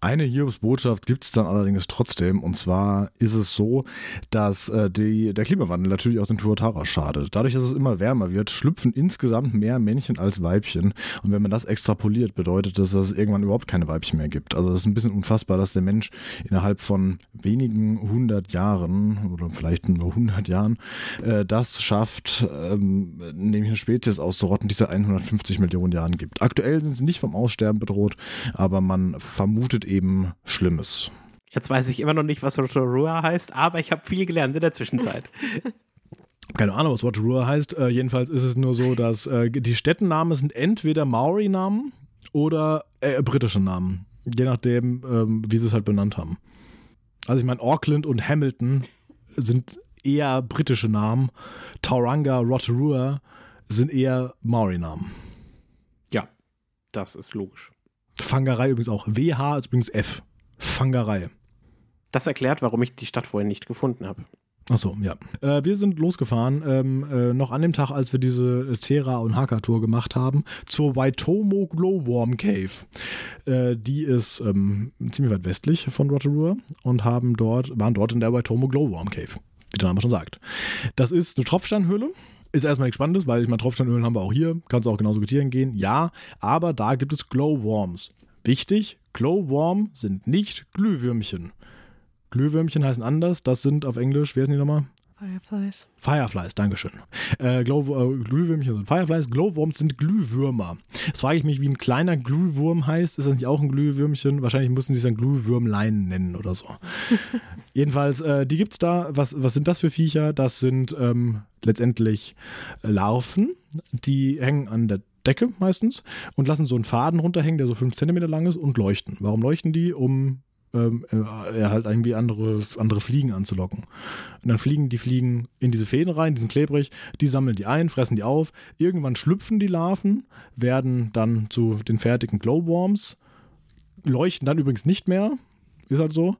Eine Hiobsbotschaft gibt es dann allerdings trotzdem. Und zwar ist es so, dass äh, die, der Klimawandel natürlich auch den Tuatara schadet. Dadurch, dass es immer wärmer wird, schlüpfen insgesamt mehr Männchen als Weibchen. Und wenn man das extrapoliert, bedeutet das, dass es irgendwann überhaupt keine Weibchen mehr gibt. Also es ist ein bisschen unfassbar, dass der Mensch innerhalb von wenigen hundert Jahren oder vielleicht nur hundert Jahren äh, das schafft, ähm, nämlich eine Spezies auszurotten, die es seit 150 Millionen Jahren gibt. Aktuell sind sie nicht vom Aussterben bedroht, aber man vermutet eben Schlimmes. Jetzt weiß ich immer noch nicht, was Rotorua heißt, aber ich habe viel gelernt in der Zwischenzeit. Keine Ahnung, was Rotorua heißt. Äh, jedenfalls ist es nur so, dass äh, die Städtennamen sind entweder Maori-Namen oder äh, britische Namen. Je nachdem, ähm, wie sie es halt benannt haben. Also ich meine, Auckland und Hamilton sind eher britische Namen. Tauranga, Rotorua sind eher Maori-Namen. ja, das ist logisch. Fangerei übrigens auch. WH ist übrigens F. Fangerei. Das erklärt, warum ich die Stadt vorhin nicht gefunden habe. Achso, ja. Äh, wir sind losgefahren, ähm, äh, noch an dem Tag, als wir diese Terra- und Haka-Tour gemacht haben, zur Waitomo Glowworm Cave. Äh, die ist ähm, ziemlich weit westlich von Rotorua und haben dort, waren dort in der Waitomo Glowworm Cave, wie der Name schon sagt. Das ist eine Tropfsteinhöhle. Ist erstmal nichts Spannendes, weil ich meine, Tropfsteinhöhlen haben wir auch hier. Kannst auch genauso mit Tieren gehen. Ja, aber da gibt es Glowworms. Wichtig, Glowworm sind nicht Glühwürmchen. Glühwürmchen heißen anders. Das sind auf Englisch, wer sind die nochmal? Fireflies. Fireflies, Dankeschön. Äh, Glow, äh, Glühwürmchen sind Fireflies, Glowworms sind Glühwürmer. Jetzt frage ich mich, wie ein kleiner Glühwurm heißt. Ist das nicht auch ein Glühwürmchen? Wahrscheinlich müssen sie es dann Glühwürmlein nennen oder so. Jedenfalls, äh, die gibt's da. Was, was sind das für Viecher? Das sind ähm, letztendlich Larven, die hängen an der Decke meistens und lassen so einen Faden runterhängen, der so 5 cm lang ist und leuchten. Warum leuchten die? Um ähm, äh, halt irgendwie andere, andere Fliegen anzulocken. Und dann fliegen die Fliegen in diese Fäden rein, die sind klebrig, die sammeln die ein, fressen die auf. Irgendwann schlüpfen die Larven, werden dann zu den fertigen Glowworms, leuchten dann übrigens nicht mehr. Ist halt so.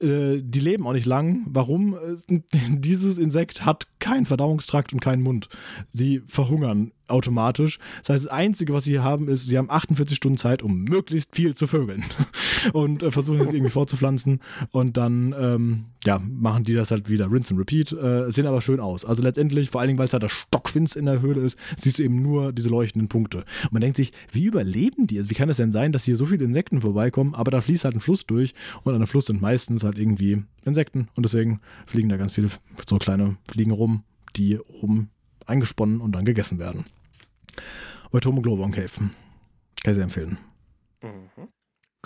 Äh, die leben auch nicht lang. Warum? Äh, dieses Insekt hat keinen Verdauungstrakt und keinen Mund. Sie verhungern automatisch. Das heißt, das Einzige, was sie haben, ist, sie haben 48 Stunden Zeit, um möglichst viel zu vögeln. Und äh, versuchen es irgendwie vorzupflanzen. Und dann, ähm, ja, machen die das halt wieder. Rinse and repeat. Äh, sehen aber schön aus. Also letztendlich, vor allen Dingen, weil es halt der Stockfinst in der Höhle ist, siehst du eben nur diese leuchtenden Punkte. Und man denkt sich, wie überleben die? Also wie kann es denn sein, dass hier so viele Insekten vorbeikommen, aber da fließt halt ein Fluss durch und an der Fluss sind meistens halt irgendwie Insekten und deswegen fliegen da ganz viele so kleine Fliegen rum, die rum eingesponnen und dann gegessen werden. Bei Tomo Global Cave. Kann ich sehr empfehlen.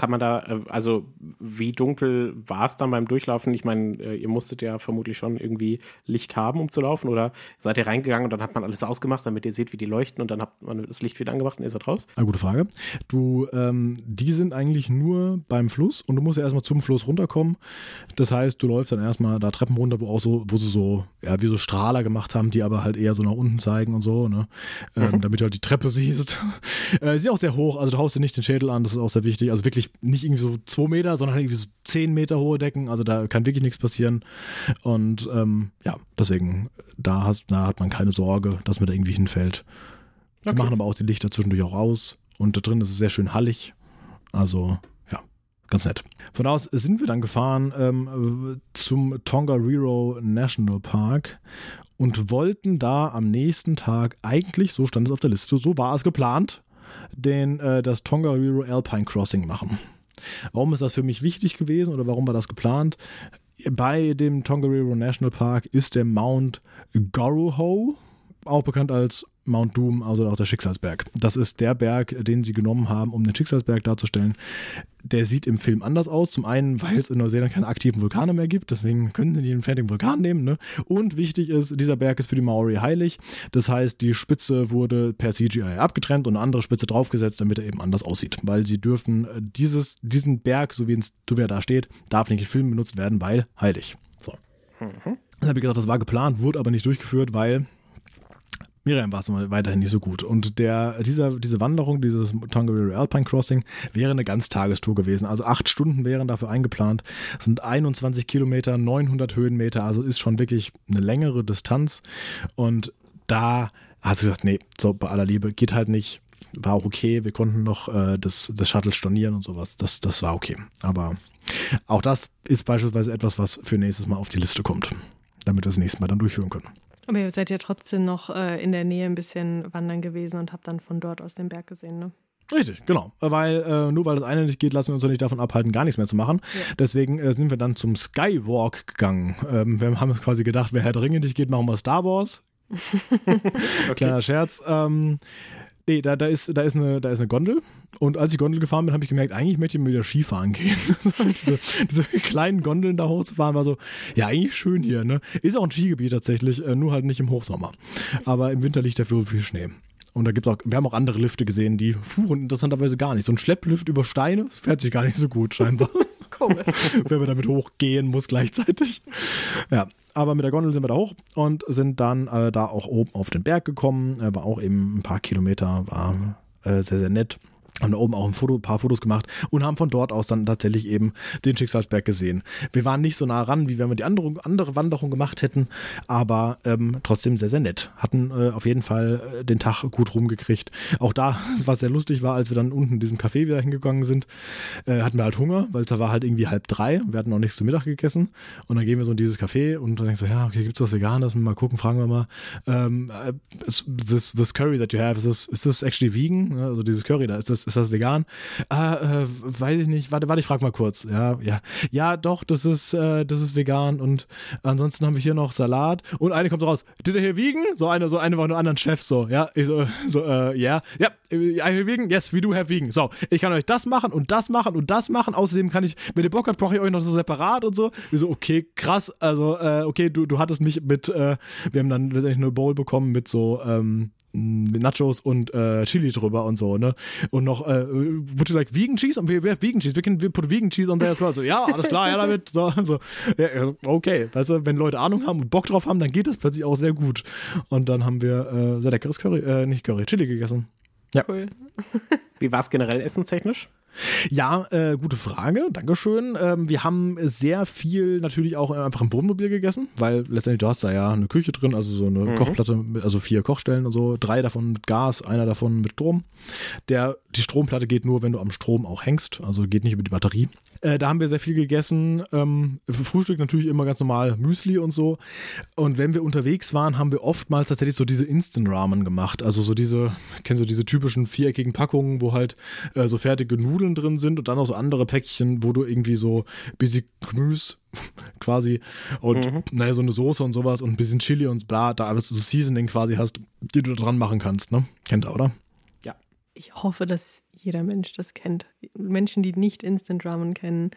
Kann man da, äh, also wie dunkel war es dann beim Durchlaufen? Ich meine, äh, ihr musstet ja vermutlich schon irgendwie Licht haben, um zu laufen, oder seid ihr reingegangen und dann hat man alles ausgemacht, damit ihr seht, wie die leuchten und dann hat man das Licht wieder angemacht und ihr seid raus? Eine gute Frage. Du, ähm, die sind eigentlich nur beim Fluss und du musst ja erstmal zum Fluss runterkommen. Das heißt, du läufst dann erstmal da Treppen runter, wo auch so, wo sie so, ja, wie so Strahler gemacht haben, die aber halt eher so nach unten zeigen und so, ne? Ähm, damit du halt die Treppe siehst. äh, sie ist auch sehr hoch, also du haust dir nicht den Schädel an, das ist auch sehr wichtig. Also wirklich nicht irgendwie so zwei Meter, sondern irgendwie so zehn Meter hohe Decken, also da kann wirklich nichts passieren. Und ähm, ja, deswegen, da, hast, da hat man keine Sorge, dass man da irgendwie hinfällt. Wir Okay. machen aber auch die Lichter zwischendurch auch aus. Und da drin ist es sehr schön hallig. Also, ja, ganz nett. Von da aus sind wir dann gefahren ähm, zum Tongariro National Park und wollten da am nächsten Tag eigentlich, so stand es auf der Liste, so war es geplant, den, äh, das Tongariro Alpine Crossing machen. Warum ist das für mich wichtig gewesen oder warum war das geplant? Bei dem Tongariro National Park ist der Mount Goroho, auch bekannt als Mount Doom, also auch der Schicksalsberg. Das ist der Berg, den sie genommen haben, um den Schicksalsberg darzustellen. Der sieht im Film anders aus. Zum einen, weil es in Neuseeland keine aktiven Vulkane mehr gibt, deswegen können sie den fertigen Vulkan nehmen. Ne? Und wichtig ist, dieser Berg ist für die Maori heilig. Das heißt, die Spitze wurde per CGI abgetrennt und eine andere Spitze draufgesetzt, damit er eben anders aussieht. Weil sie dürfen äh, dieses, diesen Berg, so wie, ins, so wie er da steht, darf nicht in Filmen benutzt werden, weil heilig. So. Mhm. Dann habe ich gesagt, das war geplant, wurde aber nicht durchgeführt, weil Miriam war es weiterhin nicht so gut. Und der, dieser, diese Wanderung, dieses Tongariro Alpine Crossing, wäre eine Ganztagestour gewesen. Also acht Stunden wären dafür eingeplant. Das sind 21 Kilometer, 900 Höhenmeter, also ist schon wirklich eine längere Distanz. Und da hat sie gesagt, nee, so bei aller Liebe, geht halt nicht. War auch okay, wir konnten noch äh, das, das Shuttle stornieren und sowas. Das, das war okay. Aber auch das ist beispielsweise etwas, was für nächstes Mal auf die Liste kommt, damit wir das nächste Mal dann durchführen können. Aber ihr seid ja trotzdem noch äh, in der Nähe ein bisschen wandern gewesen und habt dann von dort aus den Berg gesehen, ne? Richtig, genau. Weil äh, nur weil das eine nicht geht, lassen wir uns ja nicht davon abhalten, gar nichts mehr zu machen. Ja. Deswegen äh, sind wir dann zum Skywalk gegangen. Ähm, wir haben uns quasi gedacht, wer Herr Dringe nicht geht, machen wir Star Wars. okay. Kleiner Scherz. Ähm, Nee, da, da, ist, da, ist eine, da ist eine Gondel. Und als ich Gondel gefahren bin, habe ich gemerkt, eigentlich möchte ich mal wieder Skifahren gehen. diese, diese, kleinen Gondeln da hochzufahren, war so, ja, eigentlich schön hier. Ne? Ist auch ein Skigebiet tatsächlich, äh, nur halt nicht im Hochsommer. Aber im Winter liegt dafür viel Schnee. Und da gibt's auch, wir haben auch andere Lifte gesehen, die fuhren interessanterweise gar nicht. So ein Schlepplift über Steine fährt sich gar nicht so gut, scheinbar. Komisch. Wenn man damit hochgehen muss gleichzeitig. Ja, aber mit der Gondel sind wir da hoch und sind dann äh, da auch oben auf den Berg gekommen. Äh, war auch eben ein paar Kilometer, war äh, sehr, sehr nett haben da oben auch ein, Foto, ein paar Fotos gemacht und haben von dort aus dann tatsächlich eben den Schicksalsberg gesehen. Wir waren nicht so nah ran, wie wenn wir die andere, andere Wanderung gemacht hätten, aber ähm, trotzdem sehr, sehr nett. Hatten äh, auf jeden Fall äh, den Tag gut rumgekriegt. Auch da, was sehr lustig war, als wir dann unten in diesem Café wieder hingegangen sind, äh, hatten wir halt Hunger, weil da war halt irgendwie halb drei. Wir hatten noch nichts zu Mittag gegessen und dann gehen wir so in dieses Café und dann denkst du, ja, okay, gibt's was Veganes? Mal gucken, fragen wir mal. Ähm, äh, this, this curry that you have, is this, is this actually vegan? Also dieses Curry da, ist das ist das vegan? Ah, äh, weiß ich nicht. Warte, warte, ich frage mal kurz. Ja, ja. Ja, doch, das ist, äh, das ist vegan und ansonsten haben wir hier noch Salat und eine kommt raus. Did you hear vegan? So eine, so eine von einem anderen Chef so. Ja, ich so, so, äh, ja, ja, I hear vegan? Yes, we do have vegan. So, ich kann euch das machen und das machen und das machen. Außerdem kann ich, wenn ihr Bock habt, brauche ich euch noch so separat und so. Wir so, okay, krass. Also, äh, okay, du, du hattest mich mit, äh, wir haben dann letztendlich eine Bowl bekommen mit so, ähm, Nachos und äh, Chili drüber und so, ne? Und noch, äh, would you like vegan cheese? Und wir, wir vegan cheese. We can put vegan cheese on there as well. So, ja, alles klar, ja, damit. So, so. Ja, okay, weißt du, wenn Leute Ahnung haben und Bock drauf haben, dann geht das plötzlich auch sehr gut. Und dann haben wir äh, sehr leckeres Curry, äh, nicht Curry, Chili gegessen. Ja. Cool. Wie war es generell essenstechnisch? Ja, äh, gute Frage, Dankeschön. Ähm, wir haben sehr viel natürlich auch einfach im Wohnmobil gegessen, weil letztendlich du hast da ja eine Küche drin, also so eine mhm. Kochplatte, mit, also vier Kochstellen und so, drei davon mit Gas, einer davon mit Strom. Der, die Stromplatte geht nur, wenn du am Strom auch hängst, also geht nicht über die Batterie. Äh, da haben wir sehr viel gegessen. Ähm, für Frühstück natürlich immer ganz normal Müsli und so. Und wenn wir unterwegs waren, haben wir oftmals tatsächlich so diese Instant Ramen gemacht. Also so diese, kennst du diese typischen viereckigen Packungen, wo halt äh, so fertige Nudeln drin sind und dann auch so andere Päckchen, wo du irgendwie so bisschen Gemüse quasi und mhm. naja, so eine Soße und sowas und ein bisschen Chili und bla, da alles so Seasoning quasi hast, die du da dran machen kannst, ne? Kennt ihr, oder? Ja. Ich hoffe, dass jeder Mensch das kennt. Menschen, die nicht Instant Ramen kennen,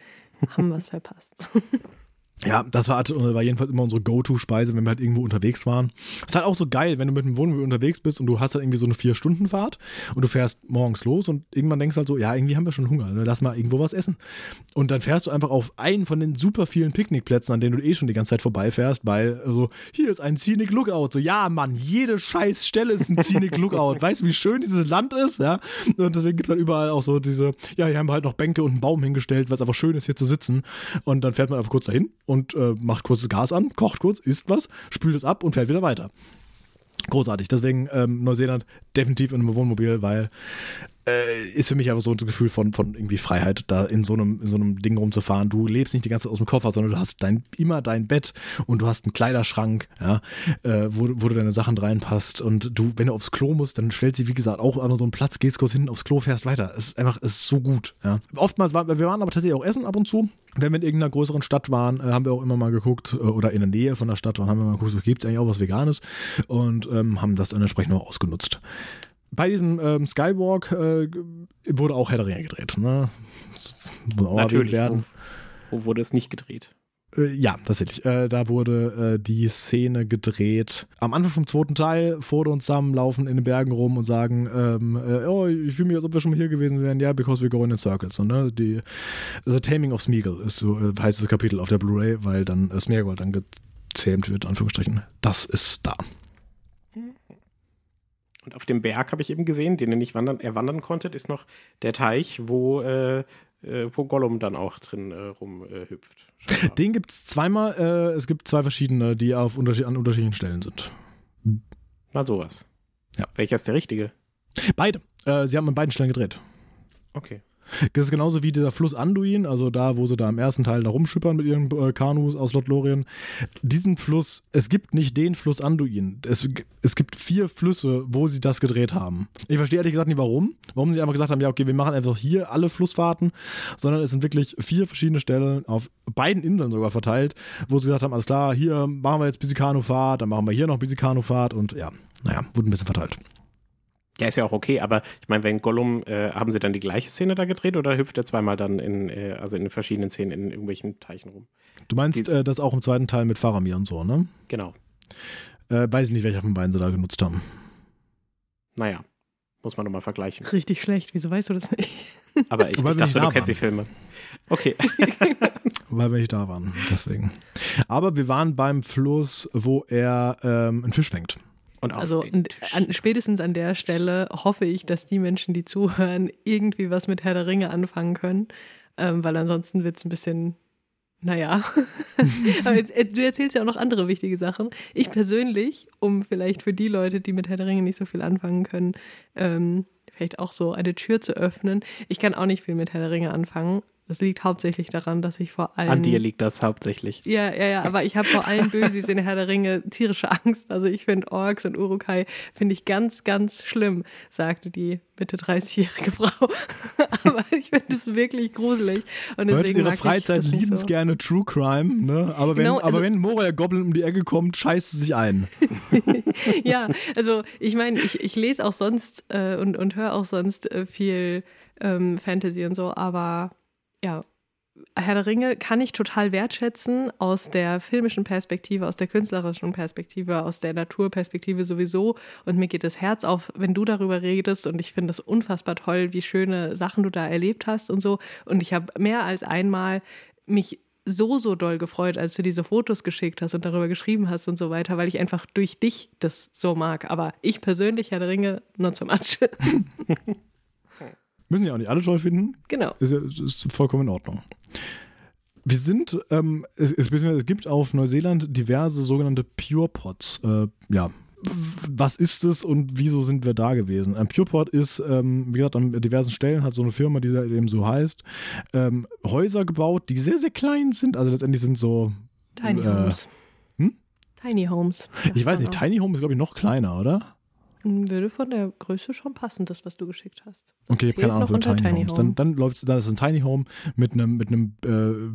haben was verpasst. Ja, das war, war jedenfalls immer unsere Go-To-Speise, wenn wir halt irgendwo unterwegs waren. Ist halt auch so geil, wenn du mit dem Wohnmobil unterwegs bist und du hast halt irgendwie so eine Vier-Stunden-Fahrt und du fährst morgens los und irgendwann denkst halt so, ja, irgendwie haben wir schon Hunger, ne? lass mal irgendwo was essen. Und dann fährst du einfach auf einen von den super vielen Picknickplätzen, an denen du eh schon die ganze Zeit vorbeifährst, weil so, hier ist ein Scenic Lookout. So, ja, Mann, jede scheiß Stelle ist ein Scenic Lookout. weißt du, wie schön dieses Land ist, ja? Und deswegen gibt es halt überall auch so diese, ja, hier haben wir halt noch Bänke und einen Baum hingestellt, weil es einfach schön ist, hier zu sitzen. Und dann fährt man einfach kurz dahin und äh, macht kurz das Gas an, kocht kurz, isst was, spült es ab und fährt wieder weiter. Großartig. Deswegen ähm, Neuseeland definitiv in einem Wohnmobil, weil äh, ist für mich aber so ein Gefühl von, von irgendwie Freiheit, da in so, einem, in so einem Ding rumzufahren. Du lebst nicht die ganze Zeit aus dem Koffer, sondern du hast dein, immer dein Bett und du hast einen Kleiderschrank, ja, äh, wo, wo du deine Sachen reinpasst. Und du, wenn du aufs Klo musst, dann stellst du, wie gesagt, auch einmal so einen Platz, gehst kurz hinten aufs Klo, fährst weiter. Es ist einfach, es ist so gut. Ja. Oftmals, war, wir waren aber tatsächlich auch essen ab und zu. Wenn wir in irgendeiner größeren Stadt waren, äh, haben wir auch immer mal geguckt, äh, oder in der Nähe von der Stadt waren, haben wir mal geguckt, so gibt es eigentlich auch was Veganes und ähm, haben das dann entsprechend auch ausgenutzt bei diesem ähm, Skywalk äh, wurde auch Herr der Ringe gedreht. Ne? Das muss auch Natürlich. Werden. Wo, wo wurde es nicht gedreht? Äh, ja, tatsächlich. Äh, da wurde äh, die Szene gedreht. Am Anfang vom zweiten Teil, Frodo und Sam laufen in den Bergen rum und sagen, ähm, äh, oh, ich fühle mich, als ob wir schon mal hier gewesen wären. Ja, because we go in circles. Und, ne, die, The Taming of Smeagol ist so, äh, heißt das Kapitel auf der Blu-ray, weil dann äh, Smeagol dann gezähmt wird, Anführungsstrichen. Das ist da. Und auf dem Berg habe ich eben gesehen, den ihr nicht wandern, erwandern konntet, ist noch der Teich, wo, äh, äh, wo Gollum dann auch drin äh, rumhüpft. den gibt es zweimal. Äh, es gibt zwei verschiedene, die auf unterschied an unterschiedlichen Stellen sind. Na sowas. Ja. Welcher ist der richtige? Beide. Äh, sie haben an beiden Stellen gedreht. Okay. Das ist genauso wie dieser Fluss Anduin, also da, wo sie da im ersten Teil da rumschippern mit ihren äh, Kanus aus Lothlorien. Diesen Fluss, es gibt nicht den Fluss Anduin. Es, es gibt vier Flüsse, wo sie das gedreht haben. Ich verstehe ehrlich gesagt nicht, warum. Warum sie einfach gesagt haben, ja, okay, wir machen einfach hier alle Flussfahrten, sondern es sind wirklich vier verschiedene Stellen auf beiden Inseln sogar verteilt, wo sie gesagt haben, alles klar, hier machen wir jetzt Bisikano-Fahrt, dann machen wir hier noch Bisikano-Fahrt und ja, naja, wurde ein bisschen verteilt. Ja, ist ja auch okay, aber ich meine, wenn Gollum, äh, haben sie dann die gleiche Szene da gedreht oder hüpft er zweimal dann in, äh, also in verschiedenen Szenen in irgendwelchen Teichen rum? Du meinst die, äh, das auch im zweiten Teil mit Faramir und so, ne? Genau. Äh, weiß ich nicht, welcher von beiden sie da genutzt haben. Naja, muss man nochmal vergleichen. Richtig schlecht, wieso weißt du das nicht? Aber ich, ich dachte, du kennst die Filme. Okay. Weil wir nicht da waren, deswegen. Aber wir waren beim Fluss, wo er ähm, einen Fisch fängt. Also an, spätestens an der Stelle hoffe ich, dass die Menschen, die zuhören, irgendwie was mit Herr der Ringe anfangen können, ähm, weil ansonsten wird es ein bisschen, naja. Aber jetzt, äh, du erzählst ja auch noch andere wichtige Sachen. Ich persönlich, um vielleicht für die Leute, die mit Herr der Ringe nicht so viel anfangen können, ähm, vielleicht auch so eine Tür zu öffnen. Ich kann auch nicht viel mit Herr der Ringe anfangen, das liegt hauptsächlich daran, dass ich vor allem. An dir liegt das hauptsächlich. Ja, ja, ja, aber ich habe vor allem Bösis in Herr der Ringe tierische Angst. Also ich finde Orks und Urukai finde ich ganz, ganz schlimm, sagte die Mitte 30-jährige Frau. aber ich finde es wirklich gruselig. Und deswegen ihre Freizeit lieben so. gerne True Crime, ne? Aber wenn, genau, also, aber wenn Moria Goblin um die Ecke kommt, scheißt sie sich ein. ja, also ich meine, ich, ich lese auch sonst äh, und, und höre auch sonst äh, viel ähm, Fantasy und so, aber ja, Herr der Ringe kann ich total wertschätzen aus der filmischen Perspektive, aus der künstlerischen Perspektive, aus der Naturperspektive sowieso. Und mir geht das Herz auf, wenn du darüber redest. Und ich finde es unfassbar toll, wie schöne Sachen du da erlebt hast und so. Und ich habe mehr als einmal mich so, so doll gefreut, als du diese Fotos geschickt hast und darüber geschrieben hast und so weiter, weil ich einfach durch dich das so mag. Aber ich persönlich, Herr der Ringe, not so much. Müssen ja auch nicht alle toll finden. Genau. Ist, ist vollkommen in Ordnung. Wir sind, ähm, es, es, es, gibt auf Neuseeland diverse sogenannte Pure Pods. Äh, ja, was ist es und wieso sind wir da gewesen? Ein PurePod ist, ähm, wie gesagt, an diversen Stellen hat so eine Firma, die eben so heißt, ähm, Häuser gebaut, die sehr, sehr klein sind. Also letztendlich sind so. Tiny äh, Homes. Hm? Tiny Homes. Ich weiß nicht, Tiny Home ist, glaube ich, noch kleiner, oder? Würde von der Größe schon passen, das, was du geschickt hast. Das okay, ich habe keine Ahnung von Tiny, Tiny Homes. Home. Dann, dann läuft dann ist ein Tiny Home mit einem mit einem äh,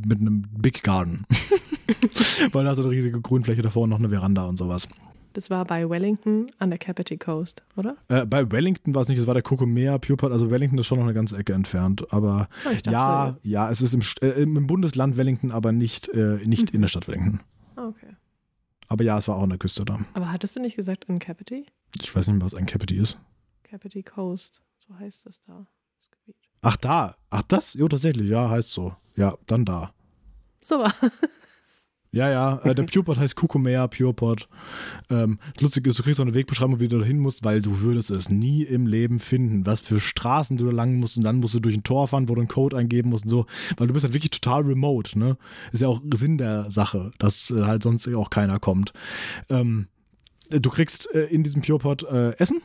mit einem Big Garden. Weil da ist eine riesige Grünfläche davor und noch eine Veranda und sowas. Das war bei Wellington an der Capity Coast, oder? Äh, bei Wellington war es nicht, es war der Kokomea Pureport, also Wellington ist schon noch eine ganze Ecke entfernt, aber oh, dachte, ja, ja, es ist im, äh, im Bundesland Wellington, aber nicht, äh, nicht mhm. in der Stadt Wellington. Okay. Aber ja, es war auch an der Küste da. Aber hattest du nicht gesagt in Capity? Ich weiß nicht, was ein Capity ist. Capity Coast, so heißt es da, das Gebiet. Ach, da. Ach, das? Jo, tatsächlich, ja, heißt so. Ja, dann da. So war. Ja, ja, äh, der PurePod heißt Kukumea PurePod. Ähm, lustig ist, du kriegst auch eine Wegbeschreibung, wie du da hin musst, weil du würdest es nie im Leben finden, was für Straßen du da lang musst und dann musst du durch ein Tor fahren, wo du einen Code eingeben musst und so, weil du bist halt wirklich total remote, ne? Ist ja auch Sinn der Sache, dass äh, halt sonst auch keiner kommt. Ähm, du kriegst äh, in diesem PurePod äh, Essen,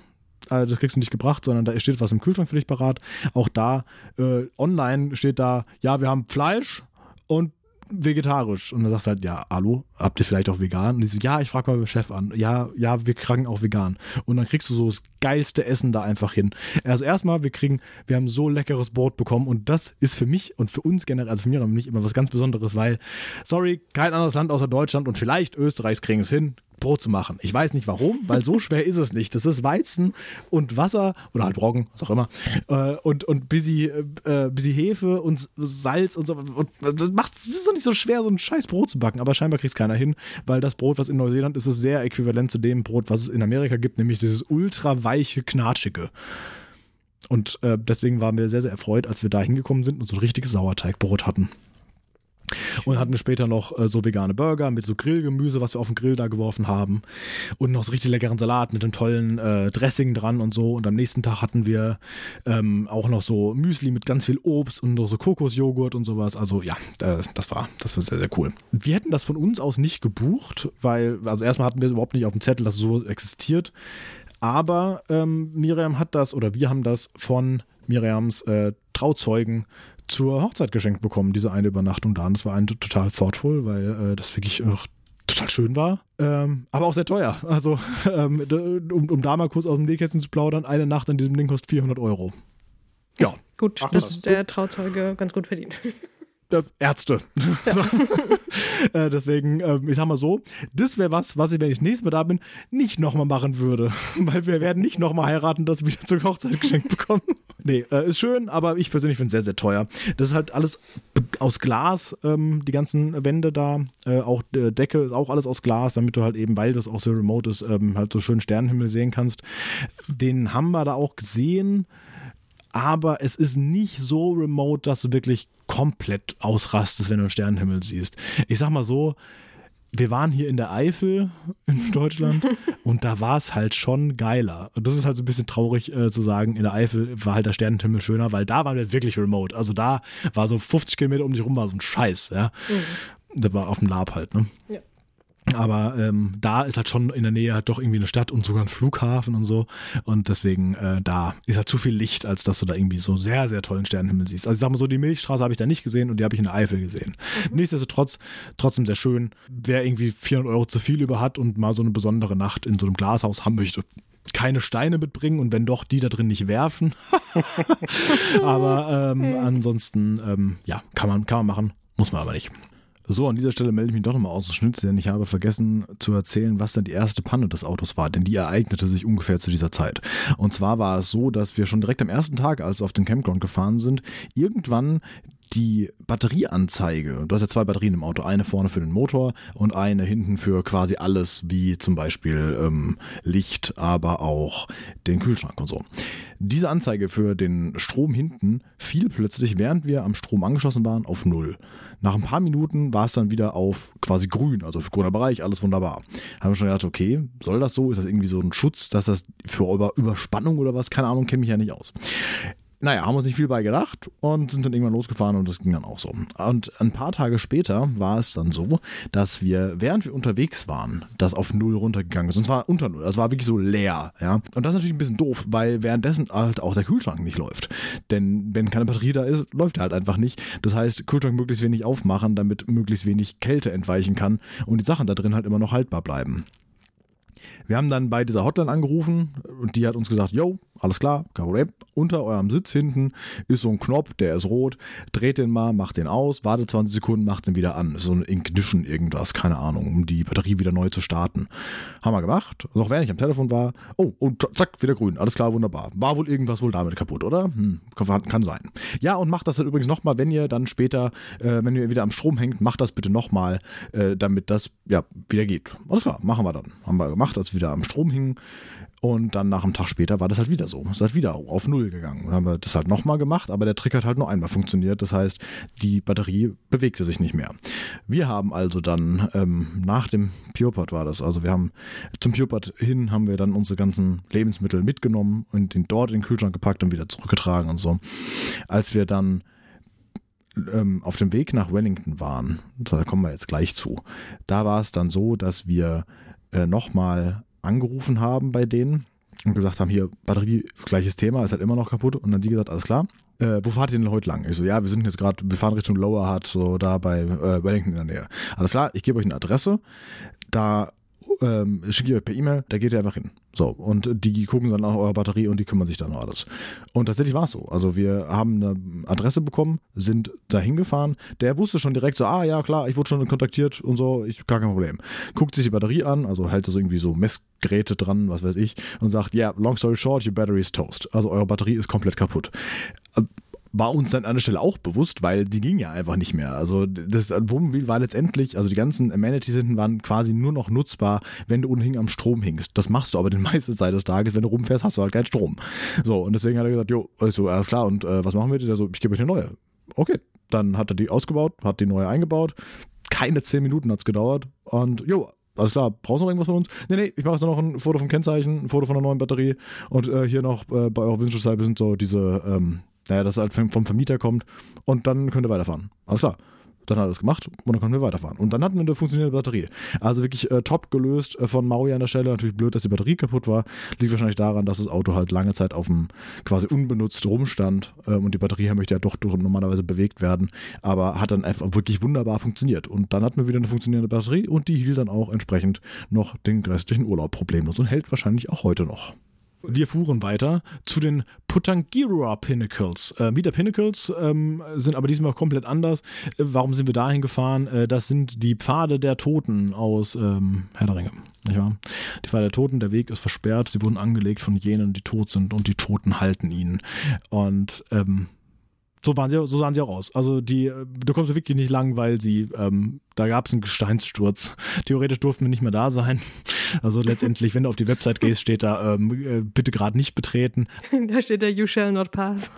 äh, das kriegst du nicht gebracht, sondern da steht was im Kühlschrank für dich parat. Auch da äh, online steht da, ja, wir haben Fleisch und vegetarisch. Und dann sagst du halt, ja, hallo, habt ihr vielleicht auch vegan? Und die so, ja, ich frage mal beim Chef an. Ja, ja, wir kriegen auch vegan. Und dann kriegst du so das geilste Essen da einfach hin. Also erstmal, wir kriegen, wir haben so leckeres Brot bekommen und das ist für mich und für uns generell, also für mich nicht immer was ganz Besonderes, weil, sorry, kein anderes Land außer Deutschland und vielleicht Österreichs kriegen es hin, Brot zu machen. Ich weiß nicht warum, weil so schwer ist es nicht. Das ist Weizen und Wasser oder halt Roggen, was auch immer, äh, und, und busy, äh, Hefe und Salz und so. Und das, macht, das ist doch nicht so schwer, so ein scheiß Brot zu backen, aber scheinbar kriegt es keiner hin, weil das Brot, was in Neuseeland ist, ist sehr äquivalent zu dem Brot, was es in Amerika gibt, nämlich dieses ultra weiche, knatschige. Und äh, deswegen waren wir sehr, sehr erfreut, als wir da hingekommen sind und so ein richtiges Sauerteigbrot hatten. Und hatten später noch äh, so vegane Burger mit so Grillgemüse, was wir auf den Grill da geworfen haben. Und noch so richtig leckeren Salat mit einem tollen äh, Dressing dran und so. Und am nächsten Tag hatten wir ähm, auch noch so Müsli mit ganz viel Obst und noch so Kokosjoghurt und sowas. Also ja, das, das, war, das war sehr, sehr cool. Wir hätten das von uns aus nicht gebucht, weil, also erstmal hatten wir überhaupt nicht auf dem Zettel, dass so existiert. Aber ähm, Miriam hat das oder wir haben das von Miriams äh, Trauzeugen zur Hochzeit geschenkt bekommen, diese eine Übernachtung da. Und das war ein total thoughtful, weil äh, das wirklich äh, total schön war. Ähm, aber auch sehr teuer. Also, ähm, um, um, da mal kurz aus dem Nähkästchen zu plaudern, eine Nacht an diesem Ding kostet 400 Euro. Ja. Gut, Ach, das ist der Trauzeuge ganz gut verdient. Ärzte. Ja. So. äh, deswegen, äh, ich sag mal so, das wäre was, was ich, wenn ich nächstes Mal da bin, nicht nochmal machen würde. Weil wir werden nicht nochmal heiraten, dass wir wieder zur Hochzeit geschenkt bekommen. nee, äh, ist schön, aber ich persönlich finde es sehr, sehr teuer. Das ist halt alles aus Glas, ähm, die ganzen Wände da, äh, auch äh, Decke ist auch alles aus Glas, damit du halt eben, weil das auch so remote ist, ähm, halt so schön Sternenhimmel sehen kannst. Den haben wir da auch gesehen aber es ist nicht so remote, dass du wirklich komplett ausrastest, wenn du einen Sternenhimmel siehst. Ich sag mal so, wir waren hier in der Eifel in Deutschland und da war es halt schon geiler. Und das ist halt so ein bisschen traurig äh, zu sagen, in der Eifel war halt der Sternenhimmel schöner, weil da waren wir wirklich remote. Also da war so 50 Kilometer um dich rum war so ein Scheiß, ja. Mhm. Das war auf dem Lab halt, ne? Ja. Aber ähm, da ist halt schon in der Nähe halt doch irgendwie eine Stadt und sogar ein Flughafen und so. Und deswegen, äh, da ist halt zu viel Licht, als dass du da irgendwie so sehr, sehr tollen Sternenhimmel siehst. Also ich sag mal so, die Milchstraße habe ich da nicht gesehen und die habe ich in der Eifel gesehen. Mhm. Nichtsdestotrotz, trotzdem sehr schön. Wer irgendwie 400 Euro zu viel über hat und mal so eine besondere Nacht in so einem Glashaus haben möchte, keine Steine mitbringen und wenn doch, die da drin nicht werfen. aber ähm, ansonsten, ähm, ja, kann man, kann man machen, muss man aber nicht. So, an dieser Stelle melde ich mich doch nochmal aus dem Schnitt, denn ich habe vergessen zu erzählen, was dann die erste Panne des Autos war, denn die ereignete sich ungefähr zu dieser Zeit. Und zwar war es so, dass wir schon direkt am ersten Tag, als wir auf den Campground gefahren sind, irgendwann die Batterieanzeige, du hast ja zwei Batterien im Auto, eine vorne für den Motor und eine hinten für quasi alles, wie zum Beispiel ähm, Licht, aber auch den Kühlschrank und so. Diese Anzeige für den Strom hinten fiel plötzlich, während wir am Strom angeschlossen waren, auf Null. Nach ein paar Minuten war es dann wieder auf quasi grün, also für grüner Bereich, alles wunderbar. Haben wir schon gedacht, okay, soll das so? Ist das irgendwie so ein Schutz, dass das für Überspannung oder was? Keine Ahnung, kenne mich ja nicht aus. Naja, haben uns nicht viel bei gedacht und sind dann irgendwann losgefahren und das ging dann auch so. Und ein paar Tage später war es dann so, dass wir, während wir unterwegs waren, das auf Null runtergegangen ist. Und zwar unter Null. Das war wirklich so leer, ja. Und das ist natürlich ein bisschen doof, weil währenddessen halt auch der Kühlschrank nicht läuft. Denn wenn keine Batterie da ist, läuft er halt einfach nicht. Das heißt, Kühlschrank möglichst wenig aufmachen, damit möglichst wenig Kälte entweichen kann und die Sachen da drin halt immer noch haltbar bleiben. Wir haben dann bei dieser Hotline angerufen und die hat uns gesagt, yo, alles klar, kein Problem. Unter eurem Sitz hinten ist so ein Knopf, der ist rot. Dreht den mal, macht den aus, wartet 20 Sekunden, macht den wieder an. So ein Ignition irgendwas, keine Ahnung, um die Batterie wieder neu zu starten. Haben wir gemacht. Noch während ich am Telefon war, oh, und zack, wieder grün. Alles klar, wunderbar. War wohl irgendwas wohl damit kaputt, oder? Hm, kann, sein. Ja, und macht das dann übrigens nochmal, wenn ihr dann später, äh, wenn ihr wieder am Strom hängt, macht das bitte nochmal, äh, damit das ja wieder geht. Alles klar, machen wir dann. Haben wir gemacht, als wir wieder am Strom hingen. Und dann nach einem Tag später war das halt wieder so. Es ist halt wieder auf Null gegangen. Dann haben wir das halt nochmal gemacht, aber der Trick hat halt nur einmal funktioniert. Das heißt, die Batterie bewegte sich nicht mehr. Wir haben also dann ähm, nach dem Purebot war das. Also wir haben zum Purebot hin haben wir dann unsere ganzen Lebensmittel mitgenommen und den dort in den Kühlschrank gepackt und wieder zurückgetragen und so. Als wir dann ähm, auf dem Weg nach Wellington waren, da kommen wir jetzt gleich zu, da war es dann so, dass wir äh, nochmal angerufen haben bei denen und gesagt haben, hier, Batterie, gleiches Thema, ist halt immer noch kaputt. Und dann die gesagt, alles klar. Äh, wo fahrt ihr denn heute lang? Ich so, ja, wir sind jetzt gerade, wir fahren Richtung Lower Hut, so da bei äh, Wellington in der Nähe. Alles klar, ich gebe euch eine Adresse. Da ähm, schicke ich euch per E-Mail, da geht ihr einfach hin. So, und die gucken dann nach eurer Batterie und die kümmern sich dann um alles. Und tatsächlich war es so. Also wir haben eine Adresse bekommen, sind da hingefahren. Der wusste schon direkt so, ah ja, klar, ich wurde schon kontaktiert und so, ich gar kein Problem. Guckt sich die Batterie an, also hält so irgendwie so Messgeräte dran, was weiß ich, und sagt, ja, yeah, long story short, your battery is toast. Also eure Batterie ist komplett kaputt war uns dann an der Stelle auch bewusst, weil die ging ja einfach nicht mehr. Also das Wohnmobil war letztendlich, also die ganzen Amenities hinten waren quasi nur noch nutzbar, wenn du ohnehin am Strom hingst. Das machst du aber die meiste Zeit des Tages, wenn du rumfährst, hast du halt keinen Strom. So, und deswegen hat er gesagt, jo, also alles klar, und äh, was machen wir jetzt? Also, ich gebe euch eine neue. Okay, dann hat er die ausgebaut, hat die neue eingebaut. Keine zehn Minuten hat es gedauert. Und jo, alles klar, brauchst du noch irgendwas von uns? Nee, nee, ich mache jetzt noch ein Foto vom Kennzeichen, ein Foto von der neuen Batterie und äh, hier noch äh, bei eurer Windschutzscheibe sind so diese ähm, naja, das halt vom Vermieter kommt und dann könnt ihr weiterfahren. Alles klar. Dann hat er es gemacht und dann konnten wir weiterfahren. Und dann hatten wir eine funktionierende Batterie. Also wirklich äh, top gelöst äh, von Maui an der Stelle. Natürlich blöd, dass die Batterie kaputt war. Liegt wahrscheinlich daran, dass das Auto halt lange Zeit auf dem quasi unbenutzt rumstand äh, und die Batterie möchte ja doch normalerweise bewegt werden. Aber hat dann einfach wirklich wunderbar funktioniert. Und dann hatten wir wieder eine funktionierende Batterie und die hielt dann auch entsprechend noch den restlichen Urlaub problemlos und hält wahrscheinlich auch heute noch. Wir fuhren weiter zu den Putangira Pinnacles. Äh, wieder Pinnacles, ähm, sind aber diesmal komplett anders. Äh, warum sind wir dahin gefahren? Äh, das sind die Pfade der Toten aus ähm, Herr der Ringe. Nicht wahr? Die Pfade der Toten, der Weg ist versperrt. Sie wurden angelegt von jenen, die tot sind und die Toten halten ihn. Und ähm, so waren sie, so sahen sie auch aus. Also die, du kommst wirklich nicht lang, weil sie, ähm, da gab es einen Gesteinssturz. Theoretisch durften wir nicht mehr da sein. Also letztendlich, wenn du auf die Website gehst, steht da, ähm, äh, bitte gerade nicht betreten. Da steht da, you shall not pass.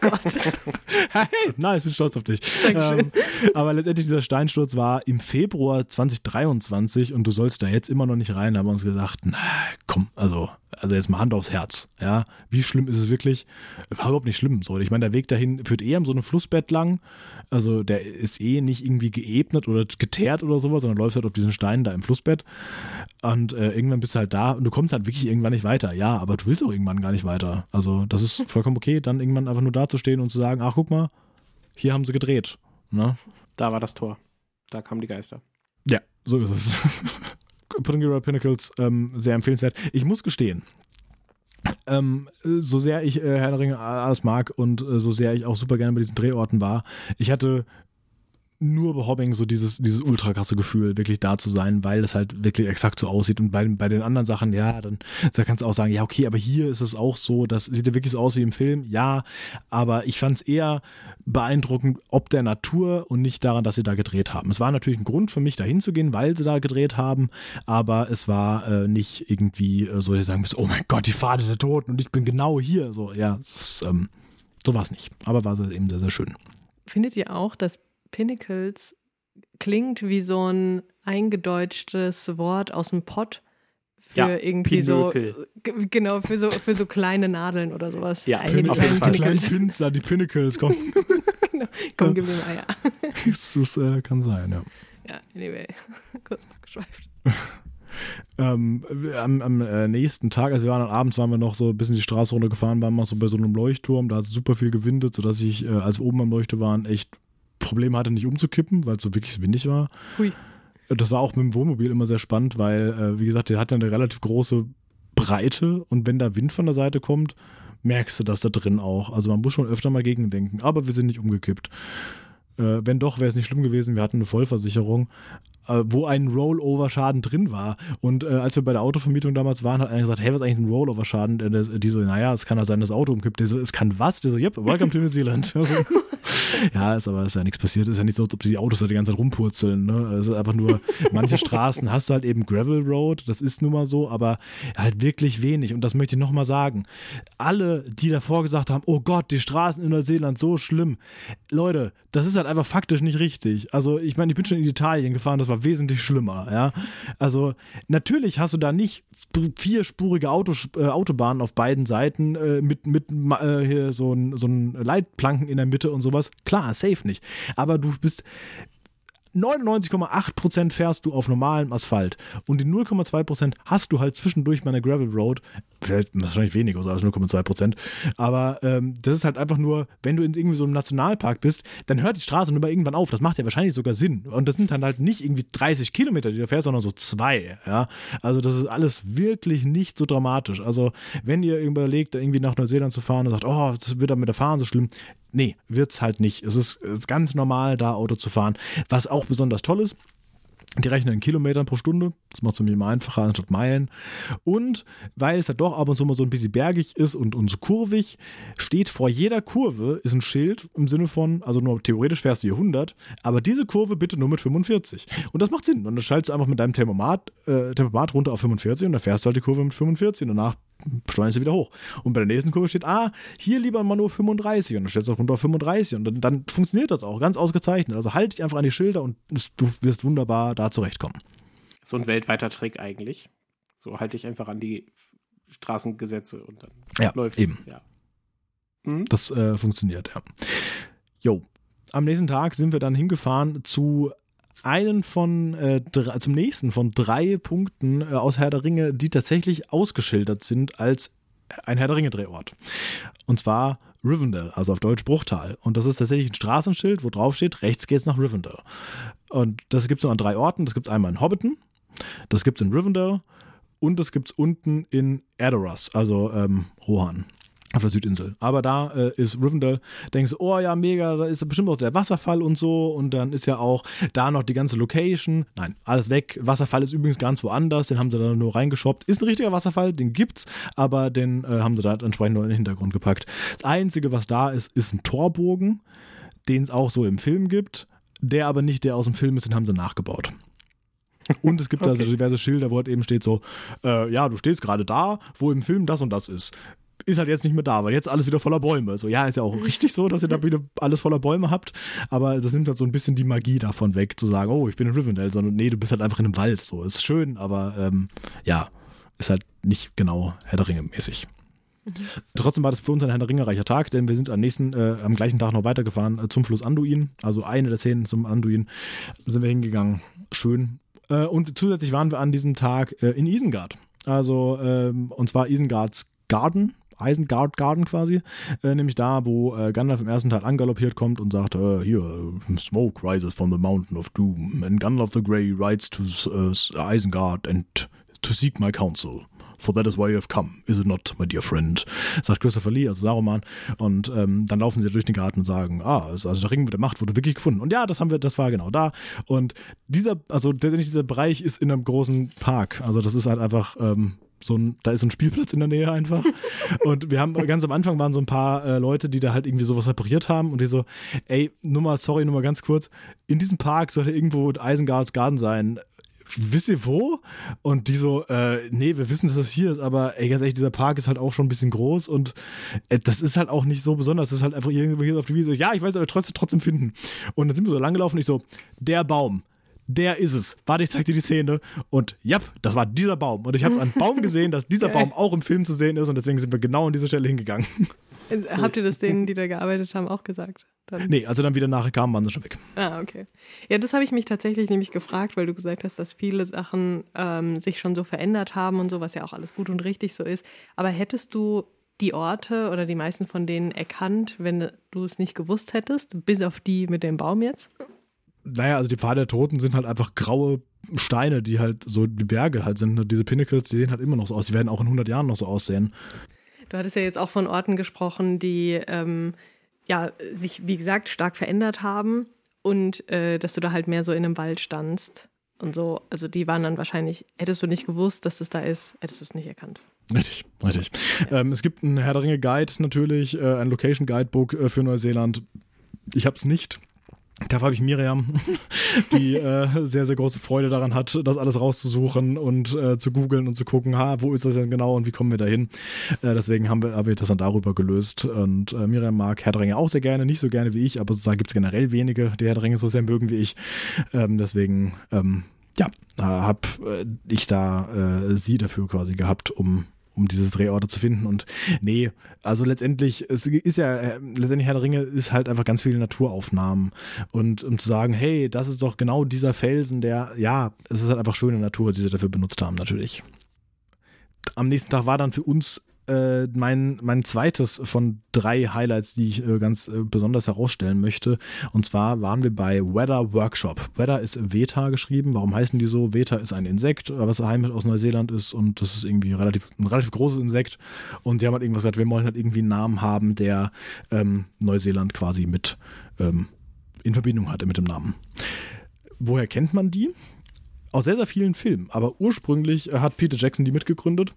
Gott. Hey, nice, bin stolz auf dich. Ähm, aber letztendlich, dieser Steinsturz war im Februar 2023 und du sollst da jetzt immer noch nicht rein. Da haben wir uns gesagt, na, komm, also also jetzt mal Hand aufs Herz, ja, wie schlimm ist es wirklich? War überhaupt nicht schlimm. So, ich meine, der Weg dahin führt eher um so einem Flussbett lang. Also der ist eh nicht irgendwie geebnet oder geteert oder sowas, sondern läufst halt auf diesen Steinen da im Flussbett. Und äh, irgendwann bist du halt da und du kommst halt wirklich irgendwann nicht weiter. Ja, aber du willst auch irgendwann gar nicht weiter. Also das ist vollkommen okay, dann irgendwann einfach nur dazustehen und zu sagen, ach guck mal, hier haben sie gedreht. Ne? Da war das Tor. Da kamen die Geister. Ja, so ist es. Putting Your Pinnacles ähm, sehr empfehlenswert. Ich muss gestehen, ähm, so sehr ich äh, Herr Ringe alles mag und äh, so sehr ich auch super gerne bei diesen Drehorten war, ich hatte nur bei Hobbing so dieses, dieses ultra krasse Gefühl, wirklich da zu sein, weil es halt wirklich exakt so aussieht. Und bei, bei den anderen Sachen, ja, dann da kannst du auch sagen, ja, okay, aber hier ist es auch so, das sieht ja wirklich so aus wie im Film, ja, aber ich fand es eher beeindruckend, ob der Natur und nicht daran, dass sie da gedreht haben. Es war natürlich ein Grund für mich, da hinzugehen, weil sie da gedreht haben, aber es war äh, nicht irgendwie äh, so, dass ich sagen muss, oh mein Gott, die Pfade der Toten und ich bin genau hier. So, ja, ist, ähm, so war es nicht. Aber war es eben sehr, sehr schön. Findet ihr auch, dass Pinnacles klingt wie so ein eingedeutschtes Wort aus dem Pott für ja, irgendwie Pinökel. so genau für so für so kleine Nadeln oder sowas. Ja, Pin auf jeden Fall. Die kleinen Pinsler, die Pinnacles, komm. genau. Komm, gib mir mal, ja. das, äh, kann sein, ja. Ja, anyway, kurz abgeschweift. ähm, am, am äh, nächsten Tag, also wir waren dann abends, waren wir noch so ein bisschen die Straße runtergefahren, waren wir so bei so einem Leuchtturm, da hat es super viel gewindet, sodass ich, äh, als wir oben am Leuchtturm waren, echt Probleme hatte, nicht umzukippen, weil es so wirklich windig war. Hui. Das war auch mit dem Wohnmobil immer sehr spannend, weil, äh, wie gesagt, der hat ja eine relativ große Breite und wenn da Wind von der Seite kommt, merkst du das da drin auch. Also man muss schon öfter mal gegendenken, aber wir sind nicht umgekippt. Äh, wenn doch, wäre es nicht schlimm gewesen. Wir hatten eine Vollversicherung, äh, wo ein Rollover-Schaden drin war. Und äh, als wir bei der Autovermietung damals waren, hat einer gesagt, hey, was ist eigentlich ein Rollover-Schaden? Die so, naja, es kann ja sein, dass das Auto umkippt. Der so, es kann was? Der so, yep, welcome to New Zealand. Also, ja, ist aber ist ja nichts passiert. Ist ja nicht so, ob die Autos da die ganze Zeit rumpurzeln. Ne? Es ist einfach nur, manche Straßen hast du halt eben Gravel Road, das ist nun mal so, aber halt wirklich wenig. Und das möchte ich nochmal sagen. Alle, die davor gesagt haben, oh Gott, die Straßen in Neuseeland so schlimm. Leute, das ist halt einfach faktisch nicht richtig. Also, ich meine, ich bin schon in Italien gefahren, das war wesentlich schlimmer, ja. Also, natürlich hast du da nicht vierspurige Autos, äh, Autobahnen auf beiden Seiten äh, mit, mit äh, so ein, so ein Leitplanken in der Mitte und sowas. Klar, safe nicht. Aber du bist 99,8% fährst du auf normalem Asphalt und die 0,2% hast du halt zwischendurch bei einer Gravel Road, vielleicht wahrscheinlich weniger so als 0,2%, aber ähm, das ist halt einfach nur, wenn du in irgendwie so einem Nationalpark bist, dann hört die Straße nur mal irgendwann auf. Das macht ja wahrscheinlich sogar Sinn. Und das sind dann halt nicht irgendwie 30 Kilometer, die du fährst, sondern so zwei. Ja, also das ist alles wirklich nicht so dramatisch. Also wenn ihr überlegt, irgendwie nach Neuseeland zu fahren und sagt, oh, das wird dann mit der Fahren so schlimm. Nee, wird's halt nicht. Es ist, ist ganz normal, da Auto zu fahren. Was auch besonders toll ist, die rechnen in Kilometern pro Stunde. Das macht es mir immer einfacher anstatt Meilen. Und weil es ja doch ab und zu mal so ein bisschen bergig ist und, und so kurvig, steht vor jeder Kurve ist ein Schild im Sinne von, also nur theoretisch fährst du hier 100, aber diese Kurve bitte nur mit 45. Und das macht Sinn. Und dann schaltest du einfach mit deinem Tempomat, äh, Tempomat runter auf 45 und dann fährst du halt die Kurve mit 45 und danach steuern sie wieder hoch. Und bei der nächsten Kurve steht, ah, hier lieber mal nur 35 und dann stellst du auch runter auf 35 und dann, dann funktioniert das auch ganz ausgezeichnet. Also halte dich einfach an die Schilder und du wirst wunderbar da zurechtkommen. So ein weltweiter Trick eigentlich. So halte ich einfach an die Straßengesetze und dann ja, läuft eben. es. Ja. Hm? Das äh, funktioniert, ja. Jo. Am nächsten Tag sind wir dann hingefahren zu einen von äh, drei, zum nächsten von drei Punkten äh, aus Herr der Ringe, die tatsächlich ausgeschildert sind als ein Herr der Ringe Drehort. Und zwar Rivendell, also auf Deutsch Bruchtal. Und das ist tatsächlich ein Straßenschild, wo drauf steht, rechts geht's nach Rivendell. Und das gibt es nur an drei Orten. Das gibt es einmal in Hobbiton, das gibt es in Rivendell und das gibt es unten in Edoras, also ähm, Rohan auf der Südinsel. Aber da äh, ist Rivendell, denkst du, oh ja, mega, da ist bestimmt auch der Wasserfall und so und dann ist ja auch da noch die ganze Location. Nein, alles weg. Wasserfall ist übrigens ganz woanders, den haben sie da nur reingeschoppt. Ist ein richtiger Wasserfall, den gibt's, aber den äh, haben sie da entsprechend nur in den Hintergrund gepackt. Das Einzige, was da ist, ist ein Torbogen, den es auch so im Film gibt, der aber nicht der aus dem Film ist, den haben sie nachgebaut. Und es gibt okay. also diverse Schilder, wo halt eben steht so, äh, ja, du stehst gerade da, wo im Film das und das ist ist halt jetzt nicht mehr da, weil jetzt alles wieder voller Bäume. So, ja, ist ja auch richtig so, dass ihr da wieder alles voller Bäume habt, aber das nimmt halt so ein bisschen die Magie davon weg, zu sagen, oh, ich bin in Rivendell, sondern nee, du bist halt einfach in einem Wald. So, ist schön, aber ähm, ja, ist halt nicht genau Herr der Ringe mäßig. Mhm. Trotzdem war das für uns ein Herr der Ringe reicher Tag, denn wir sind am nächsten, äh, am gleichen Tag noch weitergefahren äh, zum Fluss Anduin, also eine der Szenen zum Anduin, sind wir hingegangen. Schön. Äh, und zusätzlich waren wir an diesem Tag äh, in Isengard. Also, ähm, und zwar Isengards Garden, Isengard Garden quasi, äh, nämlich da, wo äh, Gandalf im ersten Teil angaloppiert kommt und sagt, äh, hier, smoke rises from the mountain of doom, and Gandalf the Grey rides to uh, Isengard and to seek my counsel. For that is why you have come, is it not, my dear friend? Sagt Christopher Lee, also Saruman. Und ähm, dann laufen sie durch den Garten und sagen, ah, also der Ring der Macht wurde wirklich gefunden. Und ja, das haben wir, das war genau da. Und dieser, also dieser Bereich ist in einem großen Park. Also das ist halt einfach ähm, so ein, da ist ein Spielplatz in der Nähe einfach. Und wir haben ganz am Anfang waren so ein paar äh, Leute, die da halt irgendwie sowas repariert haben und die so, ey, nur mal, sorry, nur mal ganz kurz, in diesem Park sollte irgendwo Eisengards Garten sein. Wisst ihr wo? Und die so, äh, nee, wir wissen, dass das hier ist, aber ey, ganz ehrlich, dieser Park ist halt auch schon ein bisschen groß und äh, das ist halt auch nicht so besonders. Das ist halt einfach irgendwo hier auf der Wiese. Ja, ich weiß, aber trotzdem, trotzdem finden. Und dann sind wir so lang gelaufen und ich so, der Baum, der ist es. Warte, ich zeig dir die Szene. Und ja, das war dieser Baum. Und ich habe es an Baum gesehen, dass dieser Baum auch im Film zu sehen ist und deswegen sind wir genau an diese Stelle hingegangen. Habt ihr das denen, die da gearbeitet haben, auch gesagt? Dann? Nee, also dann wieder nachher kamen, waren sie schon weg. Ah, okay. Ja, das habe ich mich tatsächlich nämlich gefragt, weil du gesagt hast, dass viele Sachen ähm, sich schon so verändert haben und so, was ja auch alles gut und richtig so ist. Aber hättest du die Orte oder die meisten von denen erkannt, wenn du es nicht gewusst hättest, bis auf die mit dem Baum jetzt? naja, also die Pfade der Toten sind halt einfach graue Steine, die halt so die Berge halt sind. Diese Pinnacles, die sehen halt immer noch so aus. Die werden auch in 100 Jahren noch so aussehen. Du hattest ja jetzt auch von Orten gesprochen, die ähm, ja sich, wie gesagt, stark verändert haben und äh, dass du da halt mehr so in einem Wald standst und so. Also die waren dann wahrscheinlich, hättest du nicht gewusst, dass es da ist, hättest du es nicht erkannt. Richtig, richtig. Ja. Ähm, es gibt einen Herr der Ringe Guide natürlich, äh, ein Location Guidebook äh, für Neuseeland. Ich habe es nicht. Dafür habe ich Miriam, die äh, sehr, sehr große Freude daran hat, das alles rauszusuchen und äh, zu googeln und zu gucken, ha, wo ist das denn genau und wie kommen wir da hin. Äh, deswegen haben wir, haben wir das dann darüber gelöst. Und äh, Miriam mag Ringe auch sehr gerne, nicht so gerne wie ich, aber sozusagen gibt es generell wenige, die Ringe so sehr mögen wie ich. Ähm, deswegen, ähm, ja, habe äh, ich da äh, sie dafür quasi gehabt, um um diese Drehorte zu finden. Und nee, also letztendlich, es ist ja, äh, letztendlich Herr der Ringe ist halt einfach ganz viele Naturaufnahmen. Und um zu sagen, hey, das ist doch genau dieser Felsen, der, ja, es ist halt einfach schöne Natur, die sie dafür benutzt haben, natürlich. Am nächsten Tag war dann für uns äh, mein, mein zweites von drei Highlights, die ich äh, ganz äh, besonders herausstellen möchte. Und zwar waren wir bei Weather Workshop. Weather ist Veta geschrieben. Warum heißen die so? Veta ist ein Insekt, was heimisch aus Neuseeland ist und das ist irgendwie relativ, ein relativ großes Insekt. Und die haben halt irgendwas gesagt, wir wollen halt irgendwie einen Namen haben, der ähm, Neuseeland quasi mit ähm, in Verbindung hatte mit dem Namen. Woher kennt man die? Aus sehr, sehr vielen Filmen. Aber ursprünglich äh, hat Peter Jackson die mitgegründet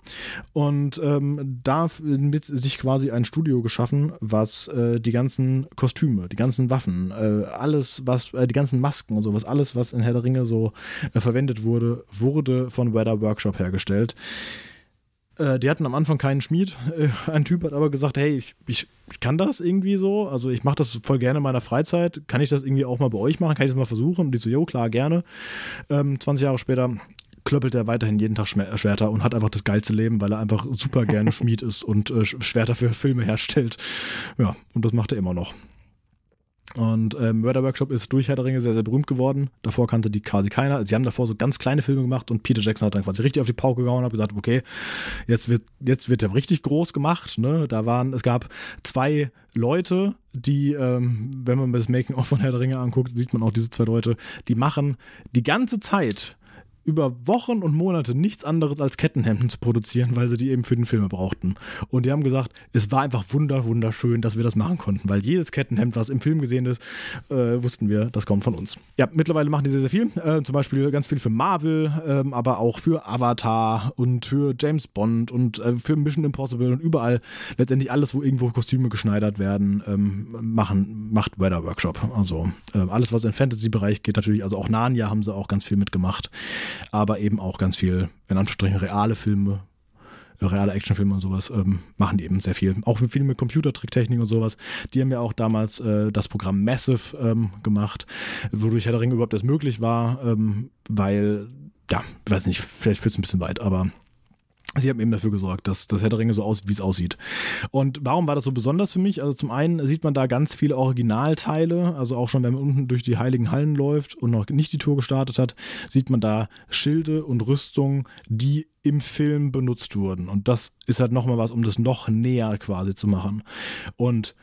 und ähm, da mit sich quasi ein Studio geschaffen, was äh, die ganzen Kostüme, die ganzen Waffen, äh, alles, was, äh, die ganzen Masken und sowas, alles, was in Herr der Ringe so äh, verwendet wurde, wurde von Weather Workshop hergestellt. Äh, die hatten am Anfang keinen Schmied. Äh, ein Typ hat aber gesagt, hey, ich, ich, ich kann das irgendwie so. Also ich mache das voll gerne in meiner Freizeit. Kann ich das irgendwie auch mal bei euch machen? Kann ich das mal versuchen? Und die so, jo, klar, gerne. Ähm, 20 Jahre später klöppelt er weiterhin jeden Tag Schwerter und hat einfach das geilste Leben, weil er einfach super gerne Schmied ist und äh, Schwerter für Filme herstellt. Ja, und das macht er immer noch. Und ähm, Murder Workshop ist durch Herr der Ringe sehr, sehr berühmt geworden. Davor kannte die quasi keiner. Sie haben davor so ganz kleine Filme gemacht und Peter Jackson hat dann quasi richtig auf die Pauke gehauen und hat gesagt, okay, jetzt wird, jetzt wird der richtig groß gemacht. Ne? Da waren, es gab zwei Leute, die, ähm, wenn man das Making-of von Herr der Ringe anguckt, sieht man auch diese zwei Leute, die machen die ganze Zeit über Wochen und Monate nichts anderes als Kettenhemden zu produzieren, weil sie die eben für den Film brauchten. Und die haben gesagt, es war einfach wunder, wunderschön, dass wir das machen konnten, weil jedes Kettenhemd, was im Film gesehen ist, äh, wussten wir, das kommt von uns. Ja, mittlerweile machen die sehr, sehr viel. Äh, zum Beispiel ganz viel für Marvel, äh, aber auch für Avatar und für James Bond und äh, für Mission Impossible und überall letztendlich alles, wo irgendwo Kostüme geschneidert werden, ähm, machen, macht Weather Workshop. Also äh, alles, was in Fantasy-Bereich geht, natürlich, also auch Narnia haben sie auch ganz viel mitgemacht aber eben auch ganz viel, in Anführungsstrichen, reale Filme, äh, reale Actionfilme und sowas ähm, machen die eben sehr viel. Auch viel mit Computertricktechnik und sowas. Die haben ja auch damals äh, das Programm Massive ähm, gemacht, wodurch Herr der Ringe überhaupt erst möglich war, ähm, weil, ja, ich weiß nicht, vielleicht führt es ein bisschen weit, aber Sie haben eben dafür gesorgt, dass das Herr der Ringe so aussieht, wie es aussieht. Und warum war das so besonders für mich? Also zum einen sieht man da ganz viele Originalteile, also auch schon, wenn man unten durch die heiligen Hallen läuft und noch nicht die Tour gestartet hat, sieht man da Schilde und Rüstungen, die im Film benutzt wurden. Und das ist halt nochmal was, um das noch näher quasi zu machen. Und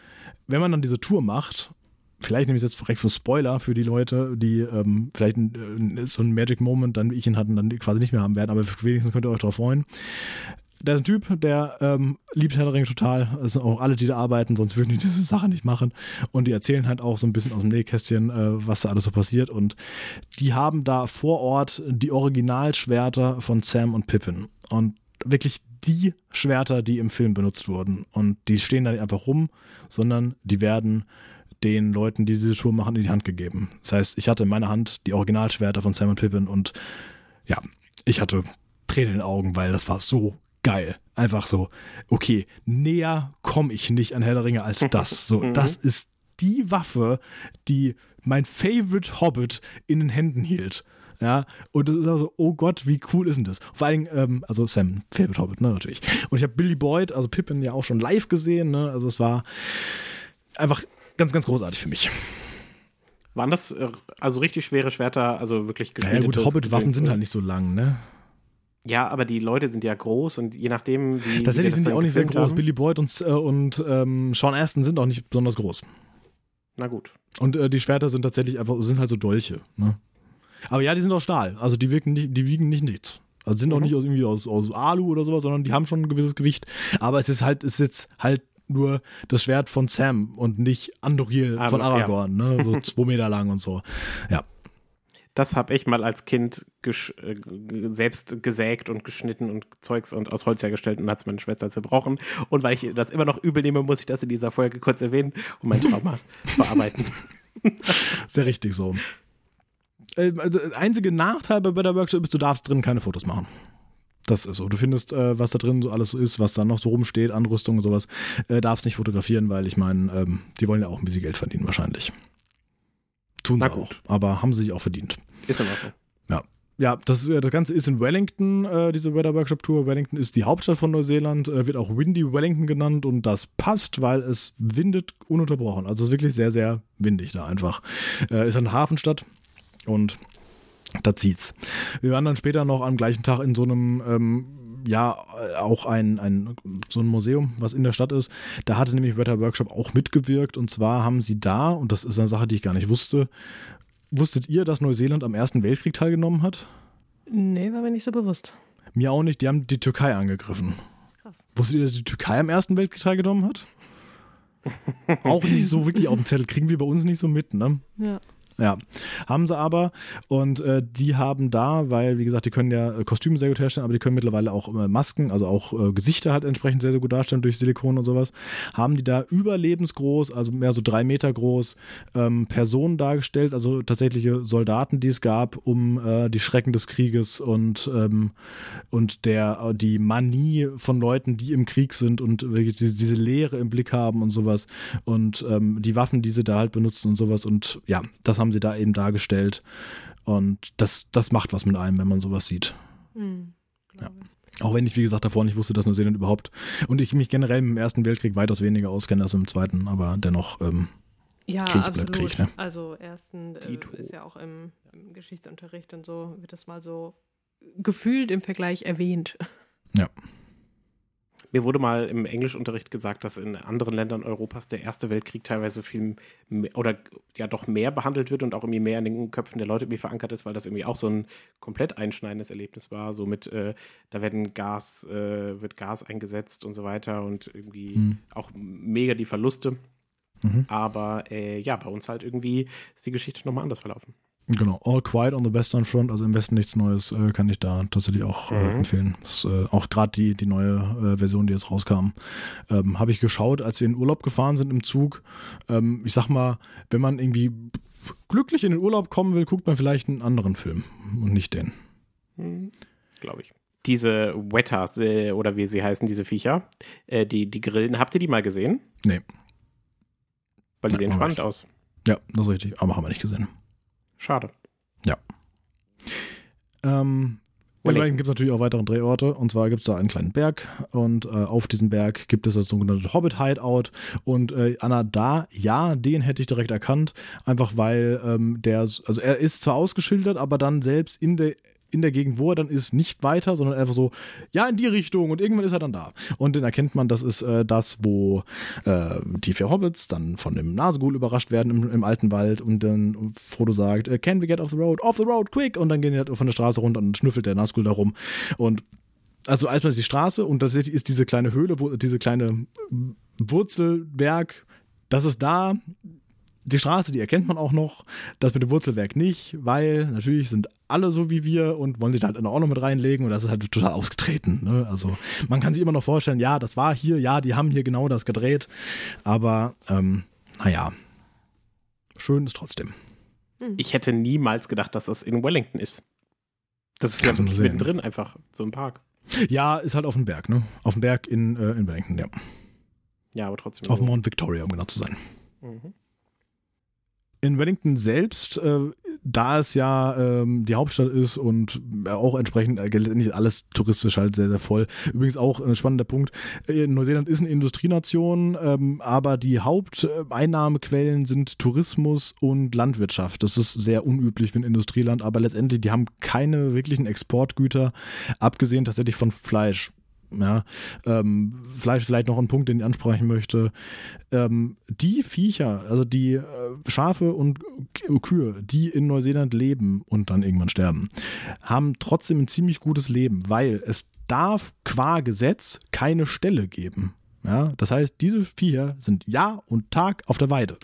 wenn man dann diese Tour macht vielleicht nehme ich jetzt vielleicht für Spoiler für die Leute, die ähm, vielleicht äh, so einen Magic Moment dann wie ich ihn hatten, dann quasi nicht mehr haben werden, aber wenigstens könnt ihr euch darauf freuen. Da ist ein Typ, der ähm, liebt Herr der Ringe total. Das sind auch alle, die da arbeiten, sonst würden die diese Sache nicht machen. Und die erzählen halt auch so ein bisschen aus dem Nähkästchen, äh, was da alles so passiert. Und die haben da vor Ort die Originalschwerter von Sam und Pippin. Und wirklich die Schwerter, die im Film benutzt wurden. Und die stehen da nicht einfach rum, sondern die werden den Leuten, die diese Tour machen, in die Hand gegeben. Das heißt, ich hatte in meiner Hand die Originalschwerter von Simon Pippin und ja, ich hatte Tränen in den Augen, weil das war so geil. Einfach so, okay, näher komme ich nicht an Herr der Ringe als das. So, mhm. das ist die Waffe, die mein Favorite Hobbit in den Händen hielt. Ja, und das ist also, oh Gott, wie cool ist denn das? Vor allem, ähm, also Sam, Favorite Hobbit, ne, natürlich. Und ich habe Billy Boyd, also Pippin ja auch schon live gesehen, ne, also es war einfach ganz, ganz großartig für mich. Waren das äh, also richtig schwere Schwerter, also wirklich? Ja gut, Hobbit-Waffen sind halt nicht so lang, ne? Ja, aber die Leute sind ja groß und je nachdem, wie. Tatsächlich sind die auch nicht sehr groß. Haben. Billy Boyd und, äh, und ähm, Sean Aston sind auch nicht besonders groß. Na gut. Und äh, die Schwerter sind tatsächlich einfach, sind halt so Dolche, ne? Aber ja, die sind auch Stahl. Also die wirken nicht, die wiegen nicht nichts. Also sind mhm. auch nicht aus, irgendwie aus, aus Alu oder sowas, sondern die haben schon ein gewisses Gewicht. Aber es ist halt, es ist jetzt halt nur das Schwert von Sam und nicht Andoril Aber, von Aragorn, ja. ne? so zwei Meter lang und so. Ja. Das habe ich mal als Kind äh, selbst gesägt und geschnitten und Zeugs und aus Holz hergestellt und hat es meine Schwester zerbrochen. Und weil ich das immer noch übel nehme, muss ich das in dieser Folge kurz erwähnen und mein Trauma verarbeiten. Sehr richtig so. Äh, also, der einzige Nachteil bei Better Workshop ist, du darfst drin keine Fotos machen. Das ist so. Du findest, äh, was da drin so alles so ist, was da noch so rumsteht, Anrüstung und sowas, äh, darfst nicht fotografieren, weil ich meine, ähm, die wollen ja auch ein bisschen Geld verdienen wahrscheinlich. Tun sie auch. Aber haben sie sich auch verdient. Ist in Ordnung. Ja. ja, das, äh, das Ganze ist in Wellington, äh, diese Weather Workshop Tour. Wellington ist die Hauptstadt von Neuseeland, äh, wird auch Windy Wellington genannt und das passt, weil es windet ununterbrochen. Also es ist wirklich sehr, sehr windig da einfach. Äh, ist eine Hafenstadt und da zieht's. Wir waren dann später noch am gleichen Tag in so einem, ähm, ja, auch ein, ein, so ein Museum, was in der Stadt ist. Da hatte nämlich Weather Workshop auch mitgewirkt und zwar haben sie da, und das ist eine Sache, die ich gar nicht wusste, wusstet ihr, dass Neuseeland am Ersten Weltkrieg teilgenommen hat? Nee, war mir nicht so bewusst. Mir auch nicht, die haben die Türkei angegriffen. Krass. Wusstet ihr, dass die Türkei am Ersten Weltkrieg teilgenommen hat? auch nicht so wirklich auf dem Zettel, kriegen wir bei uns nicht so mit, ne? Ja. Ja, haben sie aber und äh, die haben da, weil wie gesagt, die können ja äh, Kostüme sehr gut herstellen, aber die können mittlerweile auch äh, Masken, also auch äh, Gesichter halt entsprechend sehr, sehr gut darstellen durch Silikon und sowas, haben die da überlebensgroß, also mehr so drei Meter groß, ähm, Personen dargestellt, also tatsächliche Soldaten, die es gab, um äh, die Schrecken des Krieges und, ähm, und der, äh, die Manie von Leuten, die im Krieg sind und wirklich diese, diese Leere im Blick haben und sowas. Und ähm, die Waffen, die sie da halt benutzen und sowas. Und ja, das haben sie da eben dargestellt. Und das, das macht was mit einem, wenn man sowas sieht. Hm, Ja. Auch wenn ich, wie gesagt, davor nicht wusste, dass Neuseeland überhaupt und ich mich generell im Ersten Weltkrieg weitaus weniger auskenne als im Zweiten, aber dennoch, ähm, Ja, Krieg bleibt absolut. Krieg, ne? Also ersten äh, ist ja auch im, im Geschichtsunterricht und so wird das mal so gefühlt im Vergleich erwähnt. Mir wurde mal im Englischunterricht gesagt, dass in anderen Ländern Europas der Erste Weltkrieg teilweise viel mehr, oder ja doch mehr behandelt wird und auch irgendwie mehr in den Köpfen der Leute irgendwie verankert ist, weil das irgendwie auch so ein komplett einschneidendes Erlebnis war. So mit, äh, da werden Gas, äh, wird Gas eingesetzt und so weiter und irgendwie Hm. auch mega die Verluste. Mhm. Aber äh, ja, bei uns halt irgendwie ist die Geschichte nochmal anders verlaufen. Genau, All Quiet on the Western Front, also im Westen nichts Neues, äh, kann ich da tatsächlich auch äh, Mhm. empfehlen. Das, äh, auch gerade die, die neue äh, Version, die jetzt rauskam, ähm, habe ich geschaut, als wir in Urlaub gefahren sind im Zug. Ähm, ich sag mal, wenn man irgendwie glücklich in den Urlaub kommen will, guckt man vielleicht einen anderen Film und nicht den. Hm, Glaube ich. Diese Wetters, äh, oder wie sie heißen, diese Viecher, äh, die, die Grillen, habt ihr die mal gesehen? Nee. Weil die Nee, sehen spannend aus. Ja, das ist richtig, aber haben wir nicht gesehen. Schade. Ähm, in Wellington. Wellington gibt es natürlich auch weitere Drehorte. Und zwar gibt es da einen kleinen Berg. Und äh, auf diesem Berg gibt es das sogenannte Hobbit Hideout. Und äh, Anna, da, ja, den hätte ich direkt erkannt. Einfach weil ähm, der, also er ist zwar ausgeschildert, aber dann selbst in der in der Gegend, wo er dann ist, nicht weiter, sondern einfach so, ja, in die Richtung und irgendwann ist er dann da. Und den erkennt man, das ist äh, das, wo äh, die vier Hobbits dann von dem Nasegul überrascht werden im, im alten Wald und dann Frodo sagt, äh, can we get off the road? Off the road, quick! Und dann gehen die halt von der Straße runter und schnüffelt der Nazgul da rum. Und also erstmal ist die Straße und tatsächlich ist diese kleine Höhle, wo, diese kleine Wurzelwerk, das ist da. Die Straße, die erkennt man auch noch. Das mit dem Wurzelwerk nicht, weil natürlich sind alle so wie wir und wollen sich da halt auch noch mit reinlegen und das ist halt total ausgetreten. Ne? Also man kann sich immer noch vorstellen, ja, das war hier, ja, die haben hier genau das gedreht, aber ähm, naja, schön ist trotzdem. Ich hätte niemals gedacht, dass das in Wellington ist. Das ist ja mittendrin einfach, so ein Park. Ja, ist halt auf dem Berg, ne? Auf dem Berg in, äh, in Wellington, ja. Ja, aber trotzdem. Auf so. Mount Victoria, um genau zu sein. Mhm. In Wellington selbst, äh, da es ja ähm, die Hauptstadt ist und äh, auch entsprechend äh, nicht alles touristisch halt sehr, sehr voll. Übrigens auch ein spannender Punkt. Äh, Neuseeland ist eine Industrienation, ähm, aber die Haupteinnahmequellen sind Tourismus und Landwirtschaft. Das ist sehr unüblich für ein Industrieland, aber letztendlich, die haben keine wirklichen Exportgüter, abgesehen tatsächlich von Fleisch. Ja, ähm, Fleisch vielleicht noch ein Punkt, den ich ansprechen möchte. Ähm, die Viecher, also die äh, Schafe und K- Kühe, die in Neuseeland leben und dann irgendwann sterben, haben trotzdem ein ziemlich gutes Leben, weil es darf qua Gesetz keine Ställe geben. Ja, das heißt, diese Viecher sind Jahr und Tag auf der Weide.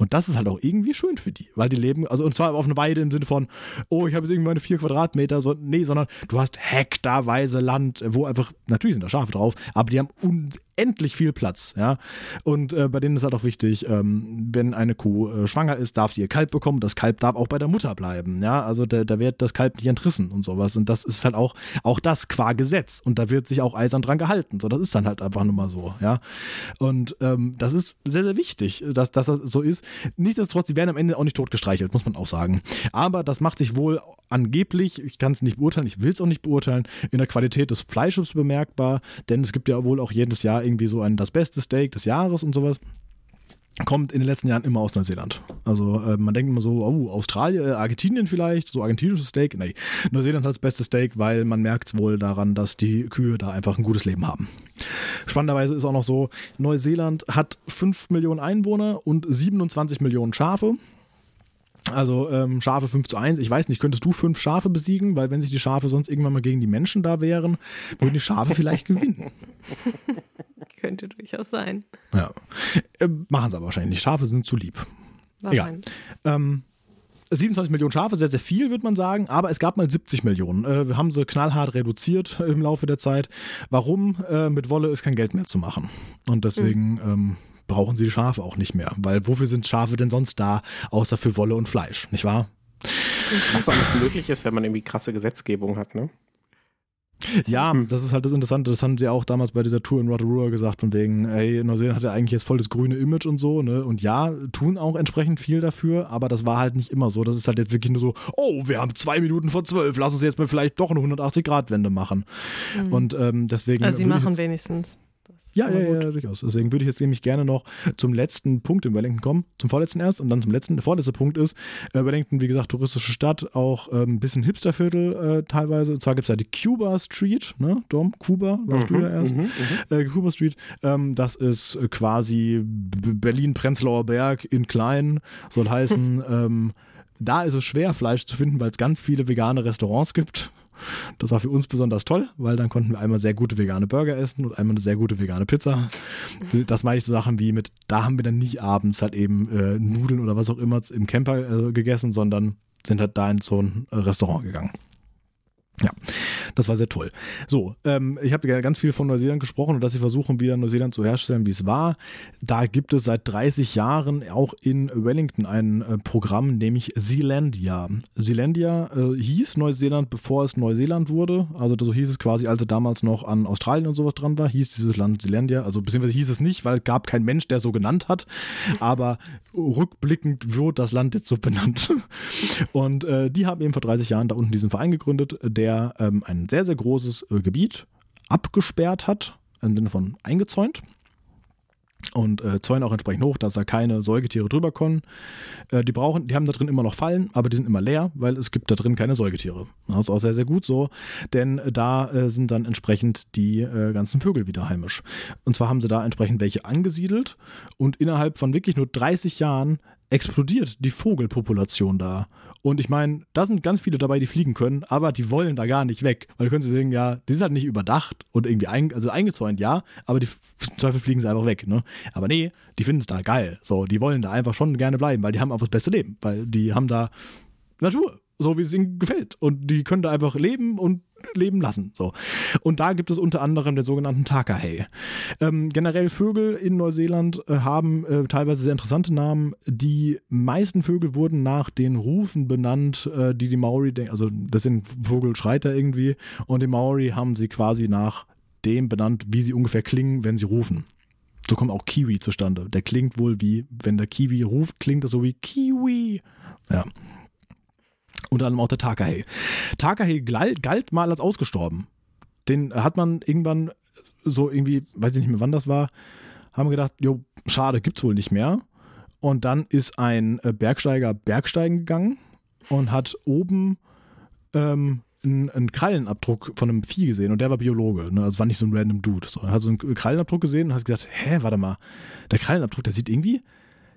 Und das ist halt auch irgendwie schön für die, weil die leben, also und zwar auf einer Weide im Sinne von, oh, ich habe jetzt irgendwie meine vier Quadratmeter, so, nee, sondern du hast hektarweise Land, wo einfach, natürlich sind da Schafe drauf, aber die haben unendlich viel Platz, ja. Und äh, bei denen ist halt auch wichtig, ähm, wenn eine Kuh äh, schwanger ist, darf sie ihr Kalb bekommen, das Kalb darf auch bei der Mutter bleiben, ja. Also da, da wird das Kalb nicht entrissen und sowas. Und das ist halt auch, auch das qua Gesetz. Und da wird sich auch eisern dran gehalten. So, das ist dann halt einfach nur mal so, ja. Und ähm, das ist sehr, sehr wichtig, dass, dass das so ist. Nichtsdestotrotz, die werden am Ende auch nicht tot gestreichelt, muss man auch sagen. Aber das macht sich wohl angeblich, ich kann es nicht beurteilen, ich will es auch nicht beurteilen, in der Qualität des Fleisches bemerkbar, denn es gibt ja wohl auch jedes Jahr irgendwie so ein das beste Steak des Jahres und sowas kommt in den letzten Jahren immer aus Neuseeland. Also äh, man denkt immer so, oh, Australien, äh, Argentinien vielleicht, so argentinisches Steak. Nee, Neuseeland hat das beste Steak, weil man merkt es wohl daran, dass die Kühe da einfach ein gutes Leben haben. Spannenderweise ist auch noch so, Neuseeland hat 5 Millionen Einwohner und 27 Millionen Schafe. Also ähm, Schafe 5 zu 1. Ich weiß nicht, könntest du fünf Schafe besiegen? Weil wenn sich die Schafe sonst irgendwann mal gegen die Menschen da wären, würden die Schafe vielleicht gewinnen. Könnte durchaus sein. Ja. Äh, machen sie aber wahrscheinlich nicht. Schafe sind zu lieb. Wahrscheinlich. Ähm, 27 Millionen Schafe, sehr, sehr viel, würde man sagen, aber es gab mal 70 Millionen. Äh, wir haben sie knallhart reduziert im Laufe der Zeit. Warum? Äh, mit Wolle ist kein Geld mehr zu machen. Und deswegen Mhm. ähm, brauchen sie die Schafe auch nicht mehr. Weil wofür sind Schafe denn sonst da, außer für Wolle und Fleisch, nicht wahr? Was alles möglich ist, wenn man irgendwie krasse Gesetzgebung hat, ne? Ja, das ist halt das Interessante. Das haben sie auch damals bei dieser Tour in Rotorua gesagt, von wegen, ey, Neuseeland hat ja eigentlich jetzt voll das grüne Image und so, ne? Und ja, tun auch entsprechend viel dafür, aber das war halt nicht immer so. Das ist halt jetzt wirklich nur so, oh, wir haben zwei Minuten vor zwölf, lass uns jetzt mal vielleicht doch eine 180-Grad-Wende machen. Und ähm, deswegen. Also sie machen wenigstens. Ja, mal ja, gut. ja, durchaus. Deswegen würde ich jetzt nämlich gerne noch zum letzten Punkt in Wellington kommen, zum vorletzten erst und dann zum letzten. Der vorletzte Punkt ist, äh, Wellington, wie gesagt, touristische Stadt, auch ähm, ein bisschen Hipsterviertel äh, teilweise. Und zwar gibt es da die Cuba Street, ne, Dom? Kuba, warst du ja erst. Mhm, mhm. Äh, Cuba Street, ähm, das ist äh, quasi Berlin-Prenzlauer Berg in klein, soll heißen, ähm, da ist es schwer, Fleisch zu finden, weil es ganz viele vegane Restaurants gibt. Das war für uns besonders toll, weil dann konnten wir einmal sehr gute vegane Burger essen und einmal eine sehr gute vegane Pizza. Das meine ich so Sachen wie mit, da haben wir dann nicht abends halt eben äh, Nudeln oder was auch immer im Camper äh, gegessen, sondern sind halt da in so ein äh, Restaurant gegangen. Ja, das war sehr toll. So, ähm, ich habe ja ganz viel von Neuseeland gesprochen und dass sie versuchen, wieder Neuseeland zu herstellen, wie es war. Da gibt es seit 30 Jahren auch in Wellington ein äh, Programm, nämlich Zealandia. Zealandia äh, hieß Neuseeland, bevor es Neuseeland wurde. Also so hieß es quasi, als es damals noch an Australien und sowas dran war, hieß dieses Land Zealandia. Also beziehungsweise hieß es nicht, weil es gab keinen Mensch, der so genannt hat. Aber rückblickend wird das Land jetzt so benannt. Und äh, die haben eben vor 30 Jahren da unten diesen Verein gegründet, der ähm, ein sehr, sehr großes äh, Gebiet abgesperrt hat, im Sinne von eingezäunt. Und äh, zäunen auch entsprechend hoch, dass da keine Säugetiere drüber können. Äh, die brauchen, die haben da drin immer noch Fallen, aber die sind immer leer, weil es gibt da drin keine Säugetiere. Das ist auch sehr, sehr gut so, denn äh, da äh, sind dann entsprechend die äh, ganzen Vögel wieder heimisch. Und zwar haben sie da entsprechend welche angesiedelt und innerhalb von wirklich nur 30 Jahren explodiert die Vogelpopulation da. Und ich meine, da sind ganz viele dabei, die fliegen können, aber die wollen da gar nicht weg. Weil du könntest sagen, ja, die sind halt nicht überdacht und irgendwie ein, also eingezäunt, ja, aber die im Zweifel fliegen sie einfach weg, ne? Aber nee, die finden es da geil. So, die wollen da einfach schon gerne bleiben, weil die haben einfach das beste Leben. Weil die haben da Natur, so wie es ihnen gefällt. Und die können da einfach leben und leben lassen. So. Und da gibt es unter anderem den sogenannten Takahay. Ähm, generell Vögel in Neuseeland äh, haben äh, teilweise sehr interessante Namen. Die meisten Vögel wurden nach den Rufen benannt, äh, die die Maori, also das sind Vogelschreiter irgendwie, und die Maori haben sie quasi nach dem benannt, wie sie ungefähr klingen, wenn sie rufen. So kommt auch Kiwi zustande. Der klingt wohl wie, wenn der Kiwi ruft, klingt das so wie Kiwi. Ja. Unter anderem auch der Takahay. Takahay galt, galt mal als ausgestorben. Den hat man irgendwann so irgendwie, weiß ich nicht mehr wann das war, haben wir gedacht, jo, schade, gibt's wohl nicht mehr. Und dann ist ein äh, Bergsteiger Bergsteigen gegangen und hat oben ähm, einen, einen Krallenabdruck von einem Vieh gesehen und der war Biologe, ne? also war nicht so ein random Dude. So, er hat so einen Krallenabdruck gesehen und hat gesagt, hä, warte mal, der Krallenabdruck, der sieht irgendwie,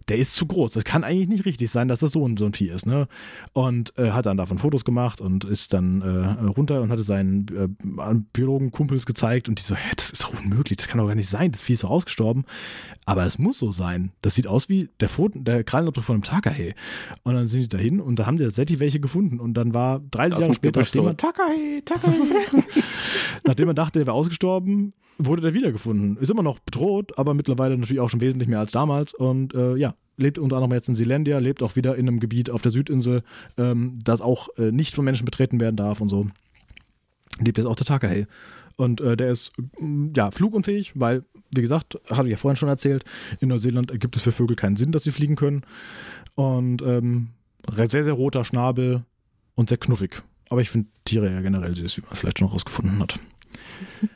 der ist zu groß. Das kann eigentlich nicht richtig sein, dass das so ein, so ein Vieh ist. Ne? Und äh, hat dann davon Fotos gemacht und ist dann äh, runter und hatte seinen äh, Biologen-Kumpels gezeigt und die so, hä, das ist doch unmöglich, das kann doch gar nicht sein, das Vieh ist doch ausgestorben. Aber es muss so sein. Das sieht aus wie der, Foto, der Krallenabdruck von einem Takahe. Und dann sind die dahin und da haben die tatsächlich welche gefunden. Und dann war 30 Aus Jahre später, nachdem so, man, Takai, Takai. nachdem man dachte, er wäre ausgestorben, wurde der wiedergefunden. Ist immer noch bedroht, aber mittlerweile natürlich auch schon wesentlich mehr als damals. Und äh, ja, lebt unter anderem jetzt in Zealandia, lebt auch wieder in einem Gebiet auf der Südinsel, ähm, das auch äh, nicht von Menschen betreten werden darf und so. Lebt jetzt auch der Takahay. Und äh, der ist mm, ja flugunfähig, weil, wie gesagt, hatte ich ja vorhin schon erzählt, in Neuseeland gibt es für Vögel keinen Sinn, dass sie fliegen können. Und ähm, sehr, sehr roter Schnabel, und sehr knuffig. Aber ich finde Tiere ja generell süß, wie man vielleicht schon rausgefunden hat.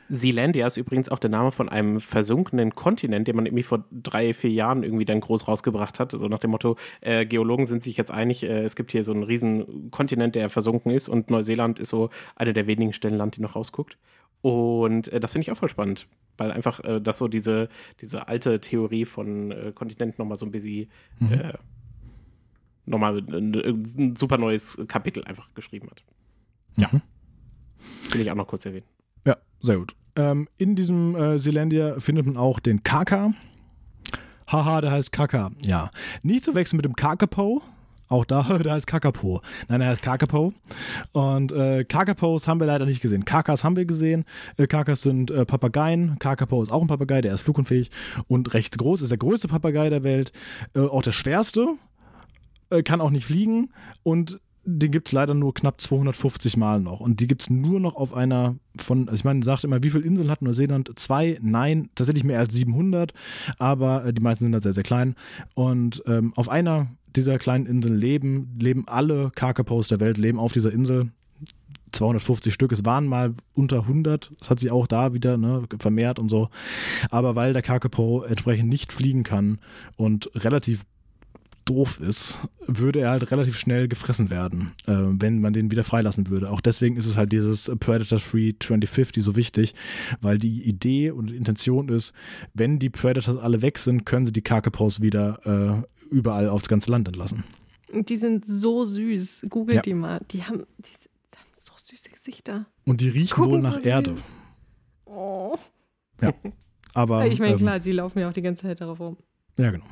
Sealandia ist übrigens auch der Name von einem versunkenen Kontinent, den man irgendwie vor drei, vier Jahren irgendwie dann groß rausgebracht hat. So nach dem Motto, äh, Geologen sind sich jetzt einig, äh, es gibt hier so einen riesen Kontinent, der versunken ist und Neuseeland ist so eine der wenigen Stellen Land, die noch rausguckt. Und äh, das finde ich auch voll spannend, weil einfach äh, das so diese, diese alte Theorie von äh, Kontinenten nochmal so ein bisschen Mhm. äh, nochmal ein, ein super neues Kapitel einfach geschrieben hat. Ja. Will ich auch noch kurz erwähnen. Ja, sehr gut. Ähm, in diesem äh, Seelandia findet man auch den Kaka. Haha, der heißt Kaka. Ja. Nicht zu wechseln mit dem Kakapo. Auch da, der heißt Kakapo. Nein, er heißt Kakapo. Und äh, Kakapos haben wir leider nicht gesehen. Kakas haben wir gesehen. Äh, Kakas sind äh, Papageien. Kakapo ist auch ein Papagei, der ist flugunfähig und recht groß. Ist der größte Papagei der Welt. Äh, auch der schwerste. Äh, kann auch nicht fliegen. Und den gibt es leider nur knapp 250 Mal noch. Und die gibt es nur noch auf einer von, also ich meine, sagt immer, wie viele Inseln hat Neuseeland? Zwei? Nein, tatsächlich mehr als 700, aber äh, die meisten sind halt sehr, sehr klein. Und ähm, auf einer dieser kleinen Inseln leben, leben alle Kakapos der Welt, leben auf dieser Insel. 250 Stück. Es waren mal unter 100. Das hat sich auch da wieder ne, vermehrt und so. Aber weil der Kakapo entsprechend nicht fliegen kann und relativ doof ist, würde er halt relativ schnell gefressen werden, äh, wenn man den wieder freilassen würde. Auch deswegen ist es halt dieses Predator-Free 2050 so wichtig, weil die Idee und Intention ist, wenn die Predators alle weg sind, können sie die Kakapos wieder äh, überall aufs ganze Land entlassen. Die sind so süß. Googelt Ja. die mal. Die haben, die haben so süße Gesichter. Und die riechen Gucken wohl so nach süß. Erde. Oh. Aber ich meine, ähm, klar, sie laufen ja auch die ganze Zeit darauf rum. Ja, genau.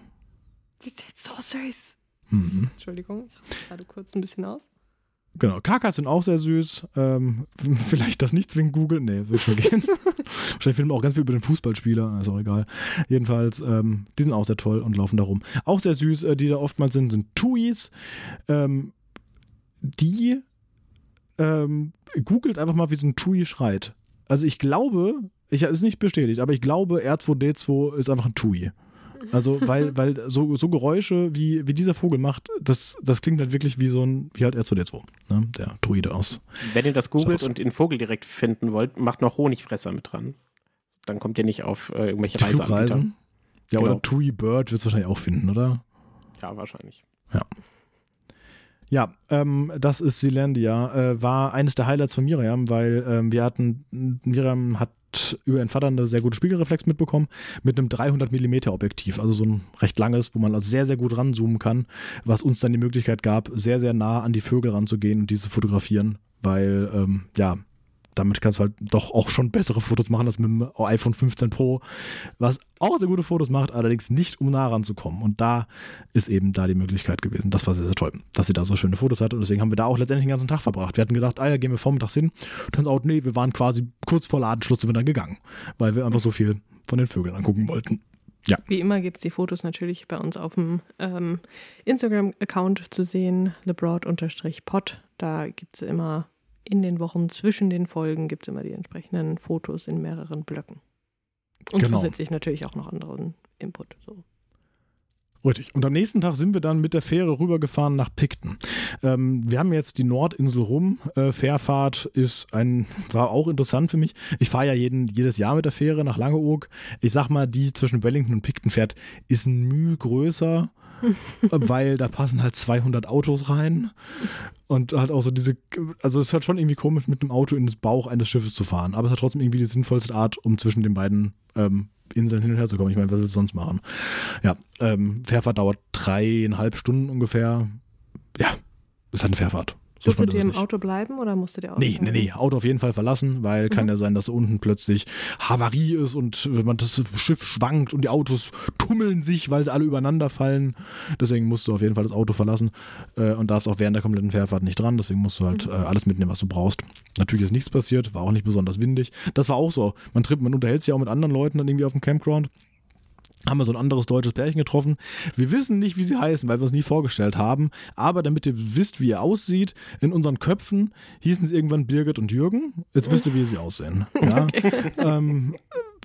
Die sind so süß. Mhm. Entschuldigung, ich raste gerade kurz ein bisschen aus. Genau, Kakas sind auch sehr süß. Ähm, vielleicht das nicht zwingend googeln. Nee, wird schon gehen. Wahrscheinlich filmen auch ganz viel über den Fußballspieler, ist auch egal. Jedenfalls, ähm, die sind auch sehr toll und laufen da rum. Auch sehr süß, äh, die da oftmals sind, sind Tuis. Ähm, die ähm, googelt einfach mal, wie so ein Tui schreit. Also ich glaube, ich ist nicht bestätigt, aber ich glaube, R2D2 ist einfach ein Tui. Also, weil, weil so, so Geräusche, wie, wie dieser Vogel macht, das, das klingt halt wirklich wie so ein, wie halt R2D2, ne? der Druide aus. Wenn ihr das googelt und den Vogel direkt finden wollt, macht noch Honigfresser mit dran. Dann kommt ihr nicht auf äh, irgendwelche Reiseanbieter. Ja, Genau. oder Tui Bird wird es wahrscheinlich auch finden, oder? Ja, wahrscheinlich. Ja, ähm, das ist Zealandia. Äh, war eines der Highlights von Miriam, weil ähm, wir hatten, Miriam hat über ihren Vater eine sehr gute Spiegelreflex mitbekommen mit einem 300 mm Objektiv, also so ein recht langes, wo man also sehr, sehr gut ranzoomen kann, was uns dann die Möglichkeit gab, sehr, sehr nah an die Vögel ranzugehen und diese fotografieren, weil, ähm, ja, damit kannst du halt doch auch schon bessere Fotos machen als mit dem iPhone 15 Pro, was auch sehr gute Fotos macht, allerdings nicht um nah ranzukommen. Und da ist eben da die Möglichkeit gewesen. Das war sehr, sehr toll, dass sie da so schöne Fotos hatte. Und deswegen haben wir da auch letztendlich den ganzen Tag verbracht. Wir hatten gedacht, ah ja, gehen wir vormittags hin. Turns out, nee, wir waren quasi kurz vor Ladenschluss sind wir dann gegangen, weil wir einfach so viel von den Vögeln angucken wollten. Wie immer gibt es die Fotos natürlich bei uns auf dem ähm, Instagram-Account zu sehen, lebroad-pod. Da gibt es immer in den Wochen zwischen den Folgen gibt es immer die entsprechenden Fotos in mehreren Blöcken. Und Genau. zusätzlich natürlich auch noch anderen Input. So. Richtig. Und am nächsten Tag sind wir dann mit der Fähre rübergefahren nach Picton. Ähm, wir haben jetzt die Nordinsel rum. Äh, Fährfahrt ist ein, war auch interessant für mich. Ich fahre ja jeden, jedes Jahr mit der Fähre nach Langeoog. Ich sag mal, die zwischen Wellington und Picton fährt, ist ein Mühe größer, weil da passen halt 200 Autos rein. Und halt auch so diese, also es ist halt schon irgendwie komisch, mit einem Auto in das Bauch eines Schiffes zu fahren. Aber es hat trotzdem irgendwie die sinnvollste Art, um zwischen den beiden ähm, Inseln hin und her zu kommen. Ich meine, was willst du sonst machen? Ja, ähm, Fährfahrt dauert dreieinhalb Stunden ungefähr. Ja, ist halt eine Fährfahrt. Durftet ihr im nicht. Auto bleiben oder musstet ihr auch? Nee, nee, nee, Auto auf jeden Fall verlassen, weil kann Mhm. ja sein, dass unten plötzlich Havarie ist und wenn man das Schiff schwankt und die Autos tummeln sich, weil sie alle übereinander fallen. Deswegen musst du auf jeden Fall das Auto verlassen äh, und darfst auch während der kompletten Fährfahrt nicht dran. Deswegen musst du halt Mhm. äh, alles mitnehmen, was du brauchst. Natürlich ist nichts passiert, war auch nicht besonders windig. Das war auch so. Man trifft, man unterhält sich ja auch mit anderen Leuten dann irgendwie auf dem Campground haben wir so ein anderes deutsches Pärchen getroffen. Wir wissen nicht, wie sie heißen, weil wir uns nie vorgestellt haben. Aber damit ihr wisst, wie ihr aussieht, in unseren Köpfen hießen sie irgendwann Birgit und Jürgen. Jetzt wisst ihr, wie sie aussehen. Ja? ähm,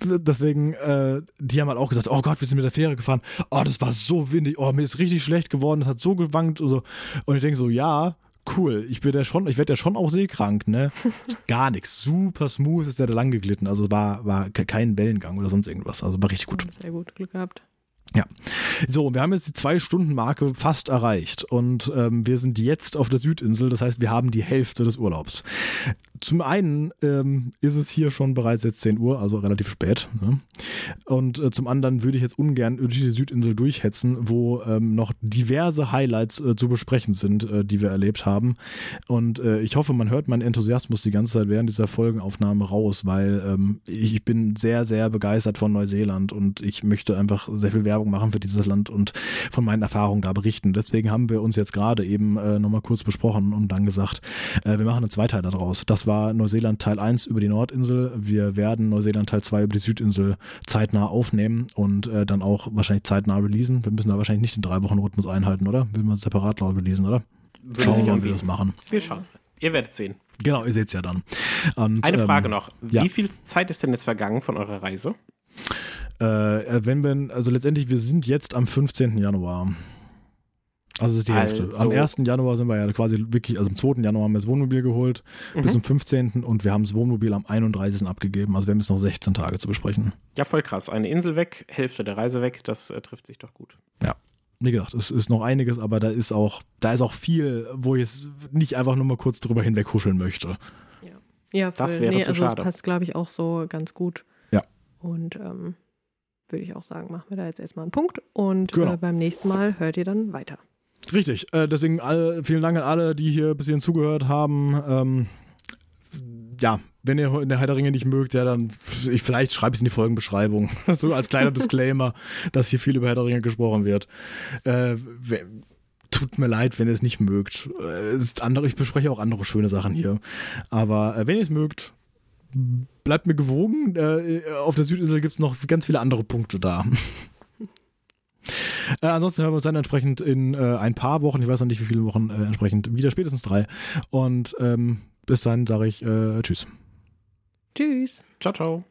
deswegen, äh, die haben halt auch gesagt, oh Gott, wir sind mit der Fähre gefahren. Oh, das war so windig. Oh, mir ist richtig schlecht geworden. Das hat so gewankt und so. Und ich denke so, ja, cool. Ich bin ja schon, ich werde ja schon auch seekrank, ne? Gar nichts. Super smooth ist der da lang geglitten. Also war, war kein Wellengang oder sonst irgendwas. Also war richtig gut. Sehr gut, Glück gehabt. Ja. So, wir haben jetzt die Zwei-Stunden-Marke fast erreicht und ähm, wir sind jetzt auf der Südinsel, das heißt, wir haben die Hälfte des Urlaubs. Zum einen ähm, ist es hier schon bereits jetzt 10 Uhr, also relativ spät. Ne? Und äh, zum anderen würde ich jetzt ungern durch die Südinsel durchhetzen, wo ähm, noch diverse Highlights äh, zu besprechen sind, äh, die wir erlebt haben. Und äh, ich hoffe, man hört meinen Enthusiasmus die ganze Zeit während dieser Folgenaufnahme raus, weil ähm, ich bin sehr, sehr begeistert von Neuseeland und ich möchte einfach sehr viel Werbung machen für dieses Land und von meinen Erfahrungen da berichten. Deswegen haben wir uns jetzt gerade eben äh, nochmal kurz besprochen und dann gesagt, äh, wir machen einen Zweiteiler daraus. Das war war Neuseeland Teil 1 über die Nordinsel. Wir werden Neuseeland Teil 2 über die Südinsel zeitnah aufnehmen und äh, dann auch wahrscheinlich zeitnah releasen. Wir müssen da wahrscheinlich nicht den drei Wochen Rhythmus einhalten, oder? Will man separat laut releasen, oder? Würde Schauen wir mal, wie wir das machen. Wir schauen. Ihr werdet sehen. Genau, ihr seht es ja dann. Und, Eine ähm, Frage noch. Wie ja. viel Zeit ist denn jetzt vergangen von eurer Reise? Äh, wenn wir, also letztendlich, wir sind jetzt am 15. Januar. Also das ist die Hälfte. Also- Am 1. Januar sind wir ja quasi wirklich, also am 2. Januar haben wir das Wohnmobil geholt, Mhm. bis zum 15. und wir haben das Wohnmobil am 31. abgegeben. Also wir haben jetzt noch 16 Tage zu besprechen. Ja, voll krass. Eine Insel weg, Hälfte der Reise weg, das äh, trifft sich doch gut. Wie gesagt, es ist noch einiges, aber da ist auch, da ist auch viel, wo ich es nicht einfach nur mal kurz drüber hinweg huscheln möchte. Ja, Das voll. wäre nee, zu also schade. das passt, glaube ich, auch so ganz gut. Ja. Und ähm, würde ich auch sagen, machen wir da jetzt erstmal einen Punkt und Genau. äh, beim nächsten Mal hört ihr dann weiter. Richtig, äh, deswegen alle, vielen Dank an alle, die hier bis hierhin zugehört haben. Ähm, ja, wenn ihr in der Herr nicht mögt, ja, dann ich, vielleicht schreibe ich es in die Folgenbeschreibung. so als kleiner Disclaimer, dass hier viel über Herr gesprochen wird. Äh, tut mir leid, wenn ihr es nicht mögt. Äh, es ist andere, ich bespreche auch andere schöne Sachen hier. Aber äh, wenn ihr es mögt, bleibt mir gewogen. Äh, auf der Südinsel gibt es noch ganz viele andere Punkte da. Äh, ansonsten hören wir uns dann entsprechend in äh, ein paar Wochen, ich weiß noch nicht wie viele Wochen äh, entsprechend, wieder spätestens drei. Und ähm, bis dann sage ich äh, Tschüss. Tschüss. Ciao, ciao.